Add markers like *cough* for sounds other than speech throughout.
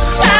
Ya.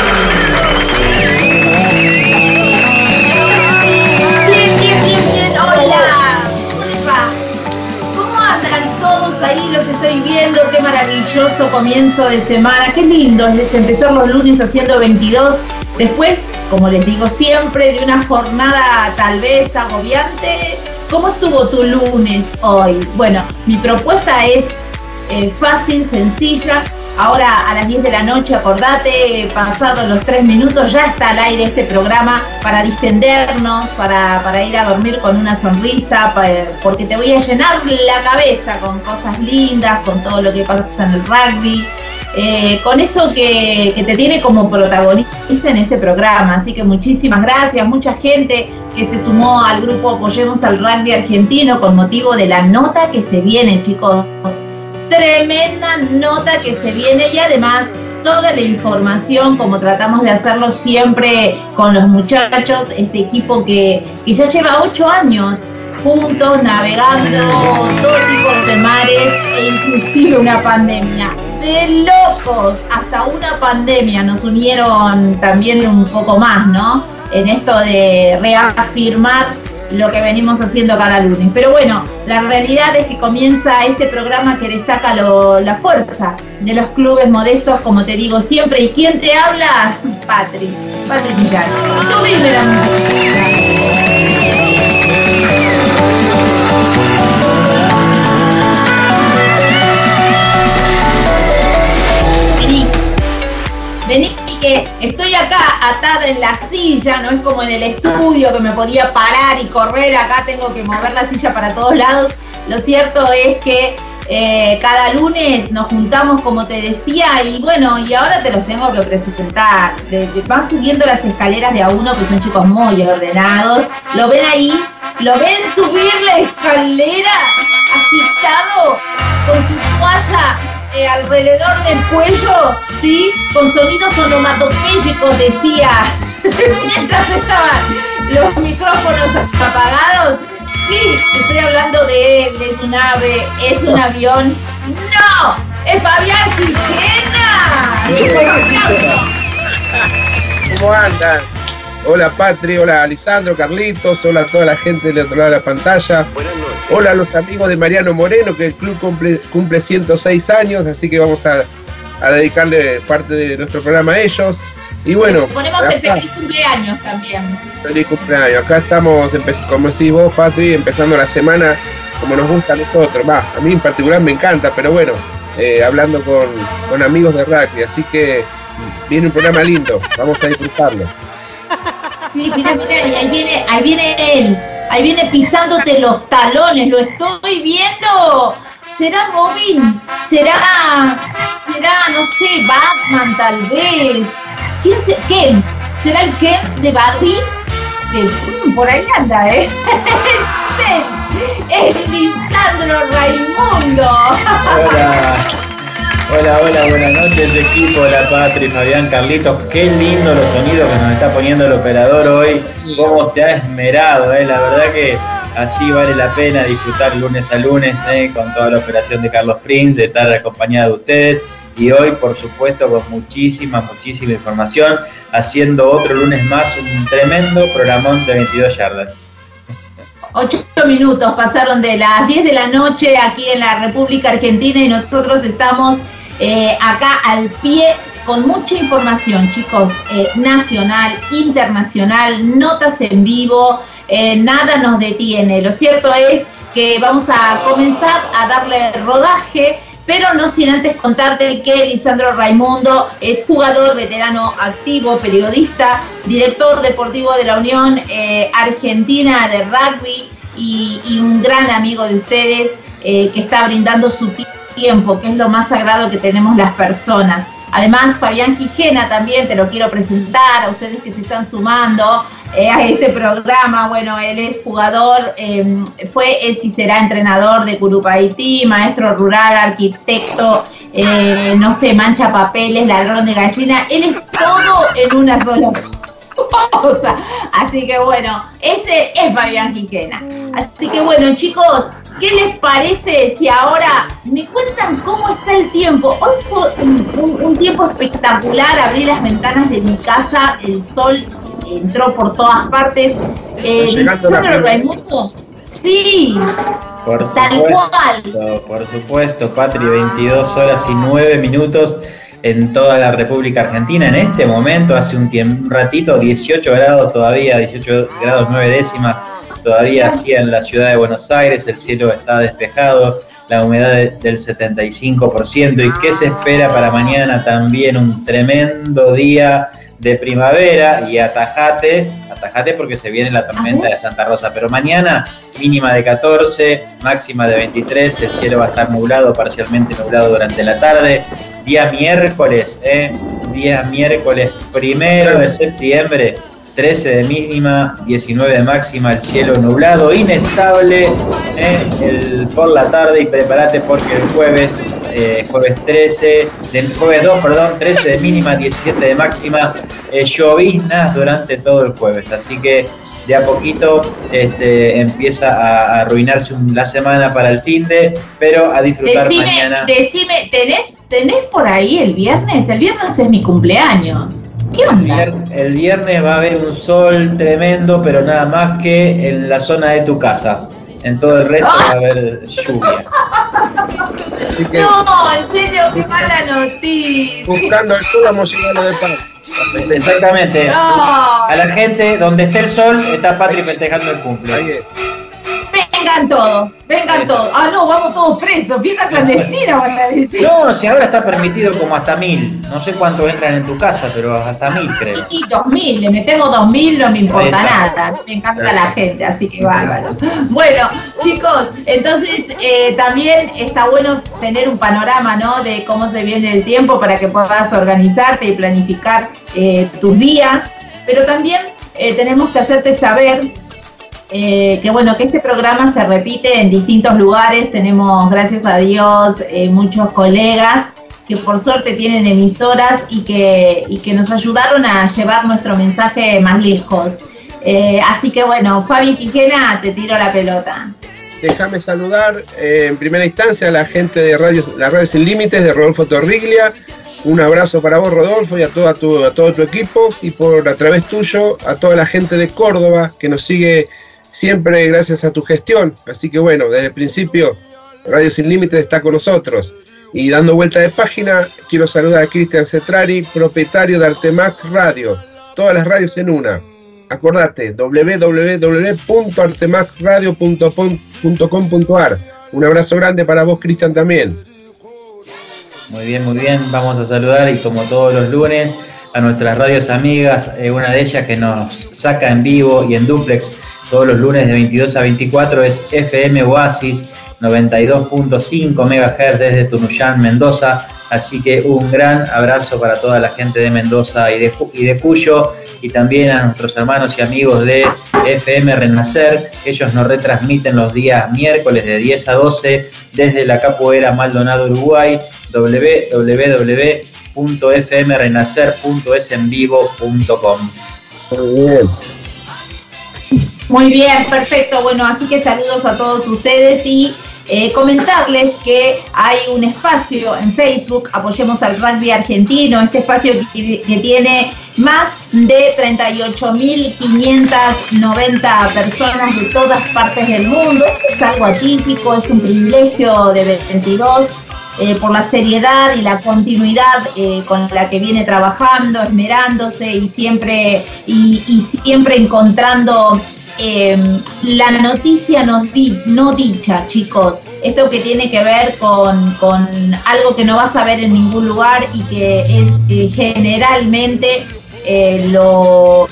Comienzo de semana. Qué lindo es empezar los lunes haciendo 22. Después, como les digo siempre, de una jornada tal vez agobiante. ¿Cómo estuvo tu lunes hoy? Bueno, mi propuesta es eh, fácil, sencilla. Ahora a las 10 de la noche, acordate, pasados los 3 minutos, ya está al aire este programa para distendernos, para, para ir a dormir con una sonrisa, porque te voy a llenar la cabeza con cosas lindas, con todo lo que pasa en el rugby, eh, con eso que, que te tiene como protagonista en este programa. Así que muchísimas gracias, mucha gente que se sumó al grupo Apoyemos al Rugby Argentino con motivo de la nota que se viene, chicos tremenda nota que se viene y además toda la información como tratamos de hacerlo siempre con los muchachos, este equipo que, que ya lleva ocho años juntos navegando todo tipo de mares e inclusive una pandemia. De locos, hasta una pandemia nos unieron también un poco más, ¿no? En esto de reafirmar lo que venimos haciendo cada lunes. Pero bueno, la realidad es que comienza este programa que destaca lo- la fuerza de los clubes modestos, como te digo siempre. ¿Y quién te habla? *laughs* Patri, Patri Gillán. Subime la música. Vení, vení que estoy acá en la silla, no es como en el estudio que me podía parar y correr, acá tengo que mover la silla para todos lados. Lo cierto es que eh, cada lunes nos juntamos, como te decía, y bueno, y ahora te los tengo que presentar. Van subiendo las escaleras de a uno, que son chicos muy ordenados. ¿Lo ven ahí? ¿Lo ven subir la escalera agitado con su toalla eh, alrededor del cuello? ¿Sí? Con sonidos onomatopéyicos, decía. *laughs* Mientras estaban los micrófonos apagados. Sí, estoy hablando de él, es un ave, es un avión. ¡No! ¡Es Fabián Quijena! ¿Cómo andan? Hola Patri, hola Lisandro, Carlitos, hola a toda la gente del otro lado de la pantalla. Hola a los amigos de Mariano Moreno, que el club cumple, cumple 106 años, así que vamos a, a dedicarle parte de nuestro programa a ellos. Y bueno, Ponemos el acá, feliz cumpleaños también. feliz cumpleaños. Acá estamos, como decís vos, Patri, empezando la semana como nos gusta a nosotros. Va, a mí en particular me encanta, pero bueno, eh, hablando con, con amigos de rugby, así que viene un programa lindo, vamos a disfrutarlo. Sí, mira, mira, y ahí viene, ahí viene él, ahí viene pisándote los talones, lo estoy viendo. ¿Será Robin? ¿Será, será, no sé, Batman tal vez? ¿Quién se, Ken? ¿Será el Ken de Barbie? De- por ahí anda, ¿eh? Sí, *laughs* es Lisandro Raimundo. Hola, hola, hola, buenas noches equipo, hola Patri, Fabián, Carlitos, qué lindo los sonidos que nos está poniendo el operador hoy, cómo se ha esmerado, eh. la verdad que así vale la pena disfrutar lunes a lunes eh, con toda la operación de Carlos Prince, de estar acompañado de ustedes y hoy por supuesto con muchísima, muchísima información, haciendo otro lunes más un tremendo programón de 22 yardas. Ocho minutos pasaron de las 10 de la noche aquí en la República Argentina y nosotros estamos eh, acá al pie con mucha información, chicos, eh, nacional, internacional, notas en vivo, eh, nada nos detiene. Lo cierto es que vamos a comenzar a darle rodaje pero no sin antes contarte que Lisandro Raimundo es jugador, veterano activo, periodista, director deportivo de la Unión Argentina de Rugby y, un gran amigo de ustedes que está brindando su tiempo, que es lo más sagrado que tenemos las personas. Además, Fabián Quijena también te lo quiero presentar a ustedes que se están sumando eh, a este programa. Bueno, él es jugador, eh, fue, es y será entrenador de Curupaití, maestro rural, arquitecto, eh, no sé, mancha papeles, ladrón de gallina. Él es todo en una sola cosa. Así que bueno, ese es Fabián Quijena. Así que bueno, chicos, ¿qué les parece si ahora me cuentan cómo está el tiempo? Hoy fue un, tiempo espectacular, abrí las ventanas de mi casa, el sol entró por todas partes. Eh, Lisandro. Raimundo, sí, Por Tal supuesto, por supuesto, Patri, 22 horas y 9 minutos en toda la República Argentina. En este momento, hace un, tiempo, un ratito, 18 grados todavía, 18 grados 9 décimas todavía así en la ciudad de Buenos Aires. El cielo está despejado, la humedad de- del 75%. ¿Y qué se espera para mañana? También un tremendo día de primavera y atajate, atajate porque se viene la tormenta de Santa Rosa, pero mañana mínima de 14, máxima de 23, el cielo va a estar nublado, parcialmente nublado durante la tarde, día miércoles, ¿eh? día miércoles primero de septiembre, 13 de mínima, 19 de máxima, el cielo nublado, inestable ¿eh? el, por la tarde y prepárate porque el jueves, eh, jueves 13, del jueves 2, perdón, 13 de mínima, 17 de máxima, eh, lloviznas durante todo el jueves, así que de a poquito este, empieza a, a arruinarse un- la semana para el fin de, pero a disfrutar decime, mañana. decime, ¿tenés, ¿tenés por ahí el viernes? El viernes es mi cumpleaños. ¿Qué El onda? vier- El viernes va a haber un sol tremendo, pero nada más que en la zona de tu casa. En todo el resto va a haber lluvia. Así que No, en serio, qué mala noticia. buscando el sol vamos a de paz. Exactamente. No. A la gente, donde esté el sol, está Patri festejando el cumple. Vengan todos, vengan todos. Ah, no, vamos todos presos. Fiesta clandestina, van a decir. No, si ahora está permitido como hasta mil. No sé cuántos entran en tu casa, pero hasta mil creo. Y 2000, le metemos 2000, no me importa nada. Me encanta la gente, así que bárbaro. Bueno, chicos, entonces eh, también está bueno tener un panorama, ¿no? De cómo se viene el tiempo para que puedas organizarte y planificar eh, tus días. Pero también eh, tenemos que hacerte saber eh, que bueno, que este programa se repite en distintos lugares. Tenemos, gracias a Dios, eh, muchos colegas que por suerte tienen emisoras y que, y que nos ayudaron a llevar nuestro mensaje más lejos. Eh, así que bueno, Fabi Quijena, te tiro la pelota. Déjame saludar en primera instancia a la gente de Radio, la Radio Sin Límites de Rodolfo Torriglia. Un abrazo para vos, Rodolfo, y a, toda tu- a todo tu equipo, y por a través tuyo, a toda la gente de Córdoba que nos sigue siempre gracias a tu gestión. Así que bueno, desde el principio, Radio Sin Límites está con nosotros. Y dando vuelta de página, quiero saludar a Cristian Cetrari, propietario de Artemax Radio. Todas las radios en una. acordate, www.artemaxradio.com.ar. Un abrazo grande para vos, Cristian, también. Muy bien, muy bien. Vamos a saludar y como todos los lunes a nuestras radios amigas, eh, una de ellas que nos saca en vivo y en duplex todos los lunes de 22 a 24 es FM Oasis 92.5 MHz desde Tunuyán, Mendoza. Así que un gran abrazo para toda la gente de Mendoza y de, Cuyo y también a nuestros hermanos y amigos de FM Renacer. Ellos nos retransmiten los días miércoles de 10 a 12 desde la Capoeira Maldonado, Uruguay, www.fmrenacer.esenvivo.com. Muy bien. Muy bien, perfecto. Bueno, así que saludos a todos ustedes y eh, comentarles que hay un espacio en Facebook, Apoyemos al Rugby Argentino, este espacio que, tiene más de 38.590 personas de todas partes del mundo. Es algo atípico, es un privilegio de 22 eh, por la seriedad y la continuidad eh, con la que viene trabajando, esmerándose y siempre, y siempre encontrando eh, la noticia no, di- no dicha, chicos. Esto que tiene que ver con, con algo que no vas a ver en ningún lugar y que es eh, generalmente eh, lo,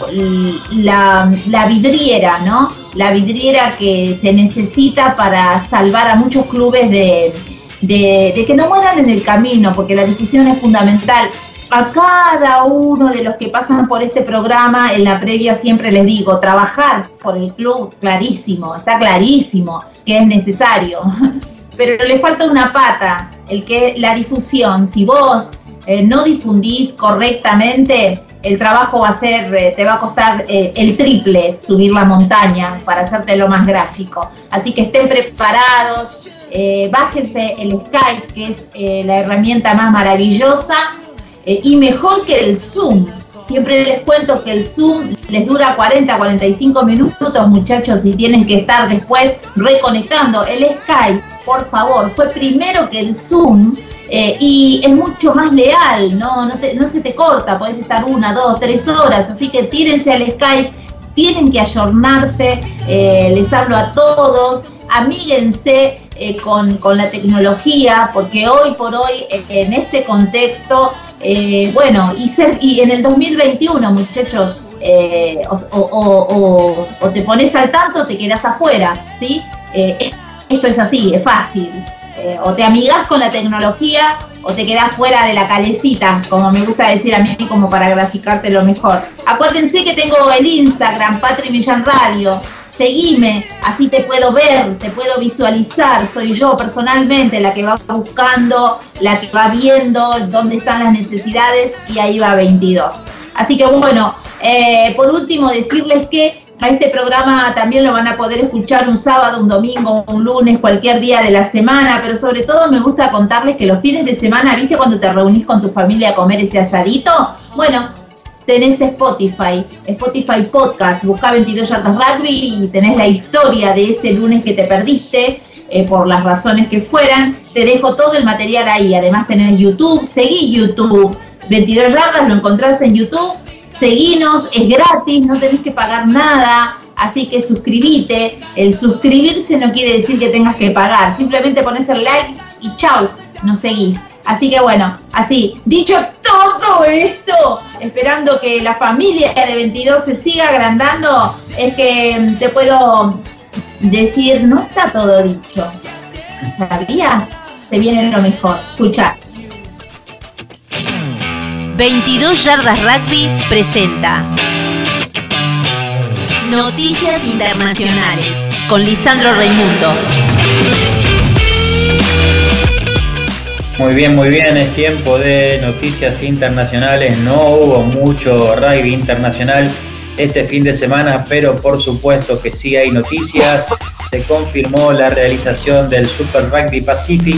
la, la vidriera, ¿no? La vidriera que se necesita para salvar a muchos clubes de, de, de que no mueran en el camino, porque la difusión es fundamental. A cada uno de los que pasan por este programa, en la previa siempre les digo, trabajar por el club, clarísimo, está clarísimo que es necesario, *laughs* pero le falta una pata, el que la difusión. Si vos eh, no difundís correctamente, el trabajo va a ser, eh, te va a costar eh, el triple subir la montaña para hacértelo más gráfico. Así que estén preparados, eh, bájense el Skype, que es eh, la herramienta más maravillosa eh, y mejor que el Zoom. Siempre les cuento que el Zoom les dura 40, 45 minutos, muchachos, y tienen que estar después reconectando. El Skype, por favor, fue primero que el Zoom eh, y es mucho más leal, ¿no? No, te- no se te corta, podés estar una, dos, tres horas, así que tírense al Skype, tienen que ayornarse, eh, les hablo a todos, amíguense con, con la tecnología, porque hoy por hoy, en este contexto, eh, bueno, y, ser, y en el 2021, muchachos, eh, o, te pones al tanto o te quedas afuera, ¿sí? Eh, esto es así, es fácil. Eh, o te amigas con la tecnología o te quedas fuera de la calecita, como me gusta decir a mí, como para graficarte lo mejor. Acuérdense que tengo el Instagram, Patri Millán Radio. Seguime, así te puedo ver, te puedo visualizar. Soy yo personalmente la que va buscando, la que va viendo dónde están las necesidades y ahí va 22. Así que bueno, eh, por último decirles que a este programa también lo van a poder escuchar un sábado, un domingo, un lunes, cualquier día de la semana, pero sobre todo me gusta contarles que los fines de semana, ¿viste cuando te reunís con tu familia a comer ese asadito? Bueno, tenés Spotify, Spotify Podcast, busca 22 yardas rugby y tenés la historia de ese lunes que te perdiste, eh, por las razones que fueran. Te dejo todo el material ahí, además tenés YouTube, seguí YouTube, 22 yardas lo encontrás en YouTube, seguinos, es gratis, no tenés que pagar nada. Así que suscribite. El suscribirse no quiere decir que tengas que pagar. Simplemente pones el like y chau, nos seguís. Así que bueno, así, dicho todo esto, esperando que la familia de 22 se siga agrandando, es que mm, te puedo decir, no está todo dicho. ¿Sabías? Te viene lo mejor. Escucha. 22 Yardas Rugby presenta Noticias Internacionales con Lisandro Raimundo. Muy bien, muy bien, es tiempo de noticias internacionales. No hubo mucho rugby internacional este fin de semana, pero por supuesto que sí hay noticias. Se confirmó la realización del Super Rugby Pacific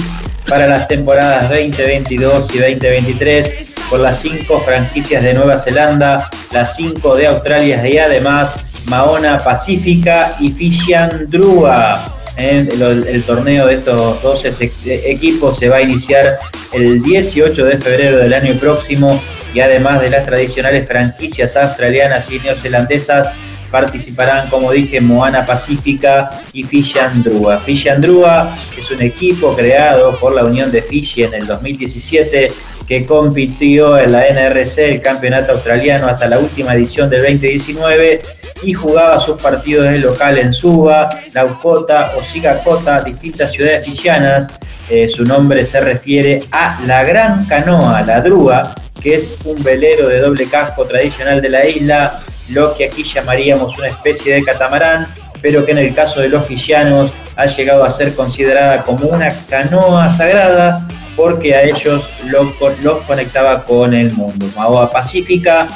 para las temporadas 2022 y 2023 por las cinco franquicias de Nueva Zelanda, las cinco de Australia y además Maona Pacífica y Fishian Drua. En el, el torneo de estos 12 se- equipos se va a iniciar el 18 de febrero del año próximo y además de las tradicionales franquicias australianas y neozelandesas, participarán, como dije, Moana Pacífica y Fiji Andrúa. Fiji Andrúa es un equipo creado por la Unión de Fiji en el 2017 que compitió en la NRC, el campeonato australiano, hasta la última edición del 2019 y jugaba sus partidos de local en Suba, Laukota o Sigakota, distintas ciudades fijianas. Eh, su nombre se refiere a la Gran Canoa, la Drúa, que es un velero de doble casco tradicional de la isla, lo que aquí llamaríamos una especie de catamarán, pero que en el caso de los fijianos ha llegado a ser considerada como una canoa sagrada porque a ellos los, conectaba con el mundo. Maoa Pacífica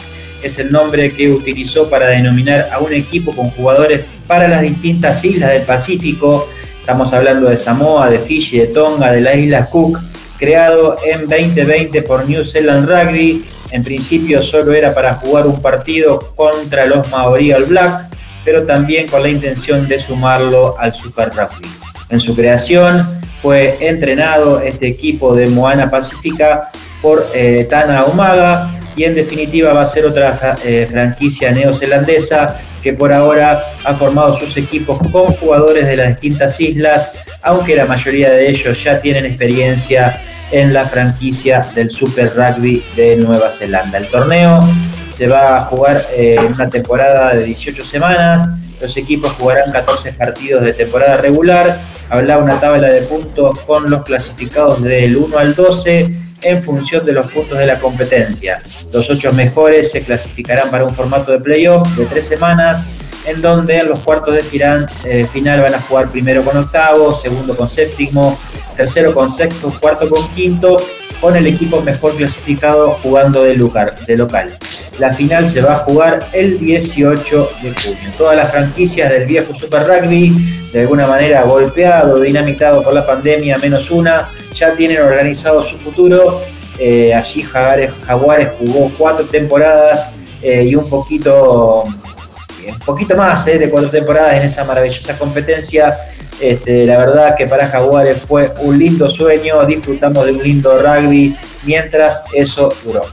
es el nombre que utilizó para denominar a un equipo con jugadores para las distintas islas del Pacífico. Estamos hablando de Samoa, de Fiji, de Tonga, de las Islas Cook, creado en 2020 por New Zealand Rugby. En principio solo era para jugar un partido contra los Maori All Black, pero también con la intención de sumarlo al Super Rugby. En su creación fue entrenado este equipo de Moana Pacífica por eh, Tana Umaga y en definitiva va a ser otra eh, franquicia neozelandesa que por ahora ha formado sus equipos con jugadores de las distintas islas, aunque la mayoría de ellos ya tienen experiencia en la franquicia del Super Rugby de Nueva Zelanda. El torneo se va a jugar eh, en una temporada de 18 semanas, los equipos jugarán 14 partidos de temporada regular, habrá una tabla de puntos con los clasificados del 1 al 12 en función de los puntos de la competencia. Los ocho mejores se clasificarán para un formato de playoff de tres semanas, en donde en los cuartos de final, eh, final van a jugar primero con octavo, segundo con séptimo, tercero con sexto, cuarto con quinto, con el equipo mejor clasificado jugando de, lugar, de local. La final se va a jugar el 18 de junio. Todas las franquicias del viejo Super Rugby, de alguna manera golpeado, dinamitado por la pandemia, menos una, ya tienen organizado su futuro. Eh, allí Jaguares, jugó cuatro temporadas eh, y un poquito, un poquito más eh, de cuatro temporadas en esa maravillosa competencia. Este, la verdad que para Jaguares fue un lindo sueño, disfrutamos de un lindo rugby mientras eso duró.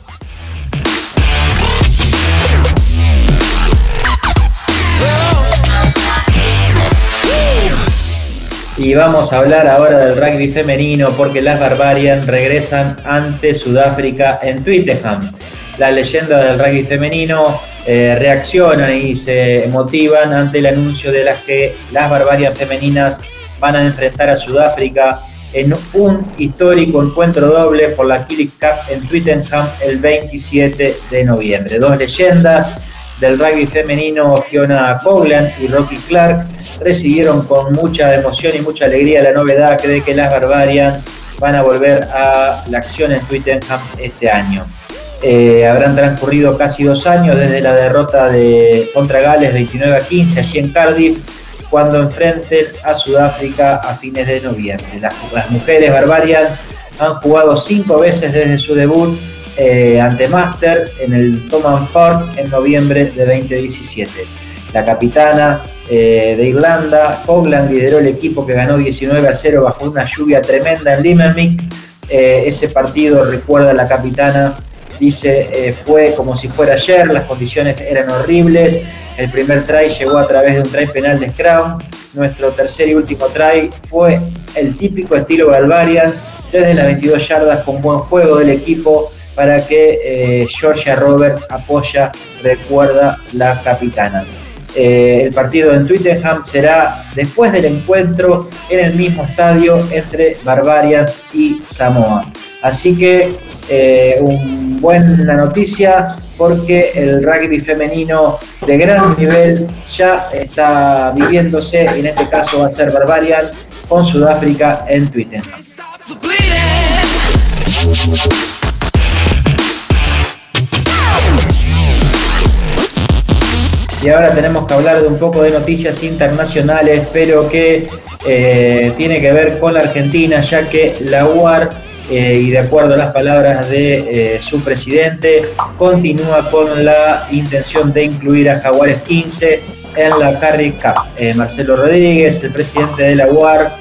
Y vamos a hablar ahora del rugby femenino porque las Barbarian regresan ante Sudáfrica en Twitterham. Las leyendas del rugby femenino eh, reaccionan y se motivan ante el anuncio de las que las Barbarian femeninas van a enfrentar a Sudáfrica en un histórico encuentro doble por la Killing Cup en Twittenham el 27 de noviembre. Dos leyendas del rugby femenino, Fiona Coglan y Rocky Clark, recibieron con mucha emoción y mucha alegría la novedad de que las Barbarian van a volver a la acción en Twittenham este año. Eh, habrán transcurrido casi dos años desde la derrota de contra Gales 29 a 15 allí en Cardiff, cuando enfrenten a Sudáfrica a fines de noviembre. Las, mujeres Barbarian han jugado cinco veces desde su debut eh, ante Master en el Thomas Park en noviembre de 2017. La capitana eh, de Irlanda, Hogland, lideró el equipo que ganó 19 a 0 bajo una lluvia tremenda en Limerick. Ese partido, recuerda la capitana, dice, fue como si fuera ayer, las condiciones eran horribles. El primer try llegó a través de un try penal de Scrum. Nuestro tercer y último try fue el típico estilo Galvarian, desde las 22 yardas con buen juego del equipo para que eh, Georgia Robert apoya, recuerda la capitana. Eh, el partido en Twittenham será después del encuentro en el mismo estadio entre Barbarians y Samoa. Así que eh, una buena noticia porque el rugby femenino de gran nivel ya está viviéndose, en este caso va a ser Barbarian con Sudáfrica en Twittenham. Y ahora tenemos que hablar de un poco de noticias internacionales, pero que eh, tiene que ver con la Argentina, ya que la UAR, eh, y de acuerdo a las palabras de eh, su presidente, continúa con la intención de incluir a Jaguares 15 en la Carry Cup. Marcelo Rodríguez, el presidente de la UAR,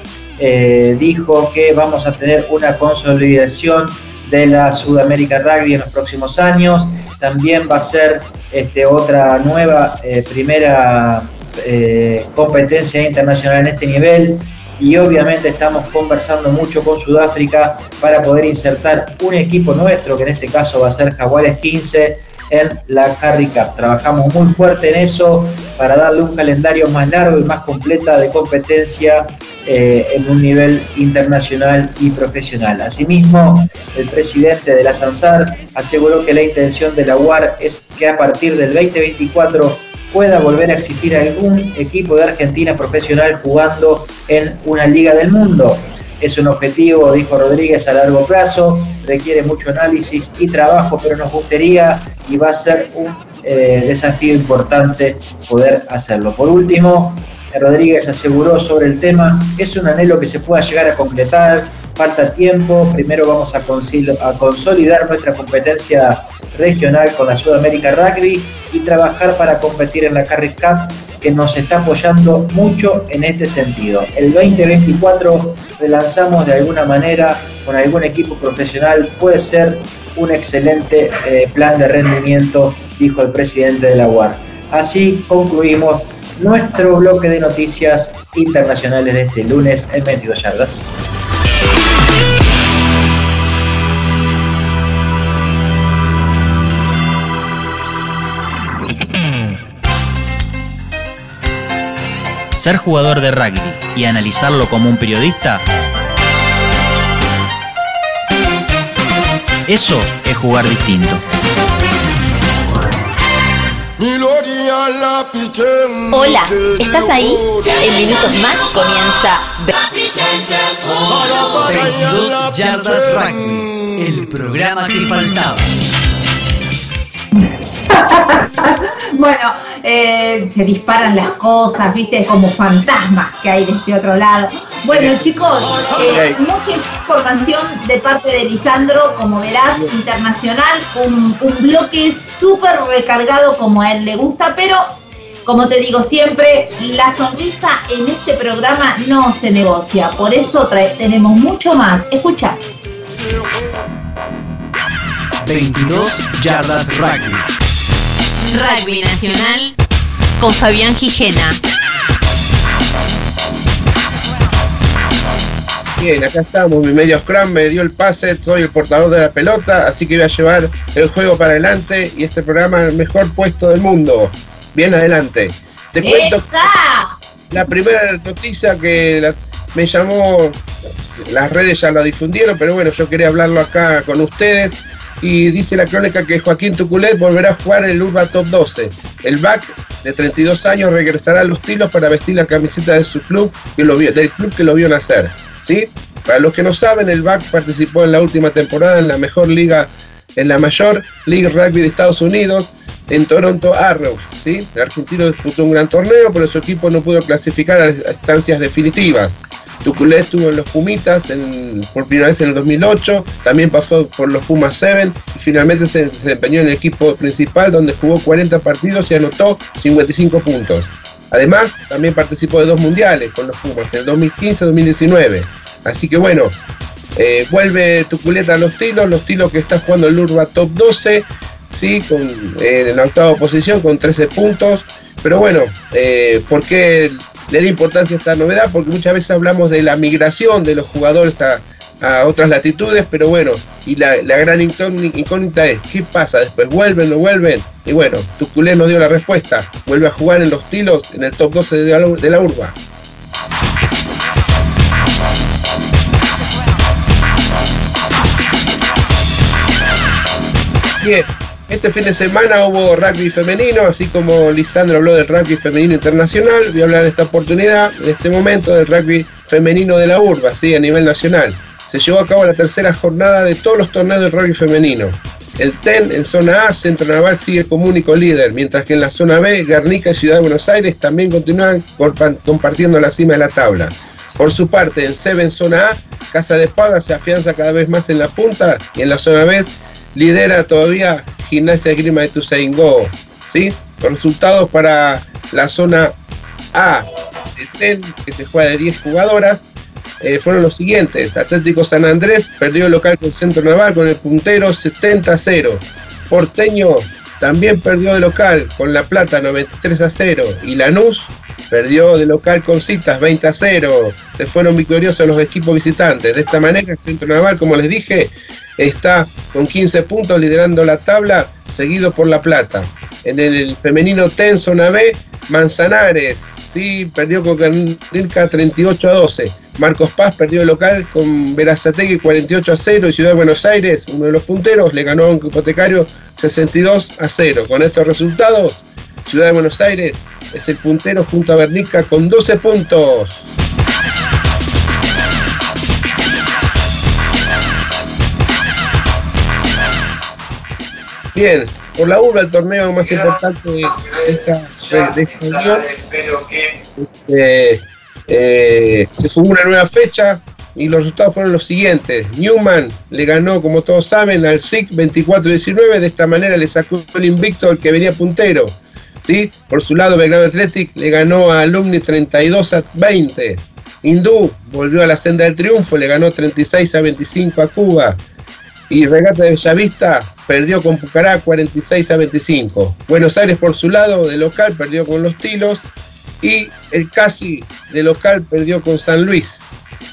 dijo que vamos a tener una consolidación de la Sudamérica Rugby en los próximos años también va a ser este, otra nueva eh, primera eh, competencia internacional en este nivel y obviamente estamos conversando mucho con Sudáfrica para poder insertar un equipo nuestro, que en este caso va a ser Jaguares 15, en la Carry Cup. Trabajamos muy fuerte en eso para darle un calendario más largo y más completa de competencia eh, en un nivel internacional y profesional. Asimismo, el presidente de la SANSAR aseguró que la intención de la UAR es que a partir del 2024 pueda volver a existir algún equipo de Argentina profesional jugando en una liga del mundo. Es un objetivo, dijo Rodríguez, a largo plazo, requiere mucho análisis y trabajo, pero nos gustaría y va a ser un eh, desafío importante poder hacerlo. Por último, Rodríguez aseguró sobre el tema, es un anhelo que se pueda llegar a completar, falta tiempo, primero vamos a, consolidar nuestra competencia regional con la Sudamérica Rugby y trabajar para competir en la Carry Cup que nos está apoyando mucho en este sentido. El 2024 relanzamos de alguna manera con algún equipo profesional, puede ser un excelente eh, plan de rendimiento, dijo el presidente de la UAR. Así concluimos nuestro bloque de noticias internacionales de este lunes en 22 yardas. Ser jugador de rugby y analizarlo como un periodista, eso es jugar distinto. Hola, ¿estás ahí? En minutos más comienza 22 Yardas Rugby, el programa que faltaba. *laughs* bueno, eh, se disparan las cosas, viste, como fantasmas que hay de este otro lado. Bueno, chicos, eh, mucha información de parte de Lisandro, como verás, internacional, un, un bloque súper recargado como a él le gusta, pero como te digo siempre, la sonrisa en este programa no se negocia, por eso tenemos mucho más. Escucha. 22 yardas rugby. Rugby Nacional con Fabián Gijena. Bien, acá estamos, mi medio scrum me dio el pase, soy el portador de la pelota, así que voy a llevar el juego para adelante y este programa el mejor puesto del mundo. Bien adelante. Te cuento la primera noticia que me llamó, las redes ya la difundieron, pero bueno, yo quería hablarlo acá con ustedes y dice la crónica que Joaquín Tuculet volverá a jugar en el Urba Top 12. El back de 32 años regresará a los tilos para vestir la camiseta de su club, que lo vio, del club que lo vio nacer. ¿sí? Para los que no saben, el back participó en la última temporada en la mejor liga, en la mayor Liga Rugby de Estados Unidos, en Toronto Arrows. ¿sí? El argentino disputó un gran torneo, pero su equipo no pudo clasificar a estancias definitivas. Tuculé estuvo en los Pumitas por primera vez en el 2008, también pasó por los Pumas 7 y finalmente se, desempeñó en el equipo principal donde jugó 40 partidos y anotó 55 puntos. Además, también participó de dos mundiales con los Pumas, en el 2015 y 2019. Así que bueno, eh, vuelve Tuculeta a los tilos, los tilos que está jugando el Urba Top 12, ¿sí? eh, en la octava posición con 13 puntos. Pero bueno, eh, ¿por qué le da importancia a esta novedad? Porque muchas veces hablamos de la migración de los jugadores a, otras latitudes, pero bueno, y la, gran incógnita es, ¿qué pasa? Después vuelven, no vuelven. Y bueno, Tuculé nos dio la respuesta, vuelve a jugar en los tilos en el top 12 de la, de la urba. Bien, este fin de semana hubo rugby femenino, así como Lisandro habló del rugby femenino internacional, voy a hablar en esta oportunidad, en este momento, del rugby femenino de la urba, así a nivel nacional. Se llevó a cabo la tercera jornada de todos los torneos del rugby femenino. El TEN en zona A, Centro Naval sigue como único líder, mientras que en la zona B, Guernica y Ciudad de Buenos Aires también continúan compartiendo la cima de la tabla. Por su parte, en SEB en zona A, Casa de Paga se afianza cada vez más en la punta y en la zona B lidera todavía Gimnasia Grima de Tuzaingó. ¿sí? Resultados para la zona A de TEN, que se juega de 10 jugadoras, eh, fueron los siguientes. Atlético San Andrés perdió el local con Centro Naval con el puntero 70-0. Porteño también perdió de local con La Plata 93 a 0 y Lanús perdió de local con Citas 20 a 0. Se fueron victoriosos los equipos visitantes. De esta manera, el Centro Naval, como les dije, está con 15 puntos liderando la tabla, seguido por La Plata. En el femenino tenso B, Manzanares, sí, perdió con Canilca 38 a 12. Marcos Paz perdió el local con Verazategui 48 a 0 y Ciudad de Buenos Aires, uno de los punteros, le ganó a un hipotecario 62 a 0. Con estos resultados, Ciudad de Buenos Aires es el puntero junto a Bernica con 12 puntos. Bien, por la urba el torneo más importante de esta, de. Este, eh, se jugó una nueva fecha y los resultados fueron los siguientes. Newman le ganó, como todos saben, al SIC 24-19. De esta manera le sacó el invicto al que venía puntero. ¿Sí? Por su lado, Belgrado Athletic le ganó a Alumni 32 a 20. Hindú volvió a la senda del triunfo, le ganó 36 a 25 a Cuba. Y Regata de Bellavista perdió con Pucará 46 a 25. Buenos Aires por su lado de local perdió con los Tilos. Y el Casi de local perdió con San Luis.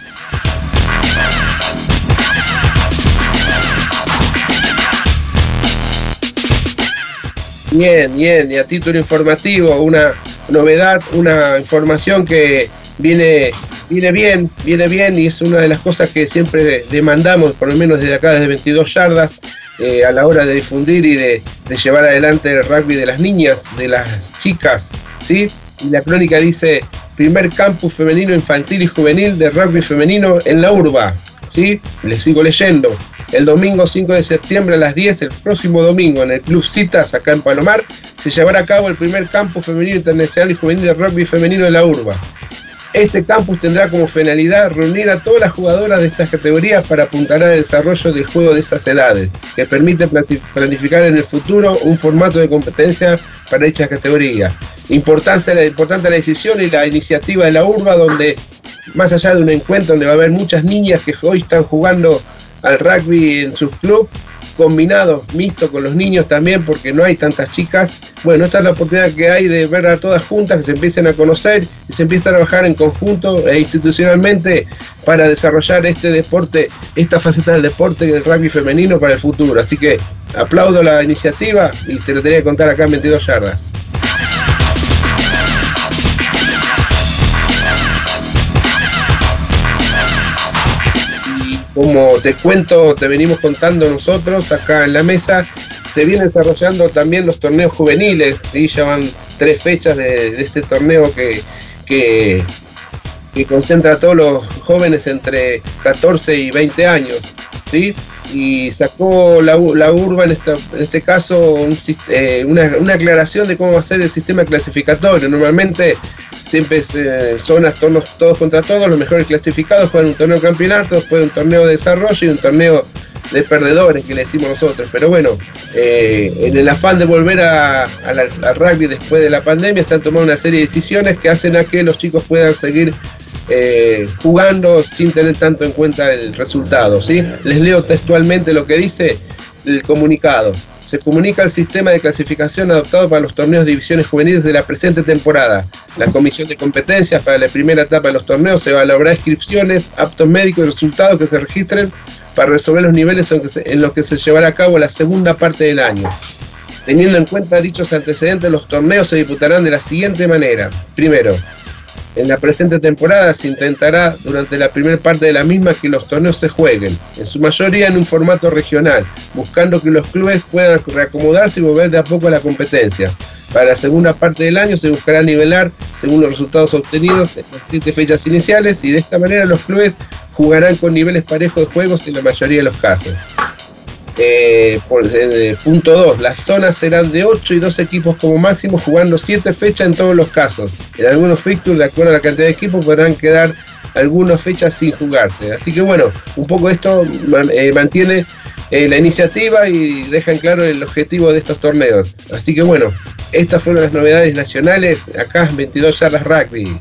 Bien, bien, y a título informativo, una novedad, una información que viene, viene bien, viene bien y es una de las cosas que siempre demandamos, por lo menos desde acá, desde 22 yardas, eh, a la hora de difundir y de, de, llevar adelante el rugby de las niñas, de las chicas, ¿sí? Y la crónica dice, primer campus femenino infantil y juvenil de rugby femenino en la urba, ¿sí? Les sigo leyendo. El domingo 5 de septiembre a las 10, el próximo domingo, en el Club Citas, acá en Palomar, se llevará a cabo el primer campus femenino internacional y juvenil de rugby femenino de la urba. Este campus tendrá como finalidad reunir a todas las jugadoras de estas categorías para apuntar al desarrollo del juego de esas edades, que permite planificar en el futuro un formato de competencia para dichas categorías. Importancia, importante la decisión y la iniciativa de la urba, donde más allá de un encuentro donde va a haber muchas niñas que hoy están jugando al rugby en sus clubes, combinado, mixto con los niños también, porque no hay tantas chicas. Bueno, esta es la oportunidad que hay de ver a todas juntas, que se empiecen a conocer y se empiecen a trabajar en conjunto e institucionalmente para desarrollar este deporte, esta faceta del deporte del rugby femenino para el futuro. Así que aplaudo la iniciativa y te lo tenía que contar acá en 22 yardas. Como te cuento, te venimos contando nosotros acá en la mesa, se vienen desarrollando también los torneos juveniles, ¿sí? ya van tres fechas de, este torneo que, que, concentra a todos los jóvenes entre 14 y 20 años. ¿sí? Y sacó la, la URBA en, en este caso eh, una, una, aclaración de cómo va a ser el sistema clasificatorio. Normalmente siempre son todos, todos contra todos, los mejores clasificados juegan un torneo de campeonato, después un torneo de desarrollo y un torneo de perdedores que le decimos nosotros. Pero bueno, eh, en el afán de volver a, al rugby después de la pandemia se han tomado una serie de decisiones que hacen a que los chicos puedan seguir eh, jugando sin tener tanto en cuenta el resultado. ¿sí? Les leo textualmente lo que dice el comunicado. Se comunica el sistema de clasificación adoptado para los torneos de divisiones juveniles de la presente temporada. La comisión de competencias para la primera etapa de los torneos se evaluará inscripciones, aptos médicos y resultados que se registren para resolver los niveles en los que se llevará a cabo la segunda parte del año. Teniendo en cuenta dichos antecedentes, los torneos se disputarán de la siguiente manera. Primero, en la presente temporada se intentará durante la primera parte de la misma que los torneos se jueguen, en su mayoría en un formato regional, buscando que los clubes puedan reacomodarse y volver de a poco a la competencia. Para la segunda parte del año se buscará nivelar según los resultados obtenidos en las siete fechas iniciales y de esta manera los clubes jugarán con niveles parejos de juegos en la mayoría de los casos. Eh, eh, punto 2. Las zonas serán de 8 y 2 equipos como máximo, jugando 7 fechas en todos los casos. En algunos fixtures, de acuerdo a la cantidad de equipos, podrán quedar algunas fechas sin jugarse. Así que bueno, un poco esto eh, mantiene la iniciativa y deja en claro el objetivo de estos torneos. Así que bueno, estas fueron las novedades nacionales acá en 22 yardas rugby.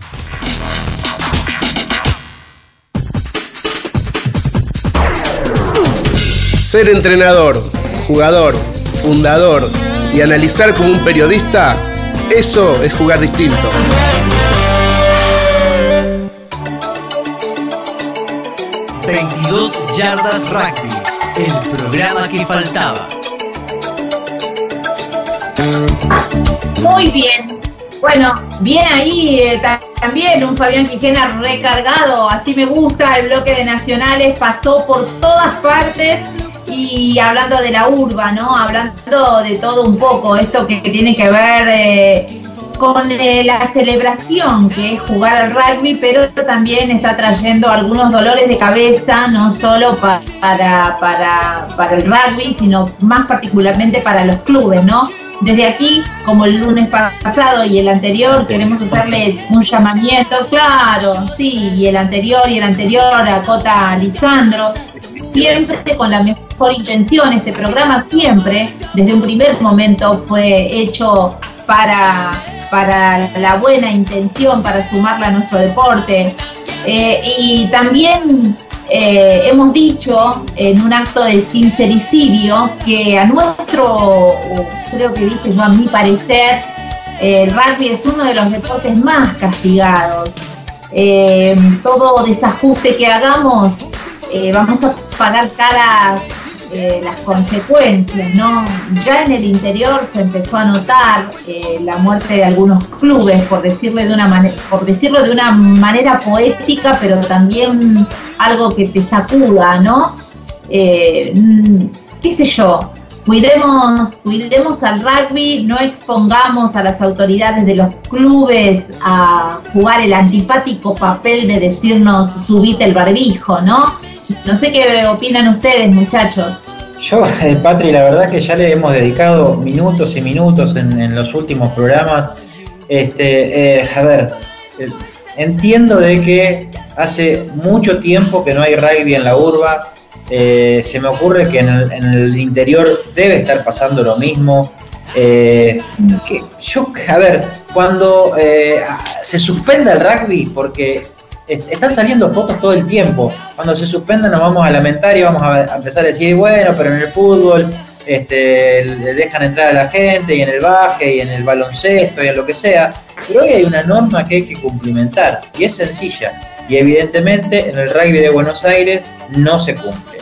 Ser entrenador, jugador, fundador y analizar como un periodista, eso es jugar distinto. ...22 Yardas Rugby, el programa que faltaba. Muy bien. Bueno, bien ahí eh, ta- también un Fabián Quijena recargado, así me gusta, el bloque de nacionales pasó por todas partes y hablando de la urba, ¿no? Hablando de todo un poco, esto que, tiene que ver eh, con eh, la celebración que es jugar al rugby, pero también está trayendo algunos dolores de cabeza, no solo pa- para, para, para el rugby, sino más particularmente para los clubes, ¿no? Desde aquí, como el lunes pa- pasado y el anterior, queremos hacerle un llamamiento, claro, sí, y el anterior y el anterior a Cota Lisandro, siempre con la mejor intención. Este programa siempre, desde un primer momento, fue hecho para, para la buena intención, para sumarla a nuestro deporte. Eh, y también eh, hemos dicho en un acto de sincericidio que a nuestro, creo que dije yo a mi parecer, eh, el rugby es uno de los deportes más castigados. Eh, todo desajuste que hagamos, vamos a pagar caras eh, las consecuencias, ¿no? Ya en el interior se empezó a notar eh, la muerte de algunos clubes, por decirlo de una manera, por decirlo de una manera poética, pero también algo que te sacuda, ¿no? Eh, mm, qué sé yo, cuidemos, cuidemos al rugby, no expongamos a las autoridades de los clubes a jugar el antipático papel de decirnos subite el barbijo, ¿no? No sé qué opinan ustedes, muchachos. Yo, eh, Patri, la verdad que ya le hemos dedicado minutos y minutos en, los últimos programas. Este, eh, a ver, eh, entiendo de que hace mucho tiempo que no hay rugby en la urba. Se me ocurre que en el, interior debe estar pasando lo mismo. Yo, a ver, cuando se suspenda el rugby, porque están saliendo fotos todo el tiempo. Cuando se suspenda nos vamos a lamentar y vamos a, empezar a decir, bueno, pero en el fútbol este, dejan entrar a la gente y en el baje y en el baloncesto y en lo que sea. Pero hoy hay una norma que hay que cumplimentar y es sencilla. Y evidentemente en el rugby de Buenos Aires no se cumple.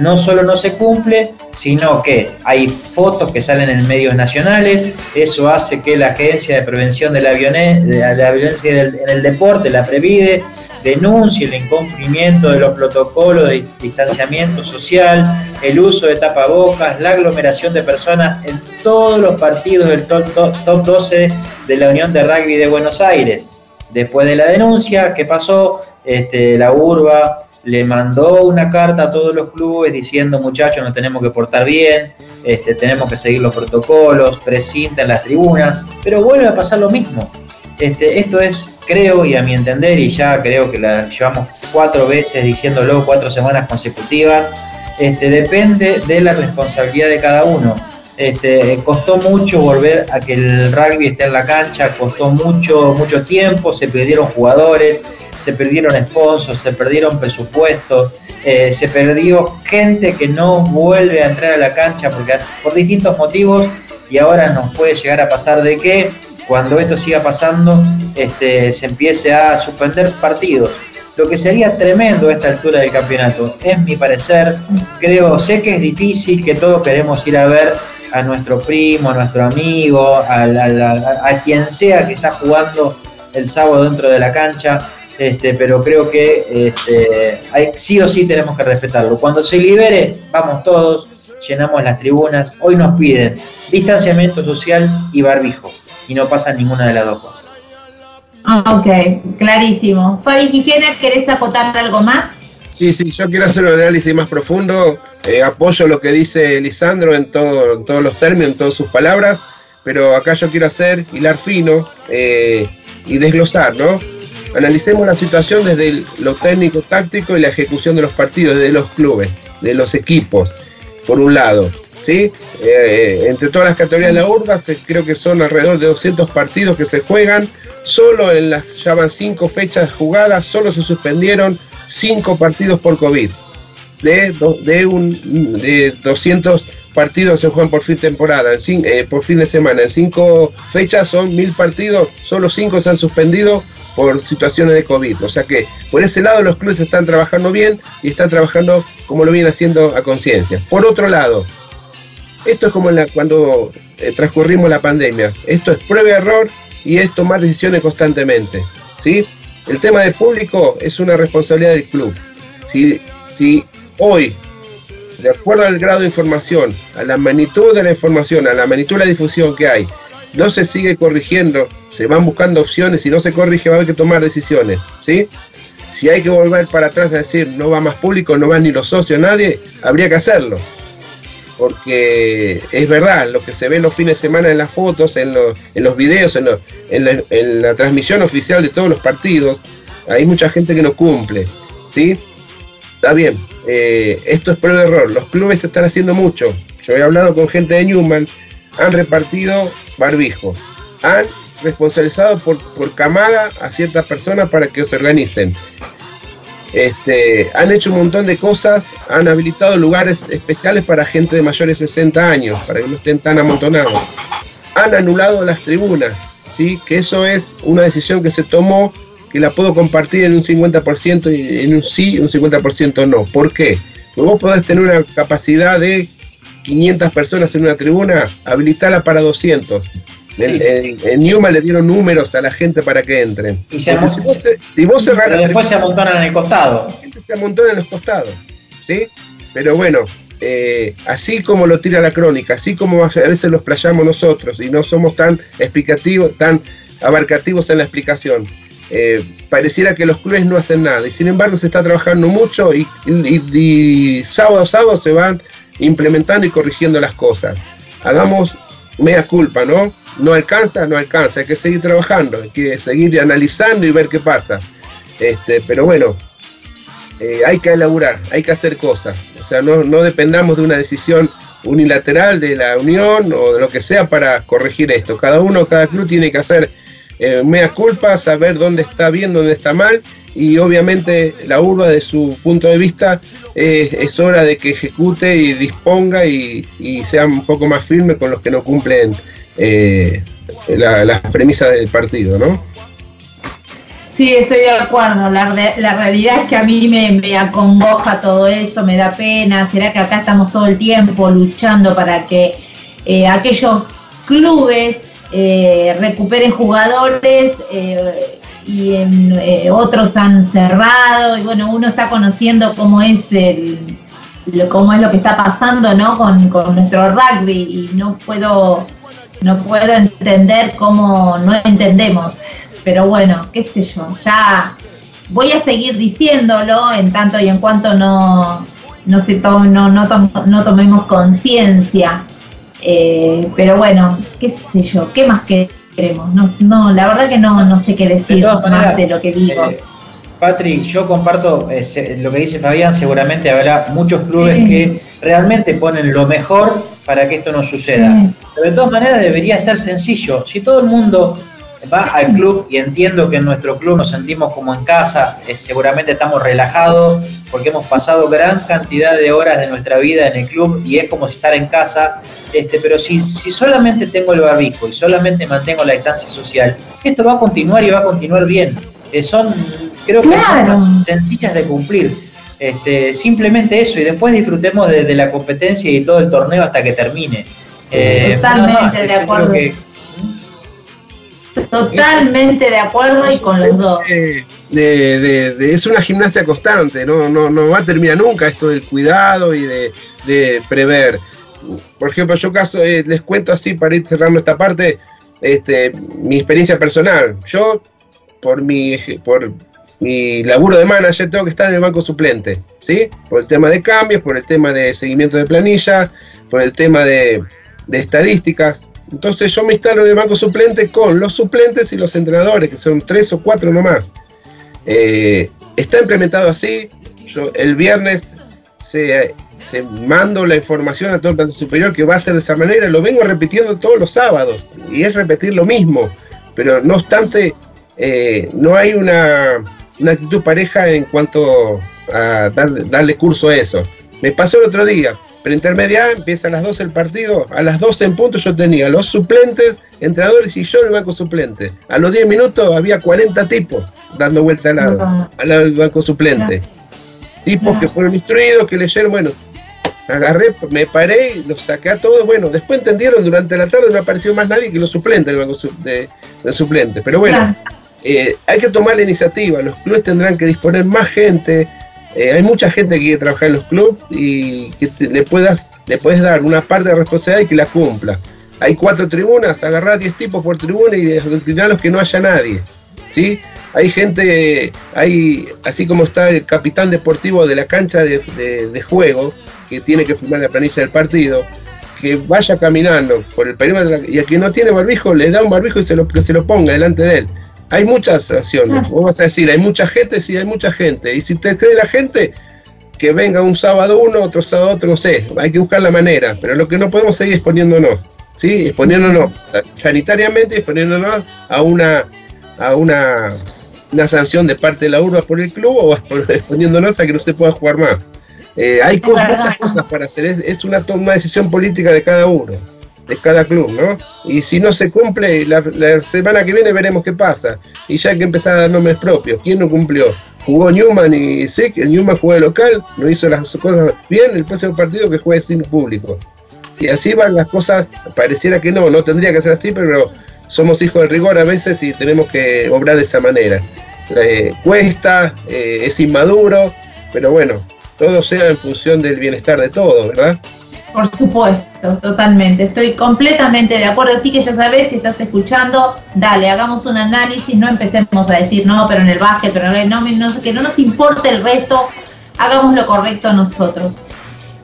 No solo no se cumple, sino que hay fotos que salen en medios nacionales, eso hace que la Agencia de Prevención de la, Violencia en el Deporte, la Previde, denuncie el incumplimiento de los protocolos de distanciamiento social, el uso de tapabocas, la aglomeración de personas en todos los partidos del top, top- top 12 de la Unión de Rugby de Buenos Aires. Después de la denuncia, ¿qué pasó? Este, la urba le mandó una carta a todos los clubes diciendo muchachos nos tenemos que portar bien, este, tenemos que seguir los protocolos, presintan las tribunas, pero vuelve a pasar lo mismo. Este, esto es, creo, y a mi entender, y ya creo que la llevamos cuatro veces diciéndolo, cuatro semanas consecutivas, este, depende de la responsabilidad de cada uno. Este, costó mucho volver a que el rugby esté en la cancha, costó mucho, mucho tiempo, se perdieron jugadores, se perdieron sponsors, se perdieron presupuestos, eh, se perdió gente que no vuelve a entrar a la cancha por distintos motivos y ahora nos puede llegar a pasar de que cuando esto siga pasando este, se empiece a suspender partidos. Lo que sería tremendo a esta altura del campeonato, es mi parecer, creo, sé que es difícil, que todos queremos ir a ver a nuestro primo, a nuestro amigo, a, la- la- a quien sea que está jugando el sábado dentro de la cancha, este, pero creo que este, sí o sí tenemos que respetarlo. Cuando se libere, vamos todos, llenamos las tribunas. Hoy nos piden distanciamiento social y barbijo, y no pasa ninguna de las dos cosas. Ok, clarísimo. Fabi Gijena, ¿querés acotar algo más? Sí, sí, yo quiero hacer un análisis más profundo. eh, apoyo lo que dice Lisandro en, todo, en todos los términos, en todas sus palabras, pero acá yo quiero hacer hilar fino eh, y desglosar, ¿no? Analicemos la situación desde el- lo técnico, táctico y la ejecución de los partidos, de los clubes, de los equipos, por un lado. ¿Sí? Eh, entre todas las categorías de la urba, creo que son alrededor de 200 partidos que se juegan. Solo en las, ya van cinco fechas jugadas, solo se suspendieron cinco partidos por COVID. de, de, un, de 200 partidos se juegan por fin temporada, en eh, por fin de semana. En cinco fechas son mil partidos, solo cinco se han suspendido por situaciones de COVID. O sea que por ese lado los clubes están trabajando bien y están trabajando como lo vienen haciendo a conciencia. Por otro lado, esto es como en la- cuando eh, transcurrimos la pandemia. Esto es prueba y error y es tomar decisiones constantemente. ¿sí? El tema del público es una responsabilidad del club. Si, si hoy, de acuerdo al grado de información, a la magnitud de la información, a la magnitud de la difusión que hay, no se sigue corrigiendo, se van buscando opciones y no se corrige, va a haber que tomar decisiones. ¿sí? Si hay que volver para atrás a decir no va más público, no van ni los socios, nadie, habría que hacerlo porque es verdad, lo que se ve los fines de semana en las fotos, en los, videos, en la transmisión oficial de todos los partidos, hay mucha gente que no cumple, ¿sí? Está bien, eh, esto es prueba de error, los clubes están haciendo mucho, yo he hablado con gente de Newman, han repartido barbijo, han responsabilizado por, por camada a ciertas personas para que se organicen. Este, han hecho un montón de cosas, han habilitado lugares especiales para gente de mayores de 60 años, para que no estén tan amontonados. Han anulado las tribunas, ¿sí? que eso es una decisión que se tomó, que la puedo compartir en un 50% y en un sí un 50% no. ¿Por qué? Porque vos podés tener una capacidad de 500 personas en una tribuna, habilitarla para 200. En, en- en Newman le dieron números a la gente para que entren. Y se si vos, si vos cerrás Pero la después se amontonan en el costado. la gente se amontona en los costados, ¿sí? Pero bueno, eh, así como lo tira la crónica, así como a veces los playamos nosotros y no somos tan explicativos, tan abarcativos en la explicación, eh, pareciera que los clubes no hacen nada y sin embargo se está trabajando mucho y, y- y sábado a sábado se van implementando y corrigiendo las cosas. Hagamos media culpa, ¿no? No alcanza, no alcanza, hay que seguir trabajando, hay que seguir analizando y ver qué pasa. Este, pero bueno, eh, hay que elaborar, hay que hacer cosas. O sea, no, no dependamos de una decisión unilateral de la Unión o de lo que sea para corregir esto. Cada uno, cada club tiene que hacer eh, mea culpa, saber dónde está bien, dónde está mal. Y obviamente la urba, de su punto de vista, es hora de que ejecute y disponga y, sea un poco más firme con los que no cumplen eh, la- las premisas del partido, ¿no? Sí, estoy de acuerdo. La, re- la realidad es que a mí me, acongoja todo eso, me da pena. ¿Será que acá estamos todo el tiempo luchando para que eh, aquellos clubes eh, recuperen jugadores y en, eh, otros han cerrado? Y bueno, uno está conociendo cómo es el lo, cómo es lo que está pasando ¿no? con, con nuestro rugby y no puedo no puedo entender cómo no entendemos. Pero bueno, qué sé yo, ya voy a seguir diciéndolo en tanto y en cuanto no, no, se to- no, no, tom- no tomemos conciencia. Eh, pero bueno, qué sé yo, ¿qué más queremos? No, no, la verdad que no, no sé qué decir todas más maneras, de lo que digo. Eh, Patrick, yo comparto eh, lo que dice Fabián, seguramente habrá muchos clubes Sí. que realmente ponen lo mejor para que esto no suceda. Sí. Pero de todas maneras debería ser sencillo. Si todo el mundo va al club y entiendo que en nuestro club nos sentimos como en casa, eh, seguramente estamos relajados porque hemos pasado gran cantidad de horas de nuestra vida en el club y es como estar en casa. Este, pero si, si solamente tengo el barbijo y solamente mantengo la distancia social, esto va a continuar y va a continuar bien. Eh, son, creo que Claro. son más sencillas de cumplir. Este, simplemente eso y después disfrutemos de, de la competencia y todo el torneo hasta que termine. Eh, Totalmente más, de acuerdo. que- Totalmente de acuerdo y con los dos. De- es una gimnasia constante, ¿no? No, no va a terminar nunca esto del cuidado y de, prever. Por ejemplo, yo caso, eh, les cuento así para ir cerrando esta parte, este, mi experiencia personal. Yo, por mi, por mi laburo de manager, tengo que estar en el banco suplente, ¿sí? Por el tema de cambios, por el tema de seguimiento de planilla, por el tema de, de estadísticas. Entonces yo me instalo en el banco suplente con los suplentes y los entrenadores, que son tres o cuatro nomás. Eh, está implementado así. Yo el viernes se, se mando la información a todo el plantel superior que va a ser de esa manera. Lo vengo repitiendo todos los sábados y es repetir lo mismo. Pero no obstante, eh, no hay una actitud pareja en cuanto a dar- darle curso a eso. Me pasó el otro día, preintermedia empieza a las 12 el partido, a las 12 en punto yo tenía los suplentes, entrenadores y yo en el banco suplente. A los 10 minutos había 40 tipos dando vuelta al lado, al lado del banco suplente. Tipos que fueron instruidos, que leyeron, bueno, agarré, me paré, y los saqué a todos, bueno, después entendieron, durante la tarde no apareció más nadie que los suplentes del banco su- de, del suplente. Pero bueno, eh, hay que tomar la iniciativa, los clubes tendrán que disponer más gente, eh, hay mucha gente que quiere trabajar en los clubes y que le puedas le puedes dar una parte de responsabilidad y que la cumpla. Hay cuatro tribunas, agarrar 10 tipos por tribuna y adoctrinarlos que no haya nadie. ¿sí? Hay gente, hay así como está el capitán deportivo de la cancha de, juego, que tiene que firmar la planilla del partido, que vaya caminando por el perímetro y a quien no tiene barbijo le da un barbijo y se lo, se lo ponga delante de él. Hay muchas acciones. Vos vas a decir, hay mucha gente, sí, hay mucha gente. Y si te excede la gente, que venga un sábado uno, otro sábado otro, no sé. Hay que buscar la manera. Pero lo que no podemos seguir exponiéndonos. ¿Sí? Exponiéndonos sanitariamente, exponiéndonos a una a una, una sanción de parte de la urba por el club o *laughs* exponiéndonos a que no se pueda jugar más. Eh, hay cosas, muchas cosas para hacer, es, es una, to- una decisión política de cada uno, de cada club, ¿no? Y si no se cumple, la, semana que viene veremos qué pasa. Y ya hay que empezar a dar nombres propios. ¿Quién no cumplió? Jugó Newman y sí, el Newman jugó de local, no hizo las cosas bien, el próximo partido que juegue sin público. Y así van las cosas, pareciera que no, no tendría que ser así, pero somos hijos del rigor a veces y tenemos que obrar de esa manera. Eh, cuesta, eh, es inmaduro, pero bueno, todo sea en función del bienestar de todos, ¿verdad? Por supuesto, totalmente. Estoy completamente de acuerdo. Así que ya sabes, si estás escuchando, dale, hagamos un análisis, no empecemos a decir, no, pero en el básquet, pero no, no, que no nos importe el resto, hagamos lo correcto nosotros.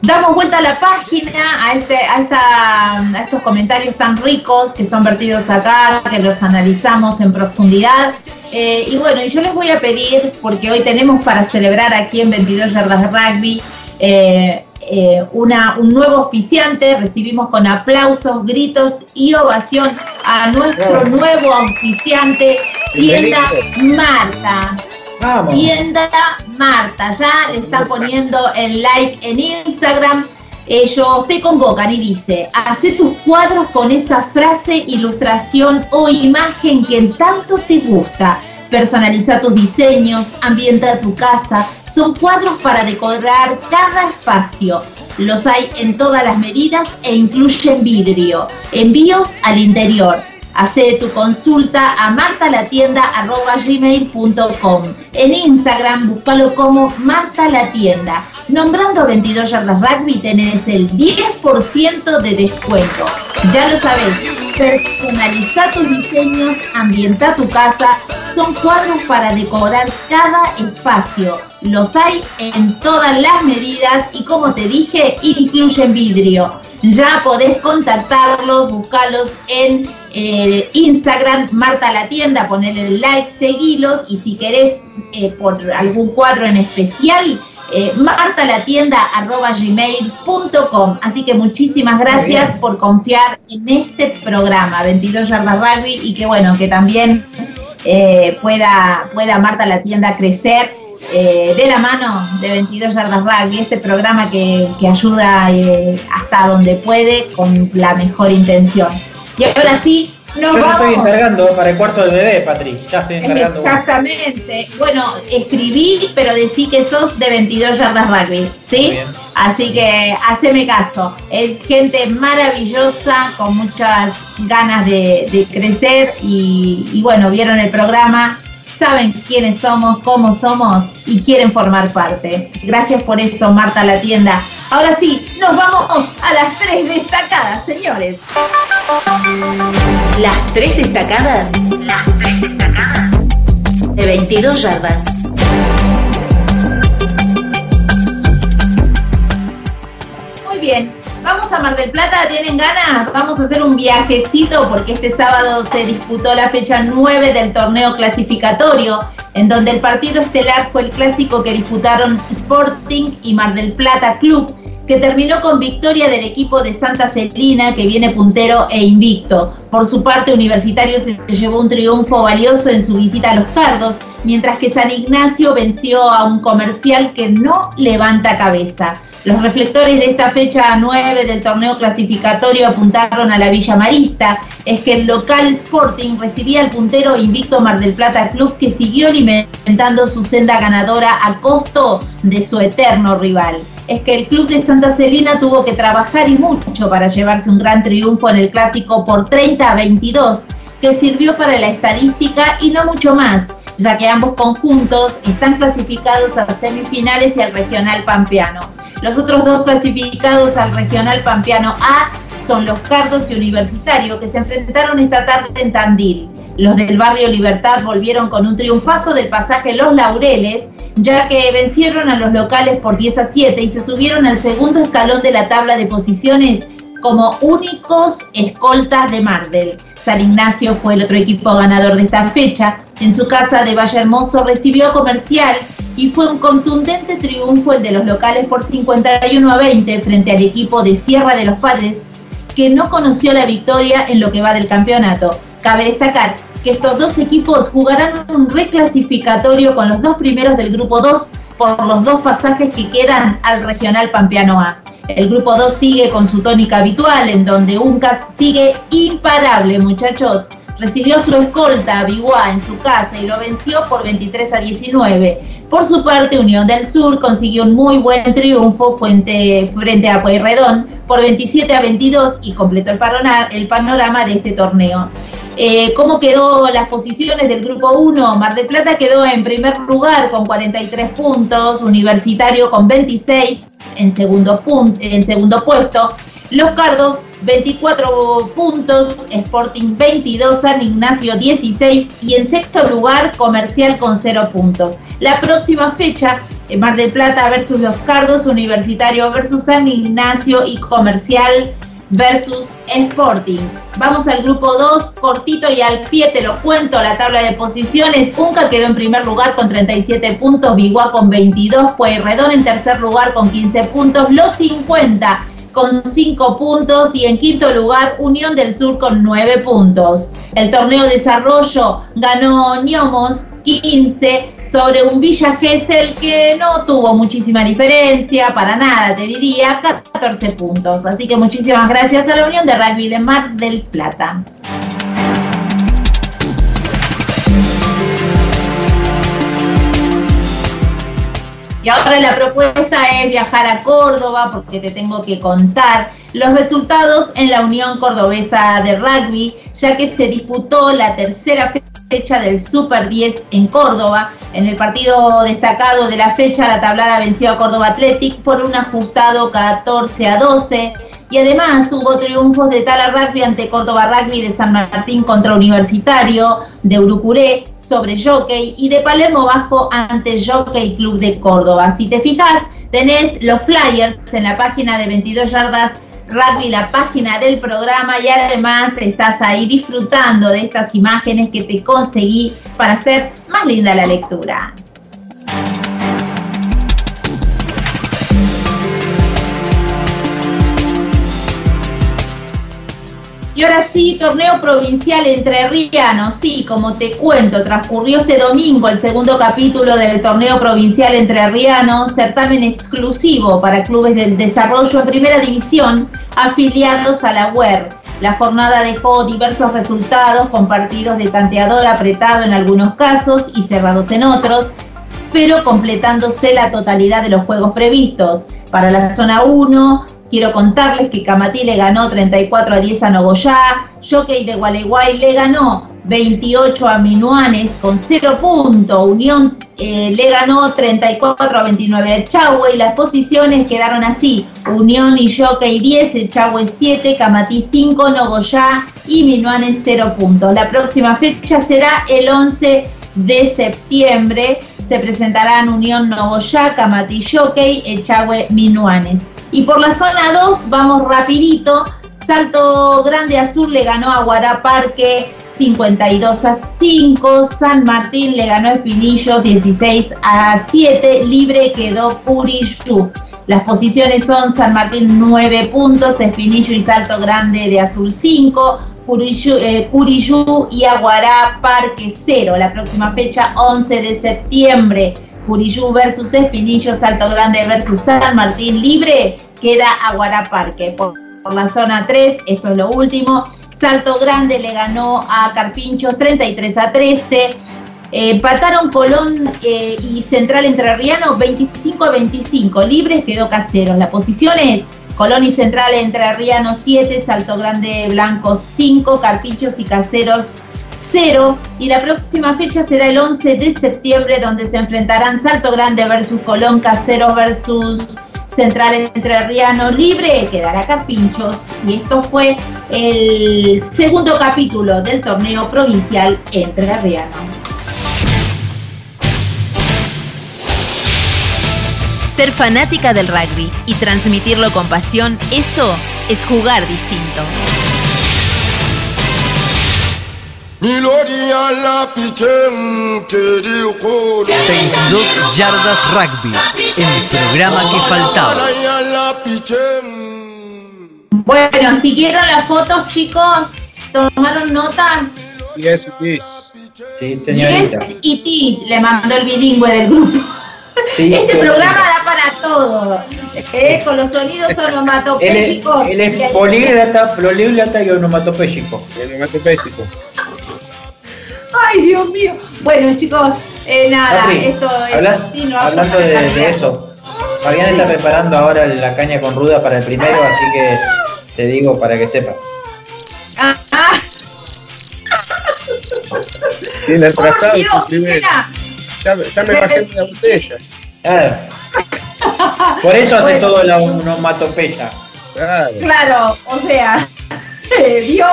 Damos vuelta a la página, a, este, a, esta, a estos comentarios tan ricos que son vertidos acá, que los analizamos en profundidad. Eh, y bueno, yo les voy a pedir, porque hoy tenemos para celebrar aquí en 22 Yardas de Rugby, eh, eh, una, un nuevo auspiciante. Recibimos con aplausos, gritos y ovación a nuestro Bravo. nuevo auspiciante, tienda Marta. Tienda Marta, ya le están poniendo el like en Instagram. Ellos te convocan y dice, hace tus cuadros con esa frase, ilustración o imagen que tanto te gusta. Personaliza tus diseños, ambienta tu casa. Son cuadros para decorar cada espacio. Los hay en todas las medidas e incluyen vidrio. Envíos al interior. Hace tu consulta a martalatienda.gmail.com. En Instagram, búscalo como Marta la Tienda. Nombrando 22 yardas rugby tenés el 10% de descuento. Ya lo sabés, personaliza tus diseños, ambienta tu casa. Son cuadros para decorar cada espacio. Los hay en todas las medidas y como te dije, incluyen vidrio. Ya podés contactarlos, buscarlos en eh, Instagram, Marta la tienda, ponerle el like, seguilos y si querés eh, por algún cuadro en especial, eh, martalatienda.gmail.com. Así que muchísimas gracias por confiar en este programa, 22 Yardas Rugby, y que bueno, que también eh, pueda, pueda Marta la tienda crecer eh, de la mano de 22 Yardas Rugby, este programa que, que ayuda eh, hasta donde puede con la mejor intención. Y ahora sí, nos Yo ya estoy vamos. encargando para el cuarto del bebé, Patri. Ya estoy encargando. Exactamente. Bueno, escribí, pero decí que sos de 22 yardas rugby, ¿sí? Bien. Así que haceme caso. Es gente maravillosa, con muchas ganas de, de crecer y, y bueno, vieron el programa, saben quiénes somos, cómo somos y quieren formar parte. Gracias por eso, Marta La Tienda. Ahora sí, nos vamos a las tres destacadas, señores. Las tres destacadas. Las tres destacadas. De 22 yardas. Muy bien, vamos a Mar del Plata, ¿tienen ganas? Vamos a hacer un viajecito porque este sábado se disputó la fecha 9 del torneo clasificatorio, en donde el partido estelar fue el clásico que disputaron Sporting y Mar del Plata Club, que terminó con victoria del equipo de Santa Celina, que viene puntero e invicto. Por su parte, Universitario se llevó un triunfo valioso en su visita a los cargos, mientras que San Ignacio venció a un comercial que no levanta cabeza. Los reflectores de esta fecha 9 del torneo clasificatorio apuntaron a la Villa Marista. Es que el local Sporting recibía al puntero invicto Mar del Plata Club que siguió alimentando su senda ganadora a costo de su eterno rival. Es que el club de Santa Celina tuvo que trabajar y mucho para llevarse un gran triunfo en el clásico por 30 a 22, que sirvió para la estadística y no mucho más, ya que ambos conjuntos están clasificados a semifinales y al regional pampeano. Los otros dos clasificados al regional pampeano A son los Cardos y Universitario, que se enfrentaron esta tarde en Tandil. Los del barrio Libertad volvieron con un triunfazo del pasaje Los Laureles, ya que vencieron a los locales por 10 a 7 y se subieron al segundo escalón de la tabla de posiciones como únicos escoltas de Mardel. San Ignacio fue el otro equipo ganador de esta fecha. En su casa de Valle Hermoso recibió Comercial y fue un contundente triunfo el de los locales por 51 a 20 frente al equipo de Sierra de los Padres, que no conoció la victoria en lo que va del campeonato. Cabe destacar que estos dos equipos jugarán un reclasificatorio con los dos primeros del grupo 2 por los dos pasajes que quedan al regional Pampeano A. El grupo 2 sigue con su tónica habitual, en donde Uncas sigue imparable, muchachos recibió su escolta Biguá en su casa y lo venció por 23 a 19. Por su parte, Unión del Sur consiguió un muy buen triunfo frente, frente a Pueyrredón por 27 a 22 y completó el, el panorama de este torneo. Eh, ¿Cómo quedó las posiciones del grupo 1? Mar de Plata quedó en primer lugar con 43 puntos, Universitario con 26 en segundo, en segundo puesto, Los Cardos 24 puntos, Sporting 22, San Ignacio 16 y en sexto lugar Comercial con 0 puntos. La próxima fecha, Mar del Plata versus Los Cardos, Universitario versus San Ignacio y Comercial versus Sporting. Vamos al grupo 2, cortito y al pie te lo cuento, la tabla de posiciones. Unca quedó en primer lugar con 37 puntos, Biguá con 22, Pueyrredón en tercer lugar con 15 puntos, los 50 con 5 puntos y en quinto lugar Unión del Sur con 9 puntos. El torneo desarrollo ganó Ñomos 15 sobre un Villa Gesell que no tuvo muchísima diferencia, para nada te diría, 14 puntos. Así que muchísimas gracias a la Unión de Rugby de Mar del Plata. Y ahora la propuesta es viajar a Córdoba porque te tengo que contar los resultados en la Unión Cordobesa de Rugby, ya que se disputó la tercera fecha del Super 10 en Córdoba. En el partido destacado de la fecha, la tablada venció a Córdoba Athletic por un ajustado 14 a 12. Y además hubo triunfos de Tala Rugby ante Córdoba Rugby de San Martín contra Universitario, de Urucuré sobre Jockey y de Palermo Bajo ante Jockey Club de Córdoba. Si te fijas, tenés los flyers en la página de 22 yardas Rugby, la página del programa y además estás ahí disfrutando de estas imágenes que te conseguí para hacer más linda la lectura. Y ahora sí, torneo provincial entre Rianos. Sí, como te cuento, transcurrió este domingo el segundo capítulo del torneo provincial entre Rianos, certamen exclusivo para clubes del desarrollo en primera división afiliados a la UER. La jornada dejó diversos resultados con partidos de tanteador apretado en algunos casos y cerrados en otros, pero completándose la totalidad de los juegos previstos. Para la zona 1, Quiero contarles que Camatí le ganó 34 a 10 a Nogoyá, Jockey de Gualeguay le ganó 28 a Minuanes con 0 puntos, Unión eh, le ganó 34 a 29 a Chahue y las posiciones quedaron así, Unión y Jockey 10, Echagüe 7, Camatí 5, Nogoyá y Minuanes 0 puntos. La próxima fecha será el 11 de septiembre, se presentarán Unión Nogoyá, Camatí Jockey, Echagüe Minuanes. Y por la zona 2 vamos rapidito. Salto Grande Azul le ganó a Guaraparque 52 a 5. San Martín le ganó a Espinillos 16 a 7. Libre quedó Puriyú. Las posiciones son San Martín 9 puntos, Espinillo y Salto Grande de Azul 5, Curiyú, eh, y Aguará Parque 0. La próxima fecha, 11 de septiembre. Curiyú versus Espinillo, Salto Grande versus San Martín Libre, queda Aguará Parque. Por, por la zona 3, esto es lo último. Salto Grande le ganó a Carpinchos 33 a 13. Eh, empataron Colón eh, y Central Entrerriano 25 a 25. Libres quedó Caseros. La posición es Colón y Central Entrerriano 7, Salto Grande Blanco 5, Carpinchos y Caseros 0. Y la próxima fecha será el 11 de septiembre, donde se enfrentarán Salto Grande versus Colón, Caseros versus Central Entrerriano Libre, quedará Carpinchos. Y esto fue el segundo capítulo del torneo provincial Entrerriano. Ser fanática del rugby y transmitirlo con pasión, eso es jugar distinto. 22 yardas rugby, el programa que faltaba. Bueno, ¿siguieron las fotos, chicos? ¿Tomaron nota? Yes, yes. Sí, señorita. Yes y Tis le mandó el bilingüe del grupo. Sí, *laughs* Ese sí. programa da para todo. ¿eh? Con los sonidos Él es, onomatopéyicos. él es políglota, políglota y onomatopéyico. Onomatopéyico. Ay, Dios mío. Bueno, chicos, eh, nada, Patri, esto es así, no hablando de, eso, Fabián está preparando ahora la caña con ruda para el primero, así que te digo para que sepa. Ah, ah, Tiene atrasado Dios, tu primero. Ya, me- ya me bajé de la botella. Claro. Por eso hace Bueno. todo la onomatopeya. Claro. Claro, o sea, ¿vio?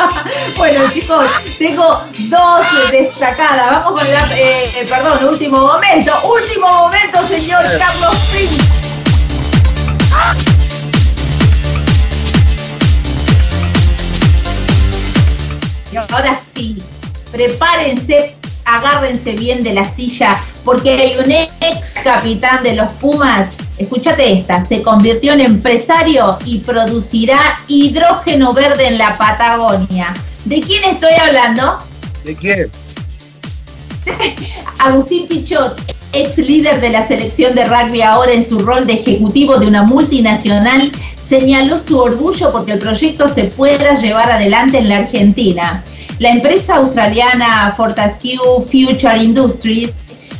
*laughs* bueno, chicos, tengo dos destacadas. Vamos con la, eh, eh, perdón, último momento. Último momento, señor Carlos Pink. Y ahora sí, prepárense, agárrense bien de la silla, porque hay un ex capitán de los Pumas, escúchate esta, se convirtió en empresario y producirá hidrógeno verde en la Patagonia. ¿De quién estoy hablando? ¿De quién? *laughs* Agustín Pichot, ex líder de la selección de rugby ahora en su rol de ejecutivo de una multinacional, señaló su orgullo porque el proyecto se pueda llevar adelante en la Argentina. La empresa australiana Fortescue Future Industries,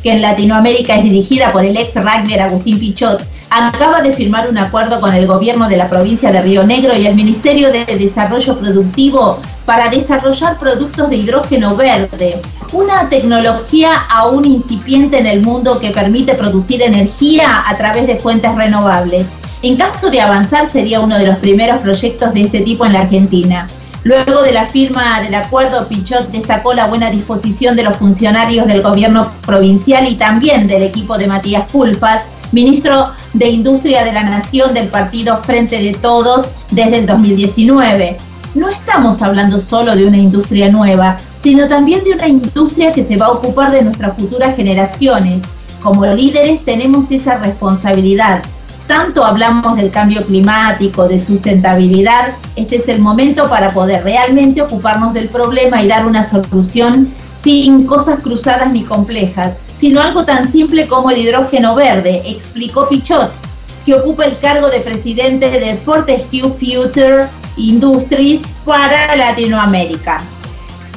que en Latinoamérica es dirigida por el ex rugby Agustín Pichot, acaba de firmar un acuerdo con el gobierno de la provincia de Río Negro y el Ministerio de Desarrollo Productivo para desarrollar productos de hidrógeno verde, una tecnología aún incipiente en el mundo que permite producir energía a través de fuentes renovables. En caso de avanzar sería uno de los primeros proyectos de este tipo en la Argentina. Luego de la firma del acuerdo, Pichot destacó la buena disposición de los funcionarios del gobierno provincial y también del equipo de Matías Pulpas, ministro de Industria de la Nación del partido Frente de Todos desde el 2019. No estamos hablando solo de una industria nueva, sino también de una industria que se va a ocupar de nuestras futuras generaciones. Como líderes tenemos esa responsabilidad. Tanto hablamos del cambio climático, de sustentabilidad, este es el momento para poder realmente ocuparnos del problema y dar una solución sin cosas cruzadas ni complejas, sino algo tan simple como el hidrógeno verde, explicó Pichot, que ocupa el cargo de presidente de Fortescue Future Industries para Latinoamérica.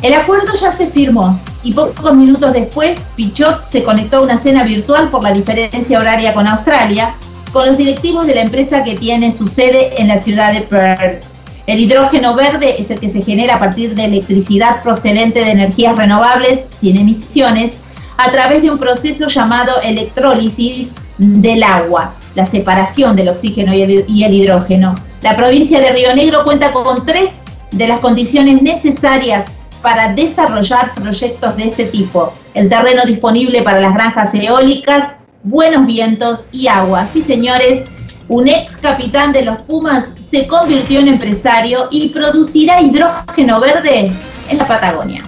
El acuerdo ya se firmó y pocos minutos después Pichot se conectó a una cena virtual por la diferencia horaria con Australia con los directivos de la empresa que tiene su sede en la ciudad de Perth. El hidrógeno verde es el que se genera a partir de electricidad procedente de energías renovables sin emisiones a través de un proceso llamado electrólisis del agua, la separación del oxígeno y el, y el hidrógeno. La provincia de Río Negro cuenta con tres de las condiciones necesarias para desarrollar proyectos de este tipo. El terreno disponible para las granjas eólicas, buenos vientos y agua. Sí, señores, un ex capitán de los Pumas se convirtió en empresario y producirá hidrógeno verde en la Patagonia.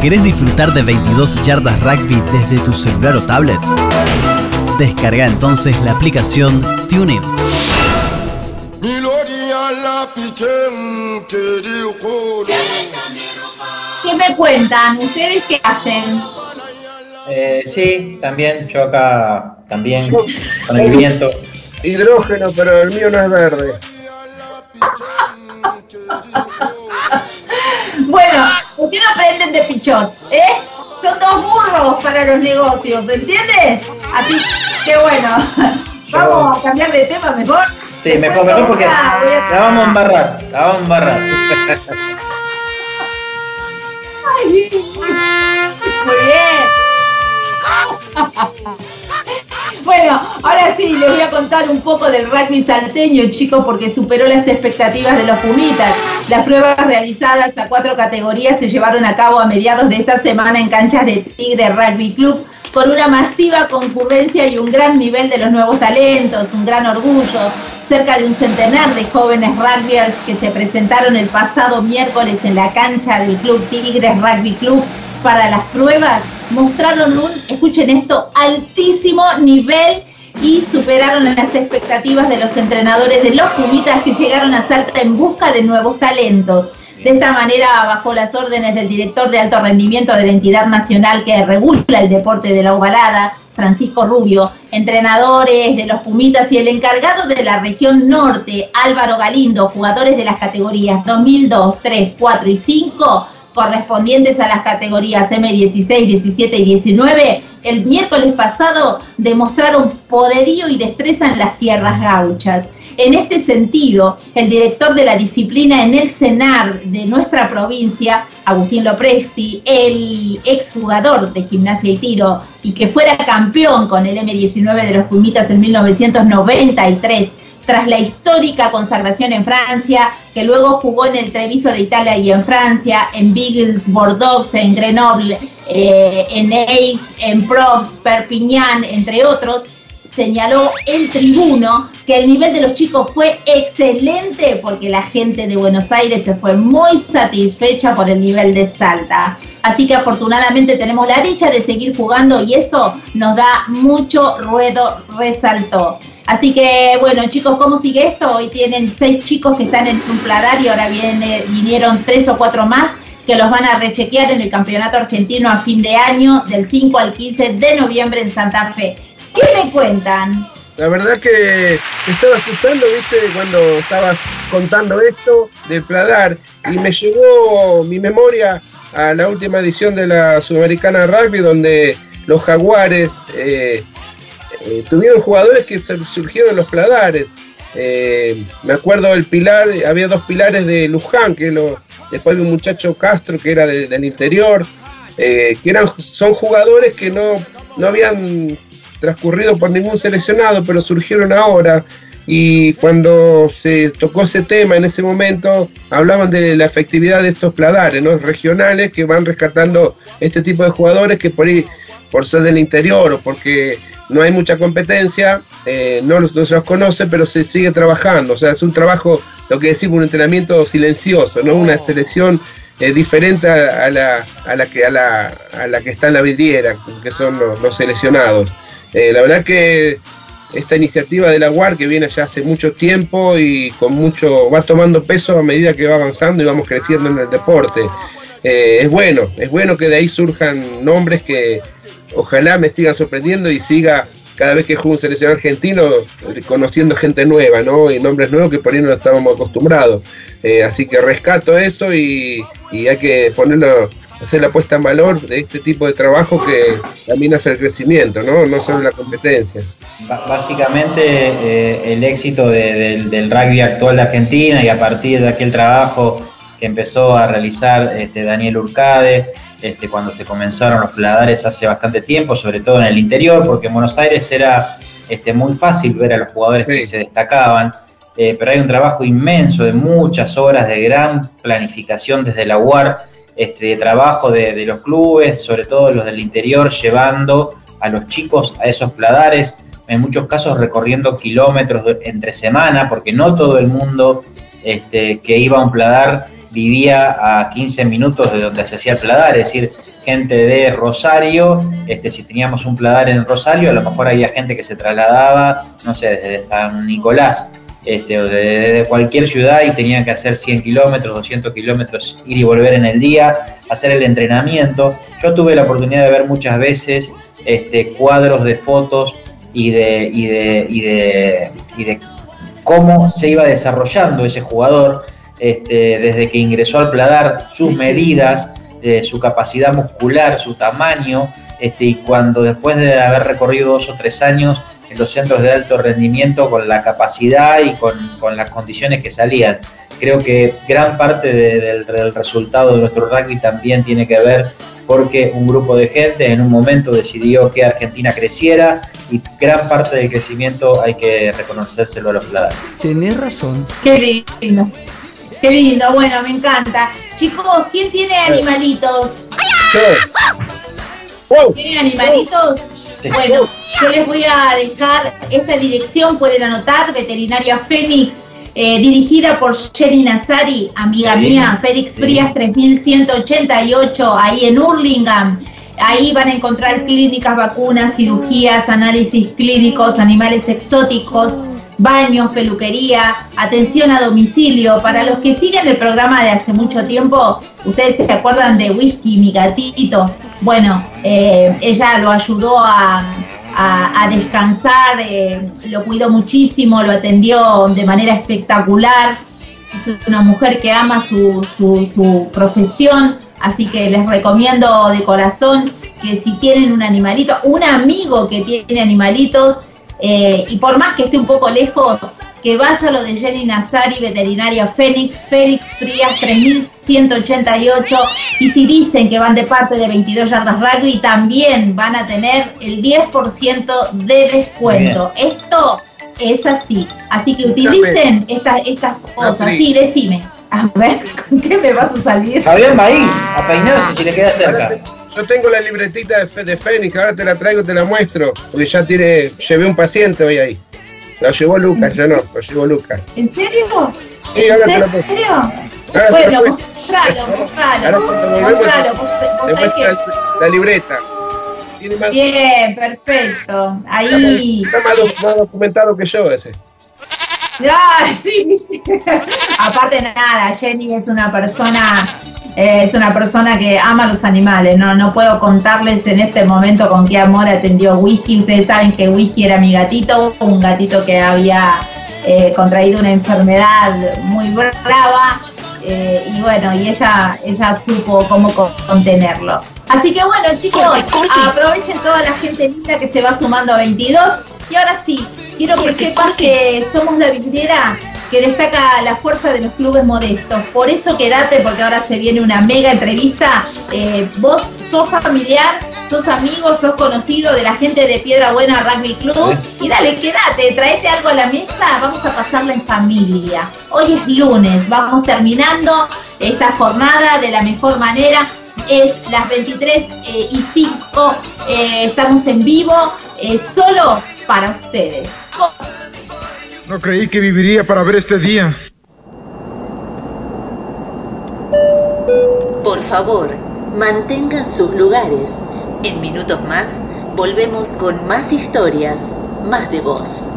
¿Querés disfrutar de 22 yardas rugby desde tu celular o tablet? Descarga entonces la aplicación TuneIn. ¿Qué me cuentan? ¿Ustedes qué hacen? Eh, sí, también, yo acá también con el viento. Hidrógeno, pero el mío no es verde. *laughs* Bueno, ¿por qué no aprenden de pichot? ¿Eh? Son dos burros para los negocios, ¿entiendes? Así que bueno, *laughs* vamos a cambiar de tema mejor. Sí, mejor, mejor porque Ah, la vamos a embarrar, la vamos a embarrar. Ay, muy bien. Bueno, ahora sí, les voy a contar un poco del rugby salteño, chicos, porque superó las expectativas de los Pumitas. Las pruebas realizadas a cuatro categorías se llevaron a cabo a mediados de esta semana en canchas de Tigre Rugby Club, con una masiva concurrencia y un gran nivel de los nuevos talentos, un gran orgullo. Cerca de un centenar de jóvenes rugbyers que se presentaron el pasado miércoles en la cancha del Club Tigres Rugby Club para las pruebas mostraron un, escuchen esto, altísimo nivel y superaron las expectativas de los entrenadores de los Pumitas que llegaron a Salta en busca de nuevos talentos. De esta manera, bajo las órdenes del director de alto rendimiento de la entidad nacional que regula el deporte de la ovalada, Francisco Rubio, entrenadores de los Pumitas y el encargado de la región norte, Álvaro Galindo, jugadores de las categorías 2002, 3, 4 y 5, correspondientes a las categorías M16, 17 y 19, el miércoles pasado demostraron poderío y destreza en las tierras gauchas. En este sentido, el director de la disciplina en el CENAR de nuestra provincia, Agustín Lopresti, el exjugador de gimnasia y tiro y que fuera campeón con el M19 de los Pumitas en 1993, tras la histórica consagración en Francia, que luego jugó en el Treviso de Italia y en Francia, en Beagles, Bordeaux, en Grenoble, eh, en Aix, en Prox, Perpignan, entre otros, señaló el tribuno que el nivel de los chicos fue excelente porque la gente de Buenos Aires se fue muy satisfecha por el nivel de Salta. Así que afortunadamente tenemos la dicha de seguir jugando y eso nos da mucho ruedo, resaltó. Así que bueno chicos, ¿cómo sigue esto? Hoy tienen seis chicos que están en un pladar y ahora viene, vinieron tres o cuatro más que los van a rechequear en el campeonato argentino a fin de año del 5 al 15 de noviembre en Santa Fe. ¿Qué me cuentan? La verdad que estaba escuchando, viste, cuando estabas contando esto del Pladar y me llegó mi memoria a la última edición de la Sudamericana Rugby donde los Jaguares eh, eh, tuvieron jugadores que sur- surgieron en los Pladares. Eh, me acuerdo del pilar, había dos pilares de Luján, que lo, después había un muchacho Castro que era de- del interior, que eran, son jugadores que no, no habían transcurrido por ningún seleccionado, pero surgieron ahora. Y cuando se tocó ese tema en ese momento, hablaban de la efectividad de estos pladares ¿no? regionales que van rescatando este tipo de jugadores que por ahí, por ser del interior o porque no hay mucha competencia, eh, no, los, no se los conoce, pero se sigue trabajando. O sea, es un trabajo, lo que decimos, un entrenamiento silencioso, no una selección eh, diferente a, a la, a, la que, a, la, a la que está en la vidriera, que son los, los seleccionados. Eh, la verdad que esta iniciativa de la UAR que viene ya hace mucho tiempo y con mucho va tomando peso a medida que va avanzando y vamos creciendo en el deporte. Eh, es bueno, es bueno que de ahí surjan nombres que ojalá me sigan sorprendiendo y siga cada vez que juego un seleccionado argentino conociendo gente nueva, ¿no? Y nombres nuevos que por ahí no estábamos acostumbrados. Eh, así que rescato eso y hay que ponerlo, hacer la puesta en valor de este tipo de trabajo que también hace el crecimiento, ¿no? No solo la competencia. Básicamente eh, el éxito de- del, del rugby actual de Argentina y a partir de aquel trabajo que empezó a realizar este, Daniel Urcade, este, cuando se comenzaron los pladares hace bastante tiempo, sobre todo en el interior, porque en Buenos Aires era este, muy fácil ver a los jugadores que se destacaban, eh, pero hay un trabajo inmenso de muchas horas de gran planificación desde la UAR, este, trabajo de, los clubes, sobre todo los del interior, llevando a los chicos a esos pladares, en muchos casos recorriendo kilómetros entre semana, porque no todo el mundo este, que iba a un pladar vivía a 15 minutos de donde se hacía el pladar, es decir, gente de Rosario, este, si teníamos un pladar en Rosario, a lo mejor había gente que se trasladaba, no sé, desde San Nicolás este, o de, cualquier ciudad y tenían que hacer 100 kilómetros, 200 kilómetros, ir y volver en el día, hacer el entrenamiento. Yo tuve la oportunidad de ver muchas veces este, cuadros de fotos y de, y de, y de, y de cómo se iba desarrollando ese jugador este, desde que ingresó al pladar, sus medidas, eh, su capacidad muscular, su tamaño, este, y cuando después de haber recorrido dos o tres años en los centros de alto rendimiento con la capacidad y con, las condiciones que salían. Creo que gran parte del, resultado de nuestro rugby también tiene que ver porque un grupo de gente en un momento decidió que Argentina creciera y gran parte del crecimiento hay que reconocérselo a los pladares. Tenés razón. Qué lindo. Qué lindo, bueno, me encanta. Chicos, ¿quién tiene animalitos? ¿Tienen animalitos? Bueno, yo les voy a dejar esta dirección, pueden anotar, Veterinaria Fénix, eh, dirigida por Jenny Nazari, amiga mía, Félix Frías 3188, ahí en Hurlingham. Ahí van a encontrar clínicas, vacunas, cirugías, análisis clínicos, animales exóticos, baños, peluquería, atención a domicilio. Para los que siguen el programa de hace mucho tiempo, ustedes se acuerdan de Whisky, mi gatito. Bueno, eh, ella lo ayudó a, descansar, eh, lo cuidó muchísimo, lo atendió de manera espectacular. Es una mujer que ama su, su profesión, así que les recomiendo de corazón que si tienen un animalito, un amigo que tiene animalitos, eh, y por más que esté un poco lejos, que vaya lo de Jenny Nazari, veterinaria Fénix, Félix Frías 3188. Y si dicen que van de parte de 22 yardas rugby, también van a tener el 10% de descuento. Esto es así. Así que utilicen estas, estas cosas. Sí, decime. A ver, *laughs* ¿con qué me vas a salir? Va ahí, a peinarse si le queda cerca. Yo tengo la libretita de, de Fénix, ahora te la traigo, te la muestro, porque ya tiene, llevé un paciente hoy ahí. Lo llevó Lucas, yo no, lo llevó Lucas. ¿En serio? Sí, ahora te la ¿En serio? bueno, mostralo, mostralo. Mostralo, la libreta. Bien, perfecto. Ahí. Está más, documentado que yo ese. *laughs* Ya, sí. Aparte nada, Jenny es una persona eh, es una persona que ama los animales, no, no puedo contarles en este momento con qué amor atendió Whisky. Ustedes saben que Whisky era mi gatito, un gatito que había eh, contraído una enfermedad muy brava. Eh, y bueno, y ella, ella supo cómo contenerlo. Así que bueno, chicos, aprovechen toda la gente linda que se va sumando a 22. Y ahora sí, quiero que sepan que somos la vidriera que destaca la fuerza de los clubes modestos. Por eso quédate, porque ahora se viene una mega entrevista. Eh, vos sos familiar, sos amigo, sos conocido de la gente de Piedra Buena Rugby Club. Y dale, quédate, traete algo a la mesa, vamos a pasarla en familia. Hoy es lunes, vamos terminando esta jornada de la mejor manera. Es las 23 eh, y 5, eh, estamos en vivo, solo para ustedes. No creí que viviría para ver este día. Por favor, mantengan sus lugares. En minutos más, volvemos con más historias, más de voz.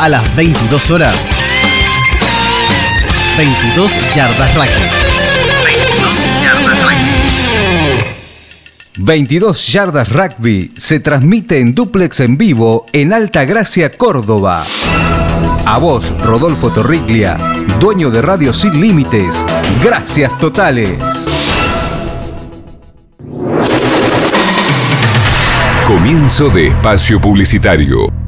A las 22 horas. 22 Yardas Rugby. 22 Yardas Rugby. 22 Yardas Rugby se transmite en duplex en vivo en Alta Gracia, Córdoba. A vos, Rodolfo Torriglia, dueño de Radio Sin Límites. Gracias totales. Comienzo de espacio publicitario.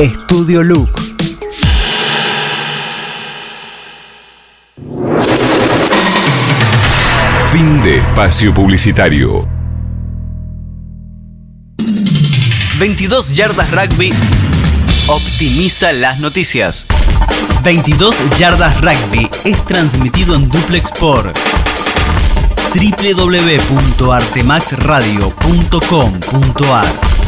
Estudio Look. Fin de espacio publicitario. 22 Yardas Rugby optimiza las noticias. 22 Yardas Rugby es transmitido en duplex por www.artemaxradio.com.ar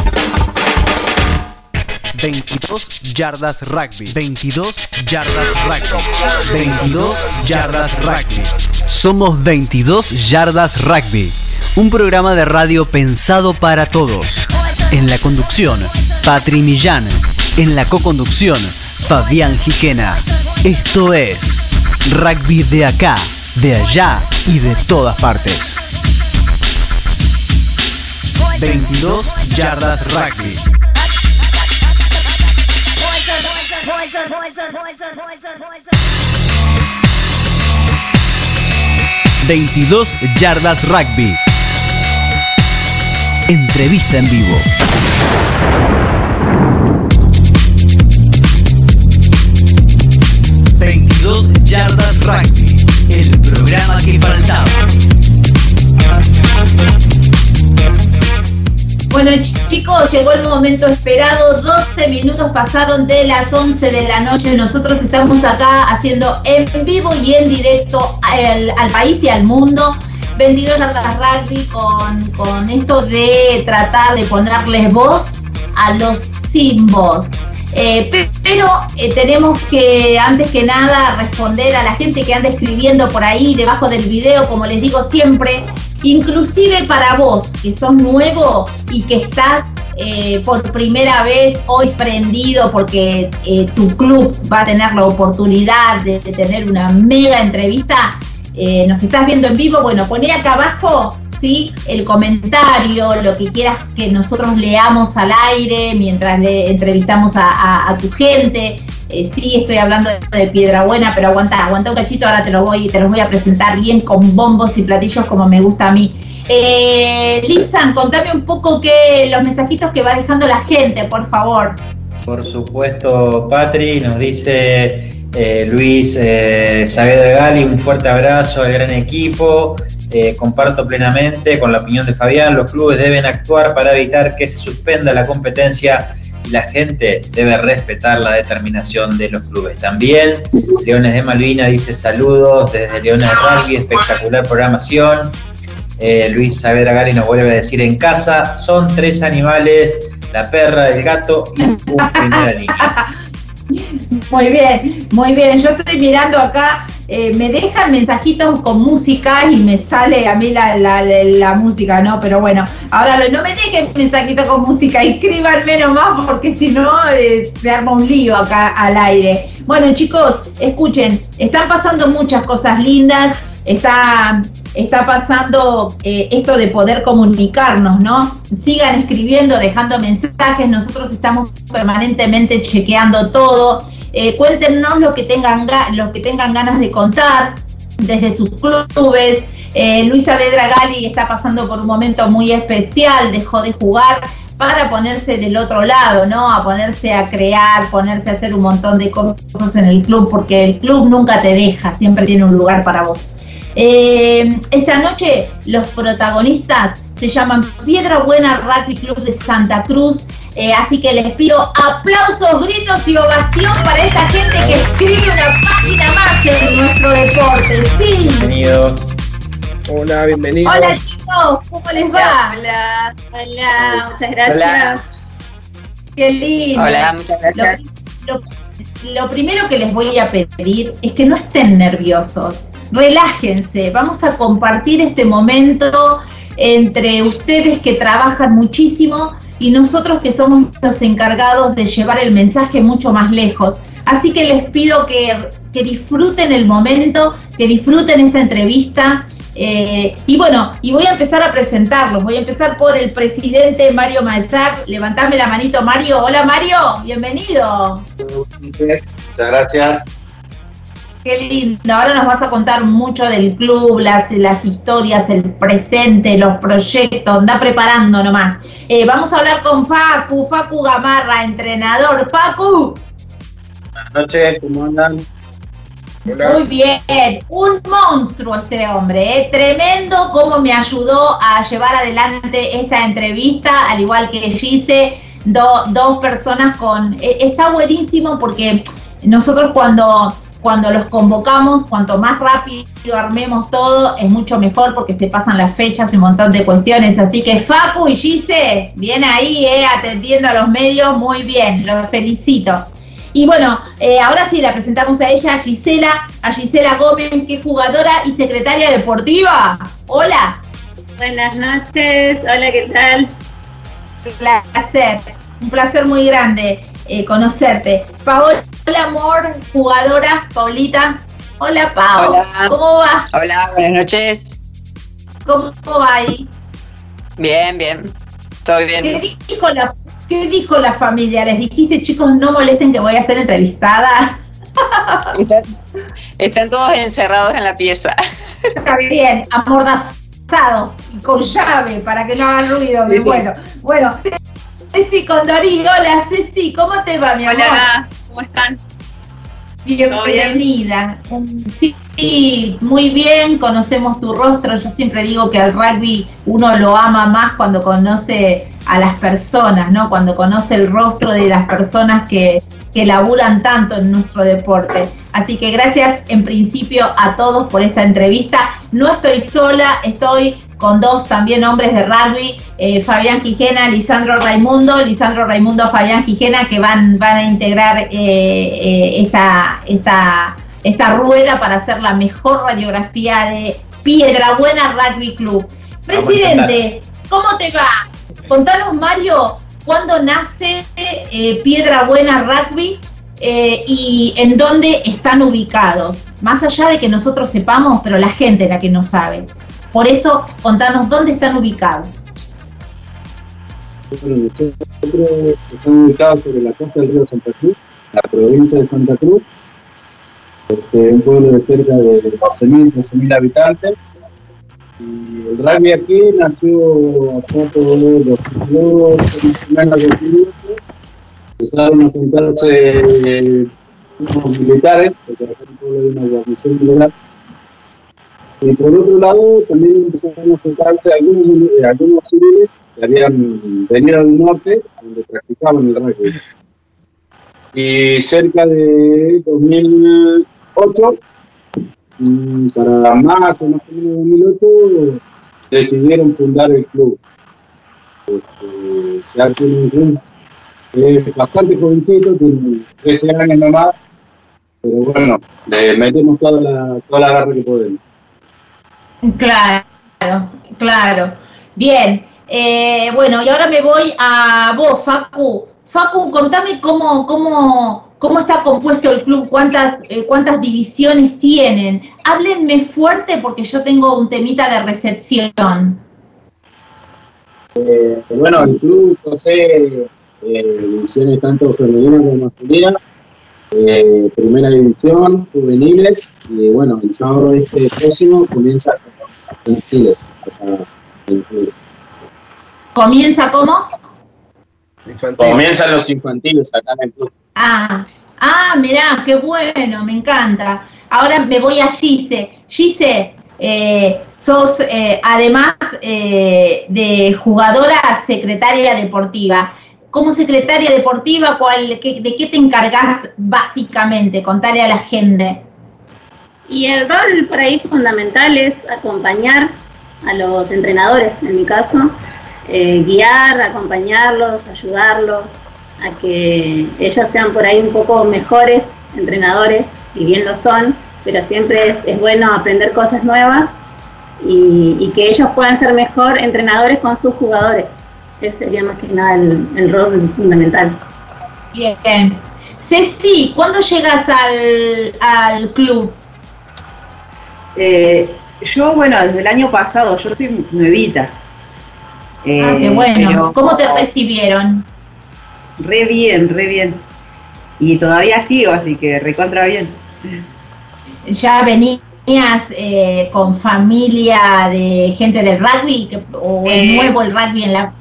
22 yardas rugby. 22 yardas rugby. 22 yardas rugby. Somos 22 yardas rugby. Un programa de radio pensado para todos. En la conducción, Patri Millán. En la co-conducción, Fabián Gijena. Esto es rugby de acá, de allá y de todas partes. 22 yardas rugby. 22 yardas rugby. Entrevista en vivo. ...22 yardas rugby... ...el programa que faltaba. Bueno chicos, llegó el momento esperado, 12 minutos pasaron de las 11 de la noche, nosotros estamos acá haciendo en vivo y en directo al, al país y al mundo. 22 yardas rugby con, con esto de tratar de ponerles voz a los sin voz. Eh, pe- pero eh, tenemos que, antes que nada, responder a la gente que anda escribiendo por ahí debajo del video, como les digo siempre, inclusive para vos, que sos nuevo y que estás eh, por primera vez hoy prendido porque eh, tu club va a tener la oportunidad de, tener una mega entrevista, eh, nos estás viendo en vivo, bueno, poné acá abajo ¿sí? el comentario, lo que quieras que nosotros leamos al aire mientras le entrevistamos a tu gente. Eh, sí, estoy hablando de, Piedra Buena, pero aguanta, aguanta un cachito, ahora te lo voy, te los voy a presentar bien con bombos y platillos como me gusta a mí. Eh, Lisan, contame un poco que los mensajitos que va dejando la gente, por favor. Por supuesto, Patri, nos dice eh, Luis eh, Saavedra Gali, un fuerte abrazo al gran equipo. Eh, comparto plenamente con la opinión de Fabián, los clubes deben actuar para evitar que se suspenda la competencia la gente debe respetar la determinación de los clubes. También Leones de Malvina dice saludos desde Leones de Rugby, espectacular programación. Eh, Luis Saavedra Gali nos vuelve a decir en casa, son tres animales la perra, el gato y un primera línea. *laughs* Muy bien, muy bien. Yo estoy mirando acá, eh, me dejan mensajitos con música y me sale a mí la, la, música, ¿no? Pero bueno, ahora no me dejen mensajitos con música, escríbanme nomás porque si no eh, se arma un lío acá al aire. Bueno chicos, escuchen, están pasando muchas cosas lindas, está, está pasando eh, esto de poder comunicarnos, ¿no? Sigan escribiendo, dejando mensajes, nosotros estamos permanentemente chequeando todo. Eh, cuéntenos lo que tengan ga- lo que tengan ganas de contar desde sus clubes. Eh, Luis Saavedra Gali está pasando por un momento muy especial, dejó de jugar para ponerse del otro lado, ¿no? A ponerse a crear, ponerse a hacer un montón de cosas en el club, porque el club nunca te deja, siempre tiene un lugar para vos. Eh, esta noche los protagonistas se llaman Piedra Buena Rugby Club de Santa Cruz. Eh, así que les pido aplausos, gritos y ovación para esta gente que escribe una página más en nuestro deporte. Sí. Bienvenidos. Hola, bienvenidos. Hola chicos, ¿cómo les va? Hola, hola, muchas gracias. Hola. Qué lindo. Hola, muchas gracias. Lo, lo- lo primero que les voy a pedir es que no estén nerviosos. Relájense. Vamos a compartir este momento entre ustedes que trabajan muchísimo y nosotros que somos los encargados de llevar el mensaje mucho más lejos. Así que les pido que, que disfruten el momento, que disfruten esta entrevista. eh, y bueno, y voy a empezar a presentarlos. Voy a empezar por el presidente Mario Mayar. Levantame la manito, Mario. Hola, Mario. Bienvenido. Muchas gracias. Qué lindo. Ahora nos vas a contar mucho del club, las, las historias, el presente, los proyectos. Anda preparando nomás. Eh, vamos a hablar con Facu, Facu Gamarra, entrenador. Facu. Buenas noches, ¿cómo andan? Muy bien, un monstruo este hombre, ¿eh? tremendo cómo me ayudó a llevar adelante esta entrevista, al igual que Gise, do- dos personas con... eh, Está buenísimo porque nosotros cuando, cuando los convocamos, cuanto más rápido armemos todo, es mucho mejor porque se pasan las fechas y un montón de cuestiones. Así que Facu y Gise, bien ahí, ¿eh? atendiendo a los medios, muy bien, los felicito. Y bueno, eh, ahora sí la presentamos a ella, a Gisela, a Gisela Gómez, que es jugadora y secretaria deportiva. Hola. Buenas noches, hola, ¿qué tal? Un placer, un placer muy grande eh, conocerte. Paola Amor, jugadora, Paulita. Hola, Pau. Hola. ¿Cómo va? Hola, buenas noches. ¿Cómo va ahí? Bien, bien. Todo ¿Qué bien. dijo la, qué dijo la familia? ¿Les dijiste, chicos, no molesten que voy a ser entrevistada? *laughs* Están, están todos encerrados en la pieza. Está bien, amordazado y con llave para que no hagan ruido. Sí, sí. Bueno, bueno. Ceci Condorí, hola Ceci, ¿cómo te va, mi amor? Hola, ¿cómo están? Bienvenida. Sí, sí, muy bien, conocemos tu rostro. Yo siempre digo que al rugby uno lo ama más cuando conoce a las personas, ¿no? Cuando conoce el rostro de las personas que, que laburan tanto en nuestro deporte. Así que gracias en principio a todos por esta entrevista. No estoy sola, estoy con dos también hombres de rugby, eh, Fabián Gijena, Lisandro Raimundo, Lisandro Raimundo, Fabián Gijena, que van, van a integrar eh, eh, esta, esta, esta rueda para hacer la mejor radiografía de Piedra Buena Rugby Club. Presidente, ¿cómo te va? Contanos, Mario, ¿cuándo nace eh, Piedra Buena Rugby eh, y en dónde están ubicados? Más allá de que nosotros sepamos, pero la gente es la que no sabe. Por eso, contanos dónde están ubicados. Bueno, nosotros estamos ubicados sobre la costa del río Santa Cruz, la provincia de Santa Cruz, este, un pueblo de cerca de 12.000, 13.000 habitantes. Y el rugby aquí nació hace por los de Empezaron a juntarse unos militares, porque acá en pueblo hay una guarnición militar. Y por otro lado, también empezaron a juntarse algunos, eh, algunos civiles que habían venido del norte, donde practicaban el rugby. Y cerca de 2008, mm, para más o menos de 2008, decidieron fundar el club. Este, ya tiene un club es bastante jovencito, tiene 13 años nomás, pero bueno, le metemos toda la, toda la garra que podemos. Claro, claro. Bien. Eh, bueno, y ahora me voy a vos, Facu. Facu, contame cómo, cómo, cómo está compuesto el club, cuántas, eh, cuántas divisiones tienen. Háblenme fuerte porque yo tengo un temita de recepción. Eh, bueno, el club posee eh, divisiones tanto femeninas como masculinas, eh, primera división, juveniles, y bueno, el sábado este próximo comienza infantiles. o sea, infantiles. ¿Comienza cómo? Comienzan los infantiles acá en el club. Ah, ah, mirá, qué bueno, me encanta. Ahora me voy a Gise. Gise, eh, sos eh, además eh, de jugadora secretaria deportiva. Como secretaria deportiva, ¿cuál, qué- ¿de qué te encargás básicamente? Contarle a la gente. Y el rol por ahí fundamental es acompañar a los entrenadores, en mi caso, eh, guiar, acompañarlos, ayudarlos a que ellos sean por ahí un poco mejores entrenadores, si bien lo son, pero siempre es, bueno aprender cosas nuevas y, y que ellos puedan ser mejor entrenadores con sus jugadores. Ese sería más que nada el, el rol fundamental. Bien. Ceci, ¿cuándo llegas al, al club? Eh, yo, bueno, desde el año pasado, yo soy nuevita. Eh, ah, qué bueno. pero ¿Cómo te recibieron? Re bien, re bien. Y todavía sigo, así que recontra bien. ¿Ya venías eh, con familia de gente del rugby o es Eh, nuevo el rugby en la...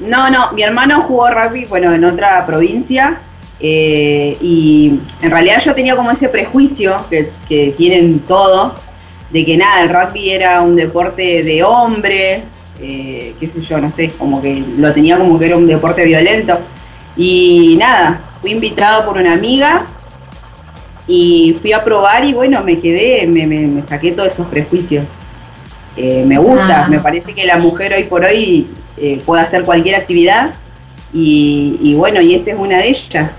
No, no, mi hermano jugó rugby, bueno, en otra provincia. Eh, y en realidad yo tenía como ese prejuicio que, que tienen todos, de que nada, el rugby era un deporte de hombre, eh, qué sé yo, no sé, como que lo tenía como que era un deporte violento. Y nada, fui invitado por una amiga y fui a probar y bueno, me quedé, me, me- me saqué todos esos prejuicios. Eh, me gusta, Ah. me parece que la mujer hoy por hoy eh, puede hacer cualquier actividad y, y bueno, y esta es una de ellas.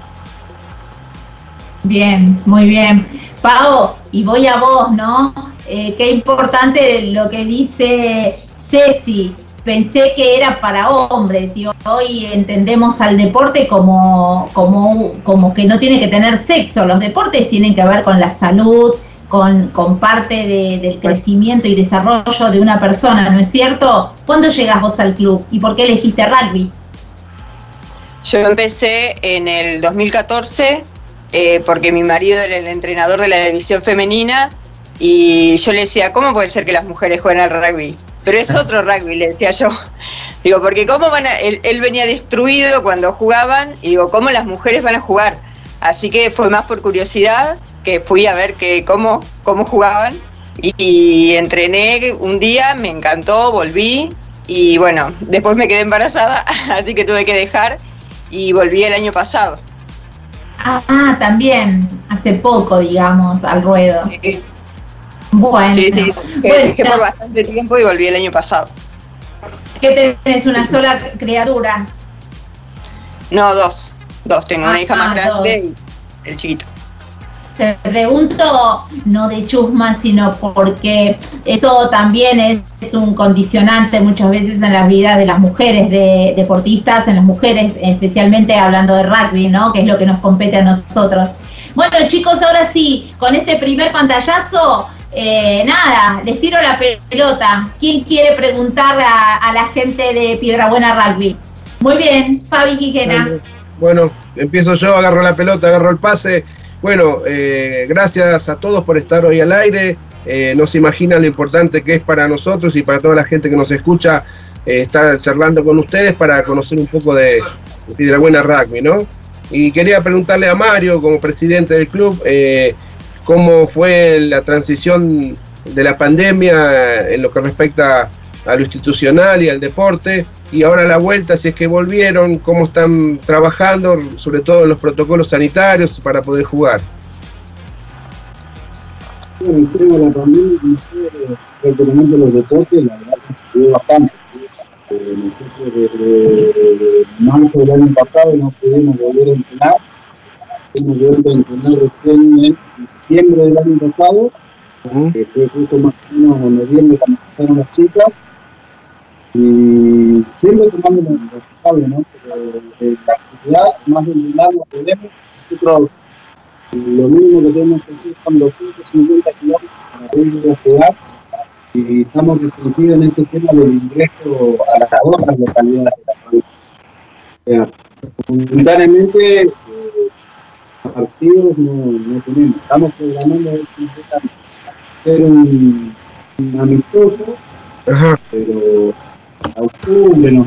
Bien, muy bien. Pao, y voy a vos, ¿no? Eh, qué importante lo que dice Ceci. Pensé que era para hombres y hoy entendemos al deporte como, como, como que no tiene que tener sexo. Los deportes tienen que ver con la salud, con, con parte de- del crecimiento y desarrollo de una persona, ¿no es cierto? ¿Cuándo llegas vos al club y por qué elegiste rugby? Yo empecé en el 2014 eh, porque mi marido era el entrenador de la división femenina y yo le decía, ¿cómo puede ser que las mujeres jueguen al rugby? Pero es *laughs* otro rugby, le decía yo. Digo, porque cómo van a, él, él venía destruido cuando jugaban y digo, ¿cómo las mujeres van a jugar? Así que fue más por curiosidad que fui a ver que cómo, cómo jugaban y, y entrené un día, me encantó, volví y bueno, después me quedé embarazada, *laughs* así que tuve que dejar y volví el año pasado. Ah, ah, también, hace poco, digamos, al ruedo. Bueno, Sí, sí, Bueno, dejé por bastante tiempo y volví el año pasado. que tenés una sola criatura. No, dos, dos, tengo Ah, una hija más ah, grande y el chiquito. Te pregunto, no de chusma, sino porque eso también es, un condicionante muchas veces en las vidas de las mujeres de, deportistas, en las mujeres, especialmente hablando de rugby, ¿no? Que es lo que nos compete a nosotros. Bueno, chicos, ahora sí, con este primer pantallazo, eh, nada, les tiro la pelota. ¿Quién quiere preguntar a, la gente de Piedrabuena Rugby? Muy bien, Fabi Gijena. Bueno, empiezo yo, agarro la pelota, agarro el pase. Bueno, eh, gracias a todos por estar hoy al aire. Eh, no se imaginan lo importante que es para nosotros y para toda la gente que nos escucha eh, estar charlando con ustedes para conocer un poco de, de Piedrabuena Rugby, ¿no? Y quería preguntarle a Mario, como presidente del club, eh, cómo fue la transición de la pandemia en lo que respecta a lo institucional y al deporte, y ahora la vuelta, si es que volvieron, cómo están trabajando, sobre todo en los protocolos sanitarios para poder jugar. Bueno, el tema de la pandemia, prácticamente los deportes, la verdad que se bastante. Eh, nosotros desde marzo del año pasado no pudimos volver a entrenar. Hemos vuelto a entrenar recién en diciembre del año pasado, que fue justo más o menos en noviembre cuando empezaron las chicas. Y siempre tomando los responsables, ¿no? Pero eh, la actividad, más de entrenar, no podemos. Nosotros lo mínimo que tenemos que hacer son 250 kilómetros para ir a jugar y estamos restringidos en este tema del ingreso a las otras localidades de la provincia. Sea, momentáneamente eh, partidos no, no tenemos. Estamos programando hacer un, un amistoso, pero a octubre.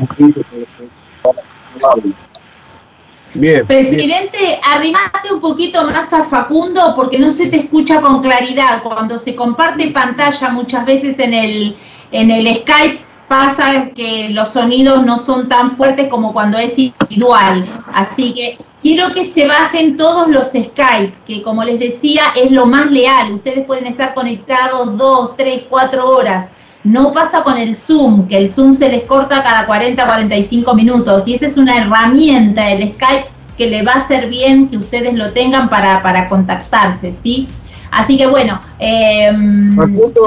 Bien. Presidente, arrimate un poquito más a Facundo porque no se te escucha con claridad. Cuando se comparte pantalla muchas veces en el, en el Skype pasa que los sonidos no son tan fuertes como cuando es individual. Así que quiero que se bajen todos los Skype, que como les decía es lo más leal. Ustedes pueden estar conectados dos, tres, cuatro horas. No pasa con el Zoom, que el Zoom se les corta cada 40, 45 minutos. Y esa es una herramienta, el Skype, que le va a hacer bien que ustedes lo tengan para, para contactarse, ¿sí? Así que bueno, eh,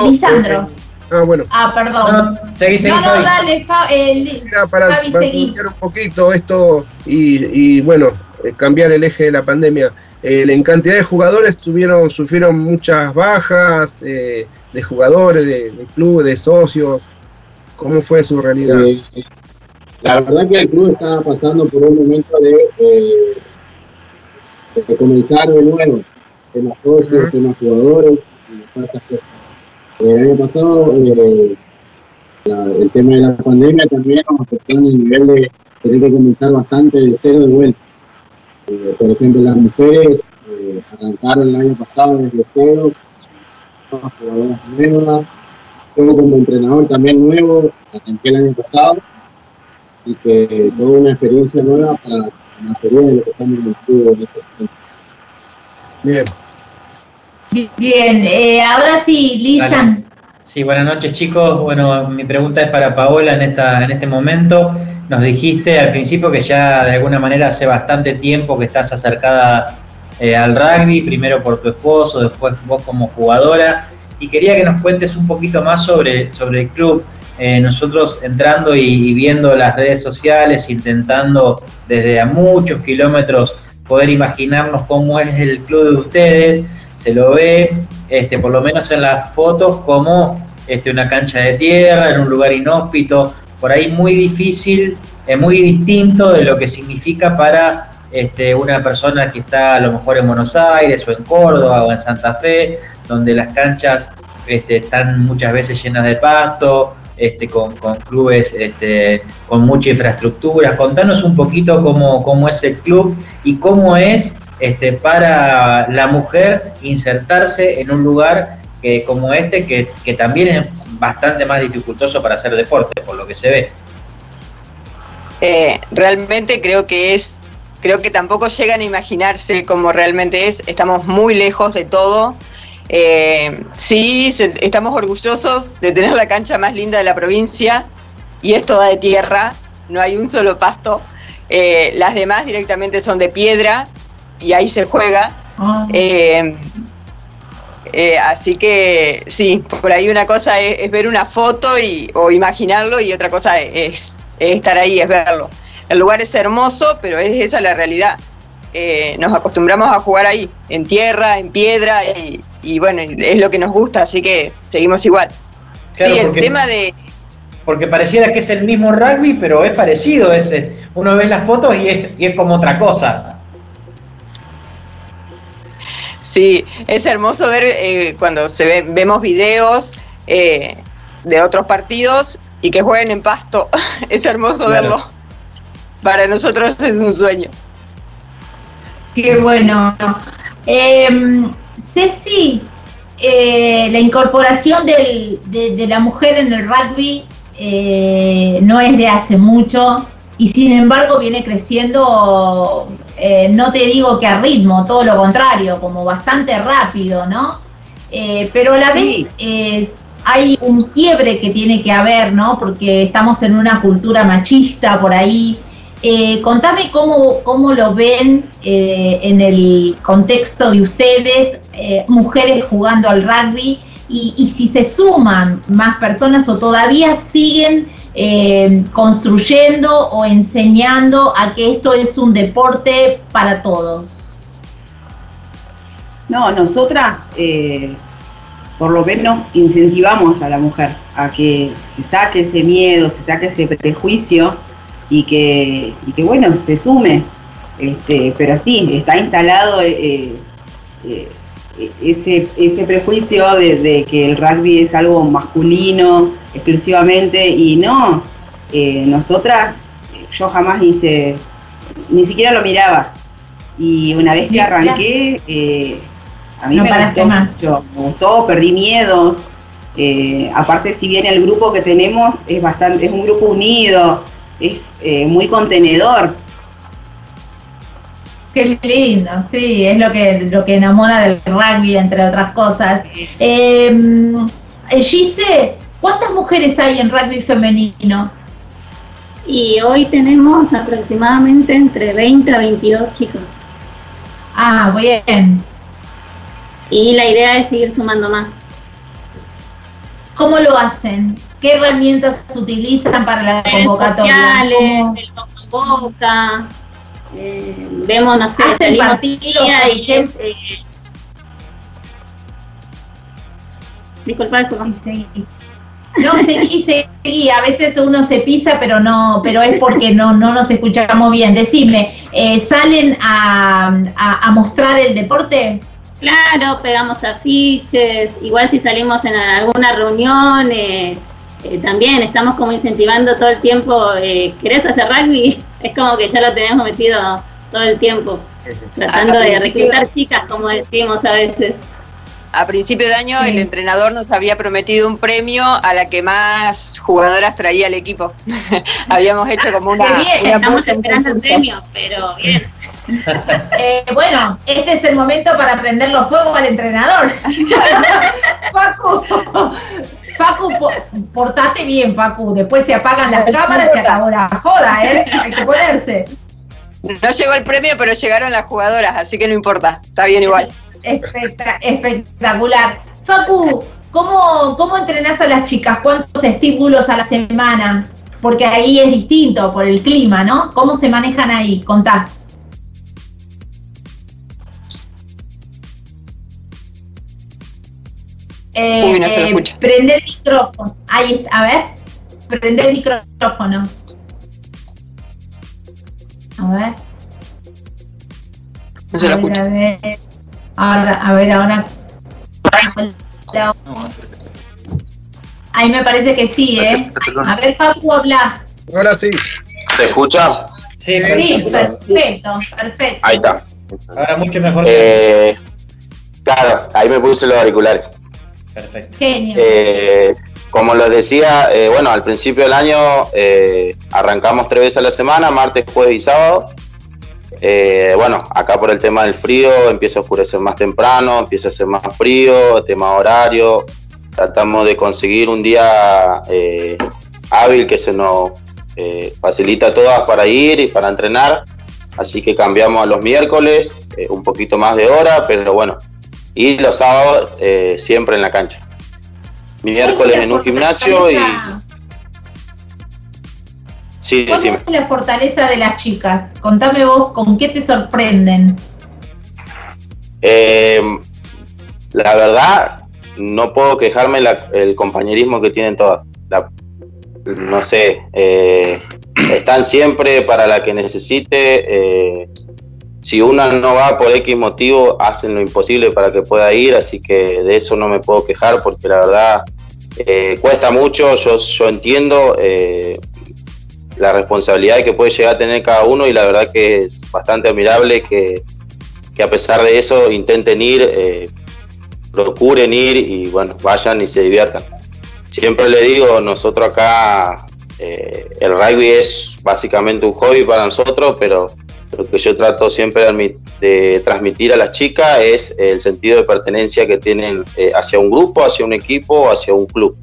Lisandro. Ah, bueno. Ah, perdón. seguí, seguí, no, no, Fabi. dale, Fa- eh, para, Fabi, para seguí. cambiar un poquito esto y, y, bueno, eh, cambiar el eje de la pandemia. Eh, en cantidad de jugadores tuvieron, sufrieron muchas bajas eh, de jugadores, de, de clubes, de socios. ¿Cómo fue su realidad? Eh, la verdad que el club estaba pasando por un momento de, eh, de comenzar de nuevo, temas socios, temas jugadores, todas esas cosas. El año pasado, eh, la- el tema de la pandemia también nos afectó en el nivel de tener que comenzar bastante de cero de vuelta. Por ejemplo, las mujeres arrancaron el año pasado desde cero, jugadoras nuevas, yo como entrenador también nuevo, arranqué el año pasado, y que toda una experiencia nueva para la mayoría de los que están en el club en este. Bien. Bien, eh, ahora sí, Lisan. Sí, buenas noches chicos. Bueno, mi pregunta es para Paola en, esta, en este momento. Nos dijiste al principio que ya de alguna manera hace bastante tiempo que estás acercada eh, al rugby, primero por tu esposo, después vos como jugadora. Y quería que nos cuentes un poquito más sobre, sobre el club. Eh, nosotros entrando y, viendo las redes sociales, intentando desde a muchos kilómetros poder imaginarnos cómo es el club de ustedes, se lo ve, este, por lo menos en las fotos, como este, una cancha de tierra, en un lugar inhóspito, por ahí muy difícil, eh, muy distinto de lo que significa para este, una persona que está a lo mejor en Buenos Aires o en Córdoba o en Santa Fe, donde las canchas este, están muchas veces llenas de pasto, este, con, clubes con mucha infraestructura. Contanos un poquito cómo, cómo es el club y cómo es este, para la mujer insertarse en un lugar como este, que, que también es bastante más dificultoso para hacer deporte, por lo que se ve. Eh, realmente creo que es, creo que tampoco llegan a imaginarse cómo realmente es. Estamos muy lejos de todo. Eh, sí, se- estamos orgullosos de tener la cancha más linda de la provincia y es toda de tierra, no hay un solo pasto. Eh, las demás directamente son de piedra y ahí se juega. Eh, eh, así que sí, por ahí una cosa es, es ver una foto y, o imaginarlo y otra cosa es, es estar ahí, es verlo. El lugar es hermoso, pero es esa la realidad. Eh, nos acostumbramos a jugar ahí, en tierra, en piedra y, y bueno, es lo que nos gusta, así que seguimos igual. Claro, sí, el porque- tema de, Porque pareciera que es el mismo rugby, pero es parecido. Es, es- uno ve las fotos y es, y es como otra cosa. Sí, es hermoso ver eh, cuando se ve- vemos videos eh, de otros partidos y que jueguen en pasto. *laughs* es hermoso Claro. verlo. Para nosotros es un sueño. Qué bueno. Eh, Ceci, eh, la incorporación del- de, de la mujer en el rugby eh, no es de hace mucho y sin embargo viene creciendo, eh, no te digo que a ritmo, todo lo contrario, como bastante rápido, ¿no? Eh, pero a la vez, hay un quiebre que tiene que haber, ¿no? Porque estamos en una cultura machista por ahí. Eh, contame cómo, cómo lo ven eh, en el contexto de ustedes, eh, mujeres jugando al rugby, y, y si se suman más personas o todavía siguen construyendo o enseñando a que esto es un deporte para todos. No, nosotras por lo menos incentivamos a la mujer a que se saque ese miedo, se saque ese prejuicio y que, y que bueno, se sume. Este, pero sí, está instalado eh, eh, ese, ese prejuicio de, de que el rugby es algo masculino exclusivamente y no, eh, nosotras, yo jamás hice, ni siquiera lo miraba. Y una vez que arranqué, a mí No me gustó más. mucho, me gustó, perdí miedos. Aparte, si bien el grupo que tenemos es bastante, es un grupo unido, es eh, muy contenedor. Qué lindo, sí, es lo que, lo que enamora del rugby, entre otras cosas. Eh, Gise, ¿cuántas mujeres hay en rugby femenino? Y hoy tenemos aproximadamente entre 20 a 22 chicos. Ah, bien. Y la idea es seguir sumando más. ¿Cómo lo hacen? ¿Qué herramientas utilizan para la convocatoria? sociales, ¿Cómo- el boca a boca, eh, vemos, no sé, ¿Hacen partidos, por y ejemplo? eh, Disculpa, disculpa. No, seguí, seguí. A veces uno se pisa, pero no, pero es porque no, no nos escuchamos bien. Decime, eh, ¿salen a, a- a mostrar el deporte? Claro, pegamos afiches, igual si salimos en alguna reunión, eh, eh, también estamos como incentivando todo el tiempo, eh, ¿querés hacer rugby? *laughs* Es como que ya lo tenemos metido todo el tiempo, tratando de reclutar chicas, como decimos a veces. A principio de año Sí. el entrenador nos había prometido un premio a la que más jugadoras traía al equipo. *laughs* Habíamos hecho como una... Qué bien, una estamos esperando el premio, pero bien. *laughs* Eh, bueno, este es el momento para prenderlo fuego al entrenador. *laughs* Facu, Facu, po- portate bien, Facu. Después se apagan las cámaras y se acabó la joda, ¿eh? Hay que ponerse. No llegó el premio, pero llegaron las jugadoras, así que no importa, está bien igual. Especta- espectacular. Facu, ¿cómo, ¿cómo entrenás a las chicas? ¿Cuántos estímulos a la semana? Porque ahí es distinto por el clima, ¿no? ¿Cómo se manejan ahí? Contá. Eh, Uy, no se lo eh, escucha. prende el micrófono. Ahí está, a ver. Prende el micrófono. A ver. No se lo a ver, escucha. a ver. Ahora, a ver, ahora. Ahí me parece que sí, ¿eh? A ver, Facu, habla. Ahora sí. ¿Se escucha? Sí, Sí, perfecto, perfecto. Ahí está. Ahora mucho mejor. Eh, claro, ahí me puse los auriculares. Perfecto. Genio. Eh, como les decía, eh, bueno, al principio del año eh, arrancamos tres veces a la semana, martes, jueves y sábado. Eh, bueno, acá por el tema del frío empieza a oscurecer más temprano, empieza a hacer más frío, tema horario. Tratamos de conseguir un día eh, hábil que se nos eh, facilita a todas para ir y para entrenar. Así que cambiamos a los miércoles, eh, un poquito más de hora, pero bueno. Y los sábados eh, siempre en la cancha. Miércoles en un gimnasio y... Sí, ¿Cuál decime. es la fortaleza de las chicas? Contame vos, ¿con qué te sorprenden? Eh, la verdad, no puedo quejarme la- el compañerismo que tienen todas. La- no sé, eh, *clears throat* están siempre para la que necesite. eh, si una no va por X motivo, hacen lo imposible para que pueda ir, así que de eso no me puedo quejar porque la verdad eh, cuesta mucho, yo, entiendo eh, la responsabilidad que puede llegar a tener cada uno y la verdad que es bastante admirable que, que a pesar de eso intenten ir, eh, procuren ir y bueno, vayan y se diviertan. Siempre le digo, nosotros acá, el rugby es básicamente un hobby para nosotros, pero lo que yo trato siempre de, transmitir a las chicas es el sentido de pertenencia que tienen eh, hacia un grupo, hacia un equipo, hacia un club.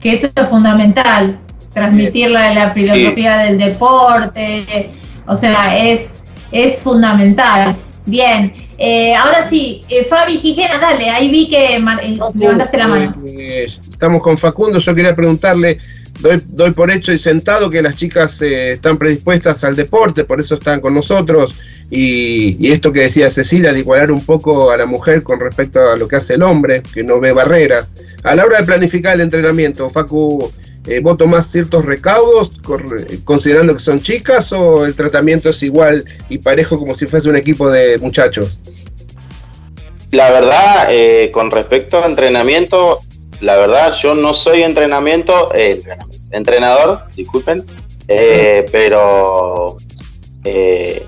Que eso es fundamental, transmitir la, la filosofía del deporte, o sea, es, es fundamental. Bien, eh, ahora sí, eh, Fabi Gijena, dale, ahí vi que mar- eh, levantaste la mano. Eh, estamos con Facundo, yo quería preguntarle, doy, doy por hecho y sentado que las chicas eh, están predispuestas al deporte, por eso están con nosotros, y, esto que decía Cecilia, de igualar un poco a la mujer con respecto a lo que hace el hombre, que no ve barreras. A la hora de planificar el entrenamiento, Facu, eh, ¿vos tomás ciertos recaudos considerando que son chicas o el tratamiento es igual y parejo como si fuese un equipo de muchachos? La verdad, eh, con respecto a entrenamiento, la verdad, yo no soy entrenamiento, eh, entrenador, disculpen, eh, pero eh,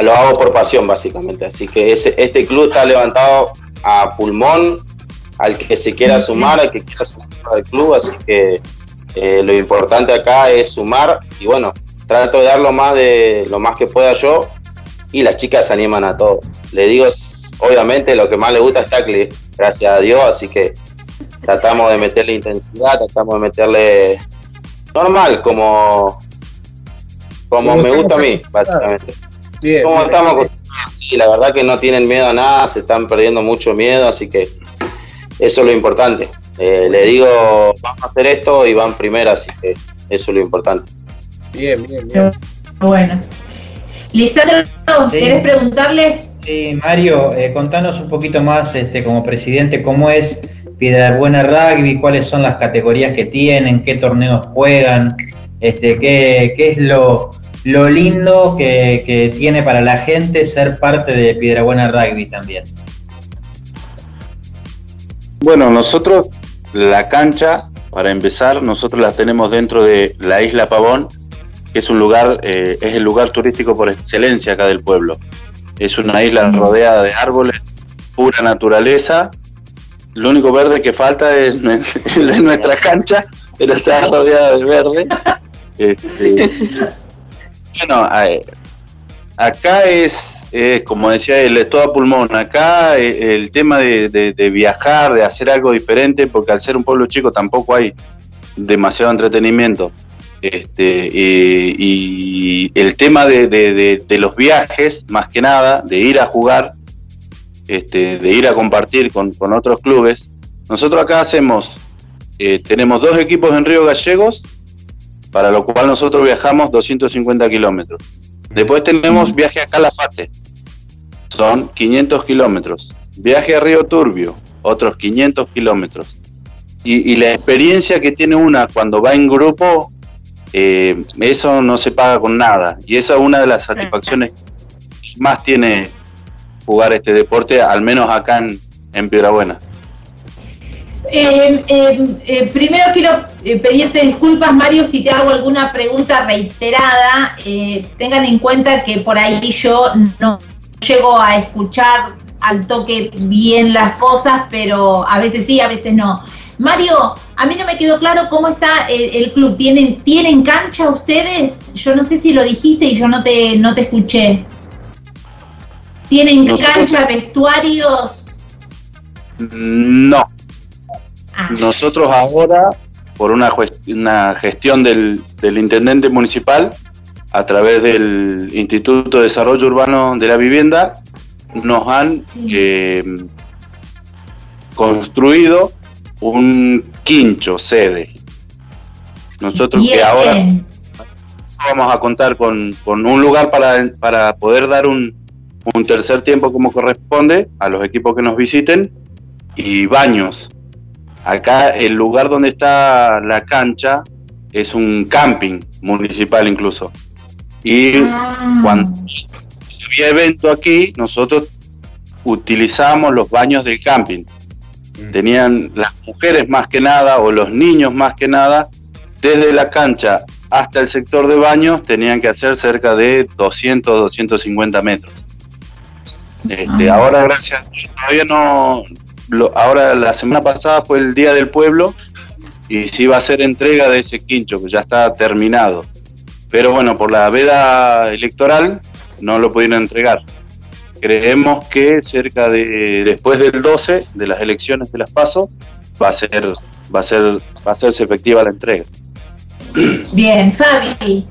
lo hago por pasión, básicamente. Así que ese, este club está levantado a pulmón, al que se quiera sumar, al que quiera sumar al club, así que eh, lo importante acá es sumar y bueno, trato de dar lo más, de, lo más que pueda yo y las chicas se animan a todo. Le digo, obviamente lo que más le gusta es tackle, gracias a Dios, así que tratamos de meterle intensidad, tratamos de meterle normal, como, como Como me gusta a mí, básicamente. Bien, Como bien. estamos acostumbrados, sí, la verdad que no tienen miedo a nada, se están perdiendo mucho miedo, así que eso es lo importante. Eh, le digo, vamos a hacer esto y van primero, así que eso es lo importante. Bien, bien, bien. Bueno. Lisandro, Sí. ¿querés preguntarle? Sí, Mario, eh, contanos un poquito más, este, como presidente, cómo es Piedrabuena Rugby, cuáles son las categorías que tienen, qué torneos juegan, este, qué, qué es lo, lo lindo que, que tiene para la gente ser parte de Piedrabuena Rugby también. Bueno, nosotros la cancha, para empezar, nosotros la tenemos dentro de la isla Pavón, que es un lugar, eh, es el lugar turístico por excelencia acá del pueblo. Es una isla rodeada de árboles, pura naturaleza. Lo único verde que falta es, *laughs* es nuestra cancha, pero está rodeada de verde. Este, bueno, eh, acá es, eh, como decía él, es todo a pulmón. Acá eh, el tema de, de- viajar, de hacer algo diferente, porque al ser un pueblo chico tampoco hay demasiado entretenimiento. Este, y, y el tema de- de los viajes, más que nada, de ir a jugar, este, de ir a compartir con, con otros clubes. Nosotros acá hacemos, eh, tenemos dos equipos en Río Gallegos, para lo cual nosotros viajamos 250 kilómetros. Después tenemos viaje a Calafate, son 500 kilómetros. Viaje a Río Turbio, otros 500 kilómetros. Y, y la experiencia que tiene una cuando va en grupo, eh, eso no se paga con nada. Y esa es una de las satisfacciones que más tiene jugar este deporte, al menos acá en, en Piedrabuena. Eh, eh, eh, primero quiero eh, pedirte disculpas, Mario, si te hago alguna pregunta reiterada. Eh, tengan en cuenta que por ahí yo no llego a escuchar al toque bien las cosas, pero a veces sí, a veces no. Mario, a mí no me quedó claro cómo está el, el club. ¿Tienen, ¿Tienen cancha ustedes? Yo no sé si lo dijiste y yo no te, no te escuché. ¿Tienen Nosotros- cancha, vestuarios? No. Nosotros ahora, por una, gestión del, del intendente municipal, a través del Instituto de Desarrollo Urbano de la Vivienda, nos han eh, construido un quincho sede. Nosotros que ahora vamos a contar con, con un lugar para, para poder dar un, un tercer tiempo como corresponde a los equipos que nos visiten y baños. Acá el lugar donde está la cancha es un camping municipal incluso. Y cuando había evento aquí, nosotros utilizamos los baños del camping. Tenían las mujeres más que nada o los niños más que nada, desde la cancha hasta el sector de baños tenían que hacer cerca de 200, 250 metros. Este, Ahora, gracias, todavía no. lo- ahora, la semana pasada fue el Día del Pueblo y se iba a hacer entrega de ese quincho, que ya está terminado. pero bueno, por la veda electoral no lo pudieron entregar. Creemos que cerca de después del 12 de las elecciones de las PASO va a ser va a ser va a serse efectiva la entrega. Bien, Fabi.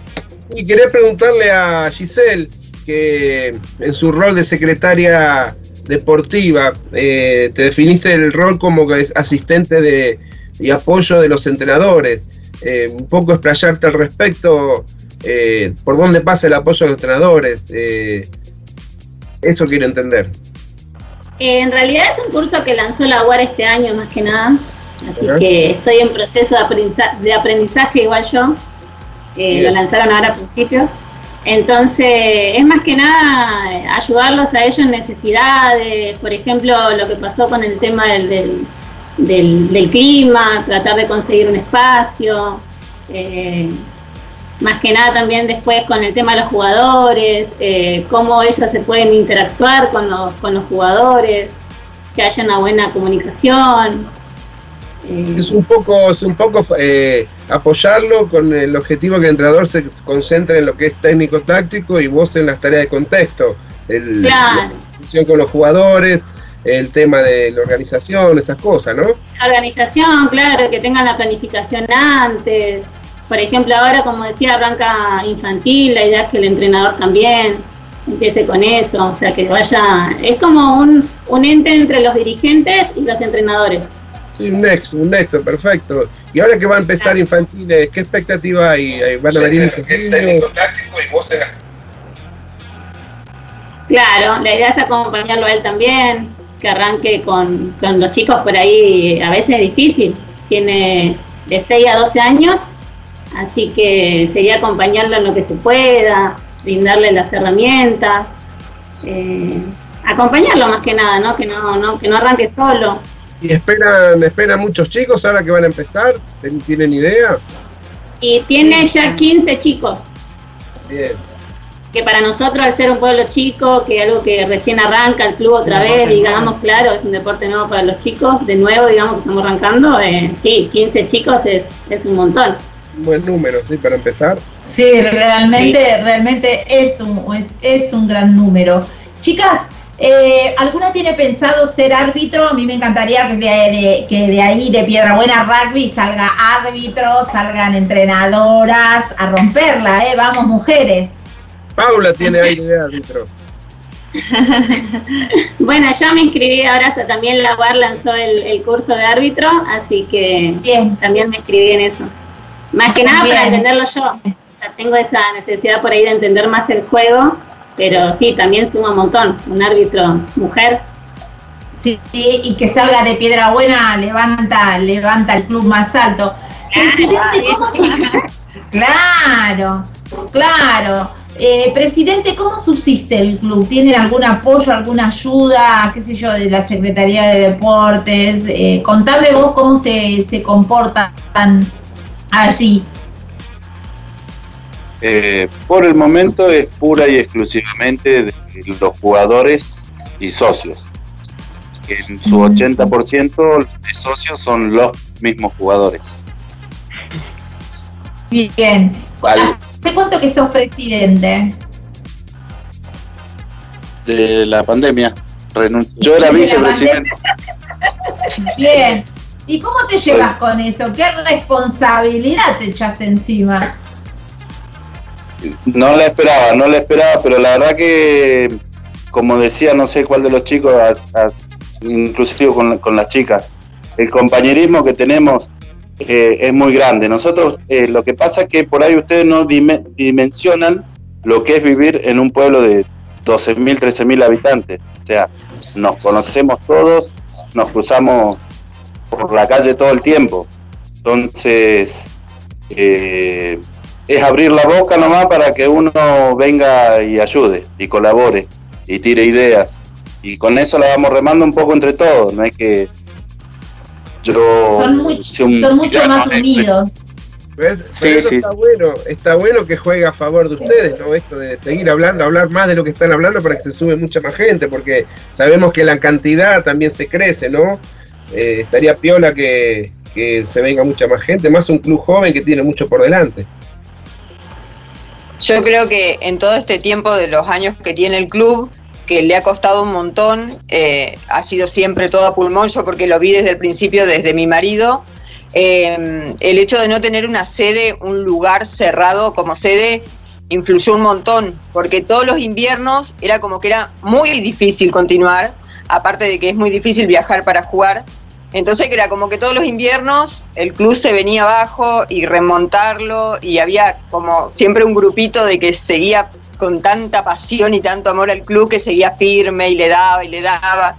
Y quería preguntarle a Giselle, que en su rol de secretaria deportiva, eh, te definiste el rol como asistente de, y apoyo de los entrenadores. Eh, un poco explayarte al respecto, eh, por dónde pasa el apoyo de los entrenadores. eh, eso quiero entender. En realidad es un curso que lanzó la UAR este año más que nada, así que estoy en proceso de aprendizaje, de aprendizaje igual yo. Lo lanzaron ahora a principios. Entonces, es más que nada ayudarlos a ellos en necesidades, por ejemplo, lo que pasó con el tema del- del clima, tratar de conseguir un espacio, eh, más que nada también después con el tema de los jugadores, eh, cómo ellos se pueden interactuar con los, con los jugadores, que haya una buena comunicación. Es un poco, es un poco eh, apoyarlo con el objetivo que el entrenador se concentre en lo que es técnico táctico y vos en las tareas de contexto. El, Claro. La con los jugadores, el tema de la organización, esas cosas, ¿no? organización, claro, que tengan la planificación antes. Por ejemplo, ahora, como decía, arranca infantil, la idea es que el entrenador también empiece con eso, o sea, que vaya, es como un, un ente entre los dirigentes y los entrenadores. Sí, un nexo, un nexo, perfecto. Y ahora que va a empezar infantiles, ¿qué expectativa hay? ¿Hay- ¿Van a venir muchos niños? Claro, la idea es acompañarlo a él también, que arranque con, con los chicos por ahí, a veces es difícil, tiene de 6 a 12 años, así que sería acompañarlo en lo que se pueda, brindarle las herramientas, eh, acompañarlo más que nada, ¿no? Que no, no, que no arranque solo. ¿Y esperan, esperan muchos chicos ahora que van a empezar? ¿Ten- ¿Tienen idea? Y tiene ya 15 chicos, Bien. que para nosotros al ser un pueblo chico, que algo que recién arranca el club otra vez, digamos, claro, es un deporte nuevo para los chicos, de nuevo, digamos, que estamos arrancando, eh, sí, 15 chicos es, es un montón. Un buen número, sí, para empezar. Sí, realmente, realmente es un, es, es un gran número. Chicas, eh, ¿alguna tiene pensado ser árbitro? A mí me encantaría que de, de- que de ahí, de Piedra Buena Rugby, salga árbitro, salgan entrenadoras, a romperla, ¿eh? Vamos, mujeres. Paula tiene aire de árbitro. *laughs* Bueno, yo me inscribí ahora, hasta también la UAR lanzó el, el curso de árbitro, así que también me inscribí en eso. Más que nada para entenderlo yo. O sea, tengo esa necesidad por ahí de entender más el juego, pero sí, también suma un montón. Un árbitro mujer. Sí, y que salga de Piedra Buena, levanta, levanta el club más alto. Presidente, ¿cómo? Claro, claro. Eh, presidente, ¿cómo subsiste el club? ¿Tienen algún apoyo, alguna ayuda, qué sé yo, de la Secretaría de Deportes? Eh, contame vos cómo se, se comportan allí. Eh, por el momento es pura y exclusivamente de los jugadores y socios. En su 80% de socios son los mismos jugadores. Bien. Vale. ¿Hace cuánto que sos presidente? De la pandemia. Yo era vicepresidente. Bien. ¿Y cómo te llevas con eso? ¿Qué responsabilidad te echaste encima? No la esperaba, no la esperaba, pero la verdad que, como decía, no sé cuál de los chicos, inclusive con, con las chicas, el compañerismo que tenemos eh, es muy grande. Nosotros, eh, lo que pasa es que por ahí ustedes no dime- dimensionan lo que es vivir en un pueblo de 12.000, 13.000 habitantes. O sea, nos conocemos todos, nos cruzamos por la calle todo el tiempo. Entonces, eh, es abrir la boca nomás para que uno venga y ayude y colabore y tire ideas. Y con eso la vamos remando un poco entre todos, no es que yo Son, muy- sea un son mucho más unidos. ¿Ves? Sí, Pero eso sí. está bueno, está bueno que juegue a favor de ustedes, ¿no? Esto de seguir hablando, hablar más de lo que están hablando para que se sube mucha más gente, porque sabemos que la cantidad también se crece, ¿no? Eh, estaría piola que, que se venga mucha más gente, más un club joven que tiene mucho por delante. Yo creo que en todo este tiempo de los años que tiene el club, que le ha costado un montón, eh, ha sido siempre todo a pulmón, yo porque lo vi desde el principio, desde mi marido, eh, el hecho de no tener una sede, un lugar cerrado como sede, influyó un montón, porque todos los inviernos era como que era muy difícil continuar, aparte de que es muy difícil viajar para jugar. Entonces era como que todos los inviernos el club se venía abajo y remontarlo y había como siempre un grupito de que seguía con tanta pasión y tanto amor al club que seguía firme y le daba y le daba.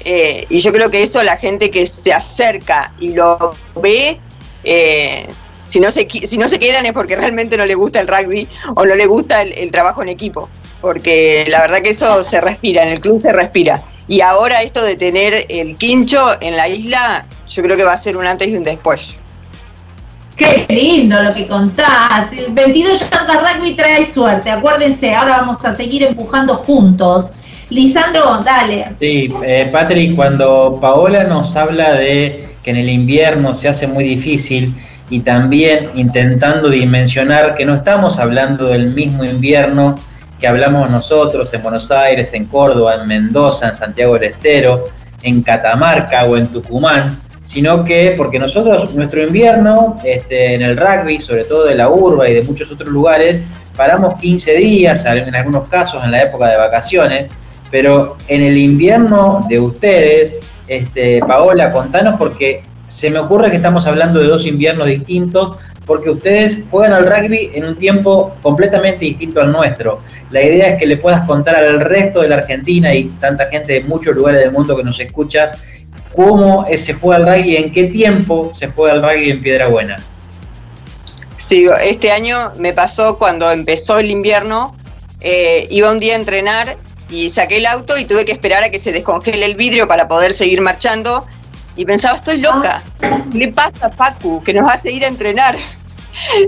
Eh, y yo creo que eso la gente que se acerca y lo ve, eh, si, no se, si no se quedan es porque realmente no le gusta el rugby o no le gusta el, el trabajo en equipo. Porque la verdad que eso se respira, en el club se respira. Y ahora esto de tener el quincho en la isla, yo creo que va a ser un antes y un después. Qué lindo lo que contás. El 22 yardas rugby trae suerte. Acuérdense, ahora vamos a seguir empujando juntos. Lisandro, dale. Sí, eh, Patrick, cuando Paola nos habla de que en el invierno se hace muy difícil y también intentando dimensionar que no estamos hablando del mismo invierno que hablamos nosotros en Buenos Aires, en Córdoba, en Mendoza, en Santiago del Estero, en Catamarca o en Tucumán, sino que porque nosotros, nuestro invierno este, en el rugby, sobre todo de la urba y de muchos otros lugares, paramos 15 días, en algunos casos en la época de vacaciones, pero en el invierno de ustedes, este, Paola, contanos porque se me ocurre que estamos hablando de dos inviernos distintos, porque ustedes juegan al rugby en un tiempo completamente distinto al nuestro. La idea es que le puedas contar al resto de la Argentina y tanta gente de muchos lugares del mundo que nos escucha cómo se juega al rugby, en qué tiempo se juega al rugby en Piedra Buena. Sí, este año me pasó cuando empezó el invierno, eh, iba un día a entrenar y saqué el auto y tuve que esperar a que se descongele el vidrio para poder seguir marchando. Y pensaba, estoy loca. ¿Qué le pasa a Facu? Que nos hace ir a entrenar. *laughs*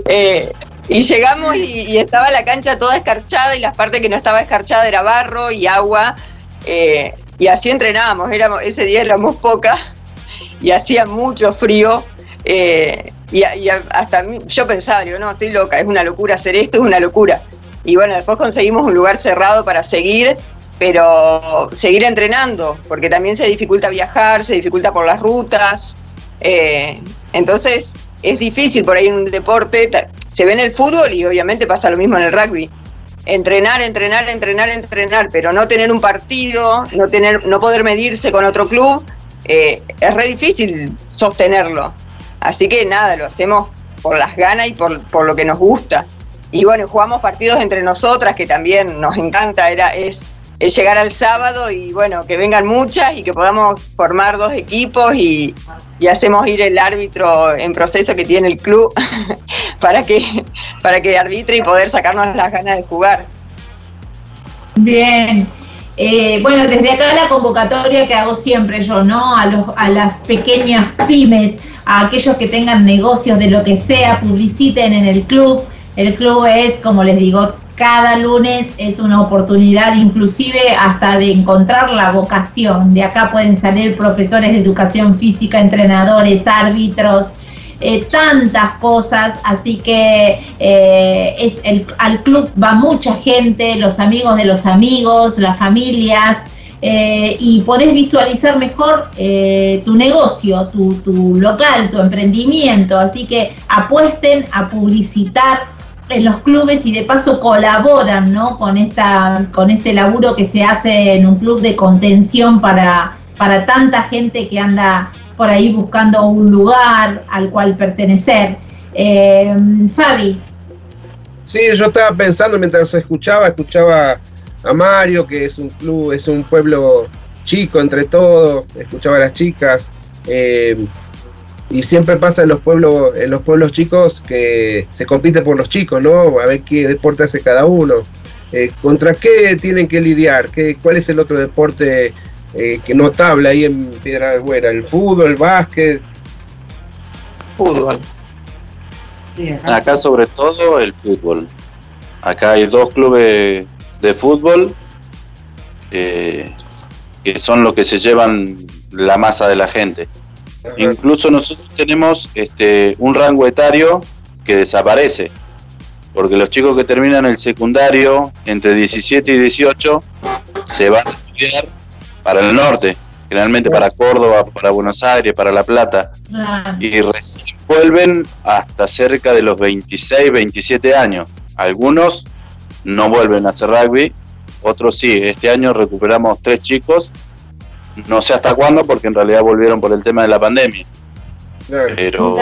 Eh, y llegamos y, estaba la cancha toda escarchada y las partes que no estaba escarchada era barro y agua. eh, y así entrenábamos. Éramos, ese día éramos pocas *laughs* y hacía mucho frío. eh, y, hasta mí- yo pensaba, digo, no, estoy loca, es una locura hacer esto, es una locura. Y bueno, después conseguimos un lugar cerrado para seguir, pero seguir entrenando, porque también se dificulta viajar, se dificulta por las rutas. eh, entonces es difícil por ahí un deporte, se ve en el fútbol y obviamente pasa lo mismo en el rugby. Entrenar, entrenar, entrenar, entrenar, pero no tener un partido, no tener, no poder medirse con otro club, eh, es re difícil sostenerlo. Así que nada, lo hacemos por las ganas y por, por lo que nos gusta. Y bueno, jugamos partidos entre nosotras, que también nos encanta, era, es, es llegar al sábado y bueno, que vengan muchas y que podamos formar dos equipos y, hacemos ir el árbitro en proceso que tiene el club *laughs* para que, para que arbitre y poder sacarnos las ganas de jugar. Bien. Eh, bueno, desde acá la convocatoria que hago siempre yo, ¿no? A, los, a las pequeñas pymes, a aquellos que tengan negocios de lo que sea, publiciten en el club. El club es, como les digo, cada lunes es una oportunidad inclusive hasta de encontrar la vocación. De acá pueden salir profesores de educación física, entrenadores, árbitros, eh, tantas cosas, así que eh, es el, al club va mucha gente, los amigos de los amigos, las familias, eh, y podés visualizar mejor tu negocio, tu, tu local, tu emprendimiento, así que apuesten a publicitar en los clubes y de paso colaboran ¿no? con, esta, con este laburo que se hace en un club de contención para, para tanta gente que anda por ahí buscando un lugar al cual pertenecer. Eh, Fabi. Sí, yo estaba pensando mientras escuchaba, escuchaba a Mario, que es un club, es un pueblo chico entre todos, escuchaba a las chicas, eh, y siempre pasa en los pueblos, en los pueblos chicos que se compite por los chicos, ¿no? A ver qué deporte hace cada uno. Eh, ¿Contra qué tienen que lidiar? ¿Qué, ¿Cuál es el otro deporte eh, que notable ahí en Piedra Buena? ¿El fútbol, el básquet? Fútbol. Acá sobre todo el fútbol. Acá hay dos clubes de fútbol eh, que son los que se llevan la masa de la gente. Incluso nosotros tenemos este, un rango etario que desaparece. porque los chicos que terminan el secundario entre 17 y 18 se van a estudiar para el norte, generalmente para Córdoba, para Buenos Aires, para La Plata, y vuelven hasta cerca de los 26, 27 años. Algunos no vuelven a hacer rugby, otros sí. Este año recuperamos tres chicos, no sé hasta cuándo, porque en realidad volvieron por el tema de la pandemia. Pero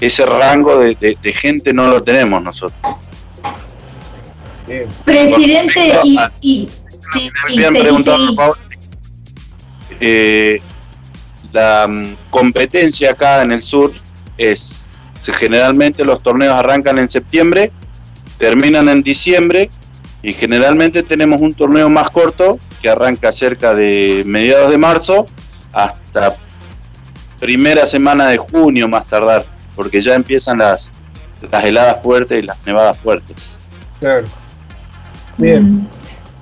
ese rango de, de- de gente no lo tenemos nosotros. Presidente y, sí, preguntado, eh, la competencia acá en el sur es, generalmente los torneos arrancan en septiembre, terminan en diciembre y generalmente tenemos un torneo más corto que arranca cerca de mediados de marzo hasta primera semana de junio más tardar, porque ya empiezan las, las heladas fuertes y las nevadas fuertes. Claro. Bien.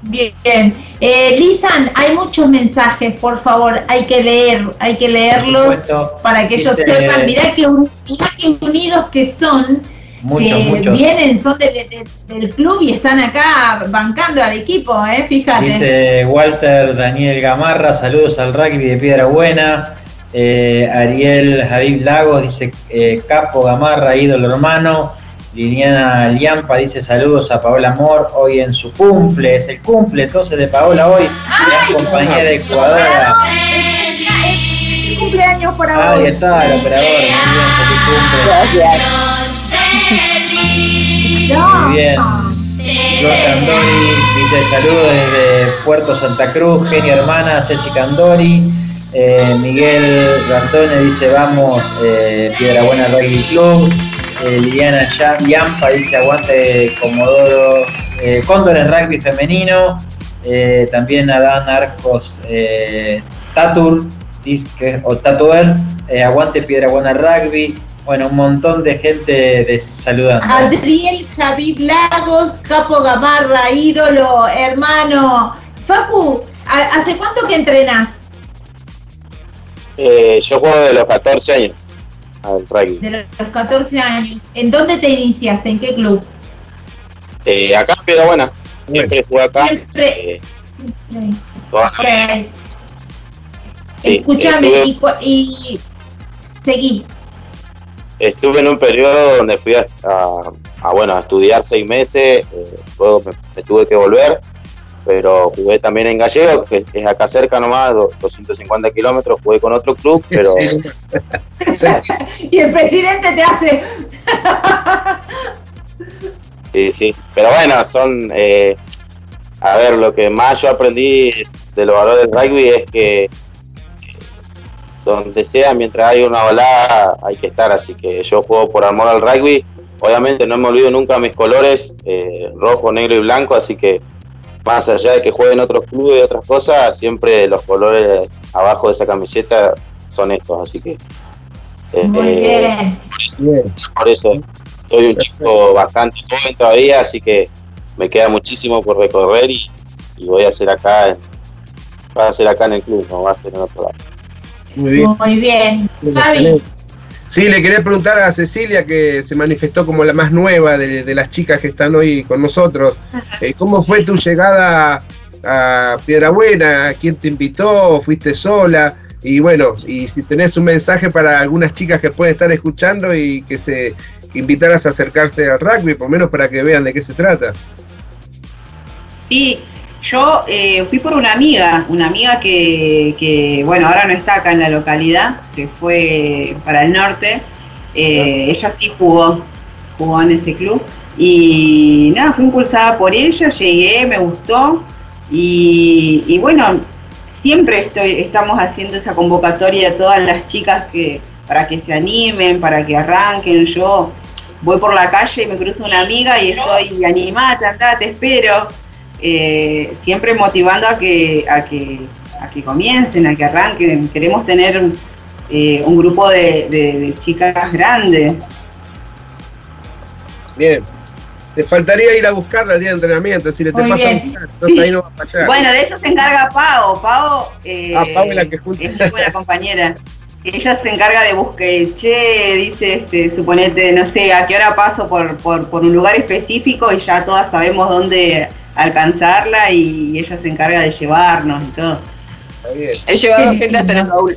Bien. Eh, Lisan, hay muchos mensajes, por favor, hay que leer, hay que leerlos para que ellos sepan. Mirá que, un- mirá que unidos que son, Muchos, que muchos. vienen, son del- club y están acá bancando al equipo, ¿eh? Fíjate. Dice Walter Daniel Gamarra, saludos al rugby de Piedra Buena. Eh, Ariel Javid Lagos dice eh, Capo Gamarra, ídolo hermano. Liliana Liampa dice saludos a Paola Amor, hoy en su cumple, es el cumple entonces de Paola hoy, gran compañera de. Feliz cumpleaños por ahora. Ahí está, el operador, muy bien, feliz cumple. Muy bien. Flor Candori dice saludos desde Puerto Santa Cruz, genio hermana, Ceci Candori. Eh, Miguel Rantone dice vamos, eh, Piedra Buena Rugby Club. Eh, Liliana Ya- Yampa dice aguante Comodoro, eh, Cóndores Rugby Femenino. También Adán Arcos Tatur, dice que- o Tatuer, aguante Piedra Buena Rugby. Bueno, un montón de gente de saludando. Adriel Javid Lagos, Capo Gamarra, ídolo, hermano. Facu, ¿ha- ¿hace cuánto que entrenas? Eh, yo juego de los 14 años al rugby. De los 14 años. ¿En dónde te iniciaste? ¿En qué club? Eh, acá en Piedra Buena. Siempre jugué acá. Siempre. eh, toda- Ok. sí, Escúchame, y seguí. Estuve en un periodo donde fui a, a- a, bueno, a estudiar seis meses, eh, luego me, me tuve que volver, pero jugué también en Gallego, que es acá cerca nomás, do- 250 kilómetros, jugué con otro club, *laughs* pero Y el presidente te hace. sí, sí. Pero bueno, son, eh, a ver, lo que más yo aprendí de los valores del rugby es que donde sea, mientras hay una balada, hay que estar, así que yo juego por amor al rugby. Obviamente no me olvido nunca mis colores, eh, rojo, negro y blanco, así que más allá de que jueguen otros clubes y otras cosas, siempre los colores abajo de esa camiseta son estos, así que eh, Muy eh, bien. por eso soy un chico bastante joven todavía, así que me queda muchísimo por recorrer y, y voy a hacer acá, en, va a ser acá en el club, no va a ser en otro lado. Muy bien. Muy bien. Fabi. Sí, le quería preguntar a Cecilia, que se manifestó como la más nueva de, de las chicas que están hoy con nosotros. Eh, ¿Cómo fue tu llegada a Piedrabuena? ¿Quién te invitó? ¿Fuiste sola? Y bueno, y si tenés un mensaje para algunas chicas que pueden estar escuchando y que se que invitaras a acercarse al rugby, por lo menos para que vean de qué se trata. Sí, yo eh, fui por una amiga, una amiga que, que, bueno, ahora no está acá en la localidad, se fue para el norte. Eh, ella sí jugó, jugó en este club. Y nada, fui impulsada por ella, llegué, me gustó. Y, y bueno, siempre estoy, estamos haciendo esa convocatoria de todas las chicas que para que se animen, para que arranquen. Yo voy por la calle y me cruzo una amiga y estoy animada, andá, te espero. Eh, siempre motivando a que, a que a que comiencen, a que arranquen. Queremos tener eh, un grupo de, de- de chicas grandes. Bien. Te faltaría ir a buscarla al día de entrenamiento, si le te pasa entonces ahí no va a fallar. Bueno, de eso se encarga Pau. Pau, eh, Ah, Pau es la que junta. es muy buena compañera. ella se encarga de buscar, che, dice, este, suponete, no sé, a qué hora paso por, por, por un lugar específico y ya todas sabemos dónde alcanzarla y ella se encarga de llevarnos y todo. He llevado gente hasta el baúl.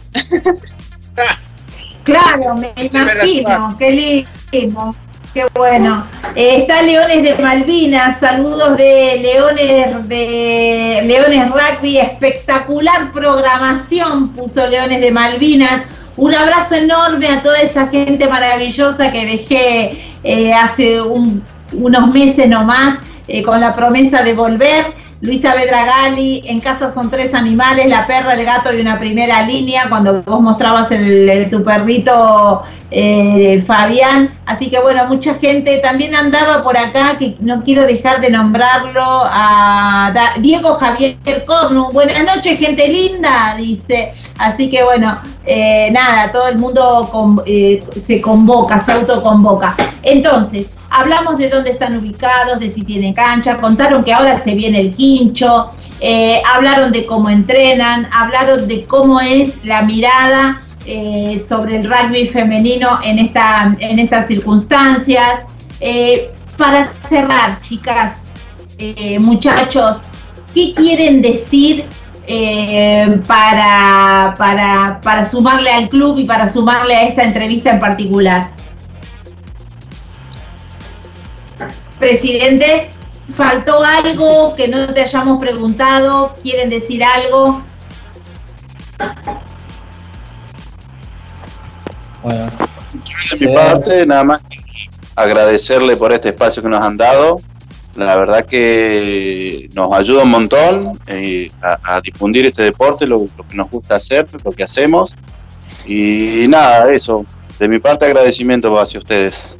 Claro, me imagino, qué lindo, qué bueno. Eh, está Leones de Malvinas, saludos de Leones de Leones Rugby, espectacular programación puso Leones de Malvinas. Un abrazo enorme a toda esa gente maravillosa que dejé eh, hace un- unos meses nomás eh, con la promesa de volver. Luisa Bedragali, en casa son tres animales, la perra, el gato y una primera línea, cuando vos mostrabas el, tu perrito eh, Fabián. Así que bueno, mucha gente también andaba por acá, que no quiero dejar de nombrarlo, a Diego Javier Cornu. Buenas noches, gente linda, dice. Así que bueno, eh, nada, todo el mundo se convoca, se autoconvoca. Entonces, hablamos de dónde están ubicados, de si tienen cancha, contaron que ahora se viene el quincho, eh, hablaron de cómo entrenan, hablaron de cómo es la mirada eh, sobre el rugby femenino en, esta, en estas circunstancias. Eh, para cerrar, chicas, muchachos, ¿qué quieren decir para, para, para sumarle al club y para sumarle a esta entrevista en particular? Presidente, ¿faltó algo que no te hayamos preguntado? ¿Quieren decir algo? Bueno, De mi parte, nada más que agradecerle por este espacio que nos han dado. La verdad que nos ayuda un montón eh, a, a difundir este deporte, lo, lo que nos gusta hacer, lo que hacemos. Y nada, eso. De mi parte, agradecimiento hacia ustedes.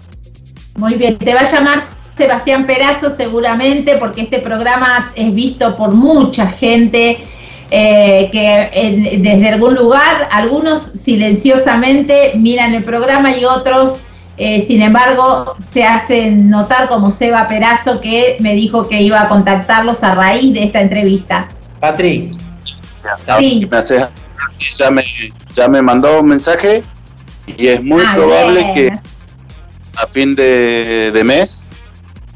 Muy bien, te va a llamar Sebastián Perazo seguramente porque este programa es visto por mucha gente eh, que en- desde algún lugar, algunos silenciosamente miran el programa y otros, eh, sin embargo, se hacen notar como Seba Perazo que me dijo que iba a contactarlos a raíz de esta entrevista. Patri, Sí. Ya, me, ya me mandó un mensaje y es muy Ah, probable bien. que a fin de, de mes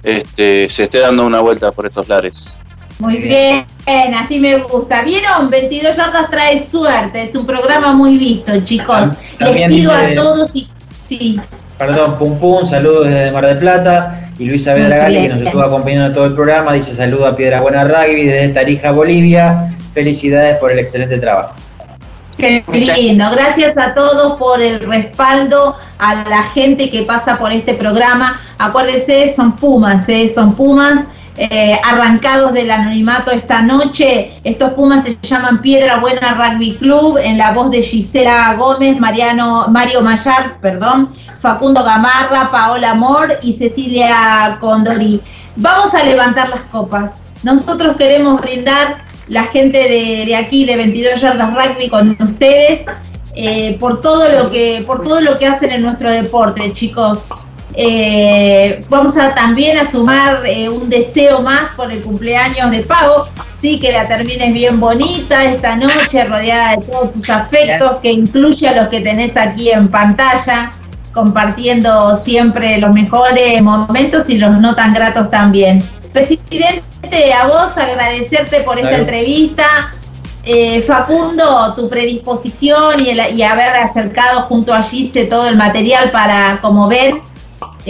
este, se esté dando una vuelta por estos lares. Muy bien, así me gusta. ¿Vieron? 22 yardas trae suerte. Es un programa muy visto, chicos. Les pido dice- a todos y sí. Perdón, Pum Pum, saludos desde Mar del Plata. Y Luisa Bedragali, que nos estuvo acompañando todo el programa, dice saludo a Piedra Buena Rugby desde Tarija, Bolivia. Felicidades por el excelente trabajo. Qué lindo. Gracias a todos por el respaldo, a la gente que pasa por este programa. Acuérdense, son Pumas, ¿eh? son Pumas. eh, arrancados del anonimato esta noche. Estos Pumas se llaman Piedra Buena Rugby Club, en la voz de Gisela Gómez, Mariano, Mario Mayar, perdón, Facundo Gamarra, Paola Mor y Cecilia Condori. Vamos a levantar las copas. Nosotros queremos brindar la gente de, de aquí de 22 yardas rugby con ustedes eh, por todo lo que por todo lo que hacen en nuestro deporte chicos Eh, vamos a también a sumar eh, un deseo más por el cumpleaños de Pau sí que la termines bien bonita esta noche rodeada de todos tus afectos que incluye a los que tenés aquí en pantalla compartiendo siempre los mejores momentos y los no tan gratos también. Presidente a vos agradecerte por esta entrevista. Eh, Facundo, tu predisposición y, el- y haber acercado junto a Gise todo el material para, como ven,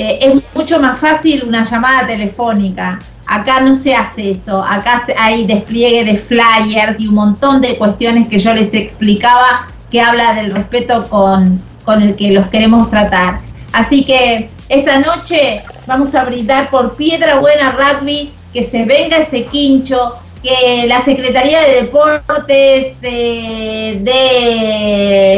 eh, es mucho más fácil una llamada telefónica. Acá no se hace eso, acá hay despliegue de flyers y un montón de cuestiones que yo les explicaba que habla del respeto con, con el que los queremos tratar. Así que esta noche vamos a brindar por Piedra Buena Rugby, que se venga ese quincho, que la Secretaría de Deportes eh,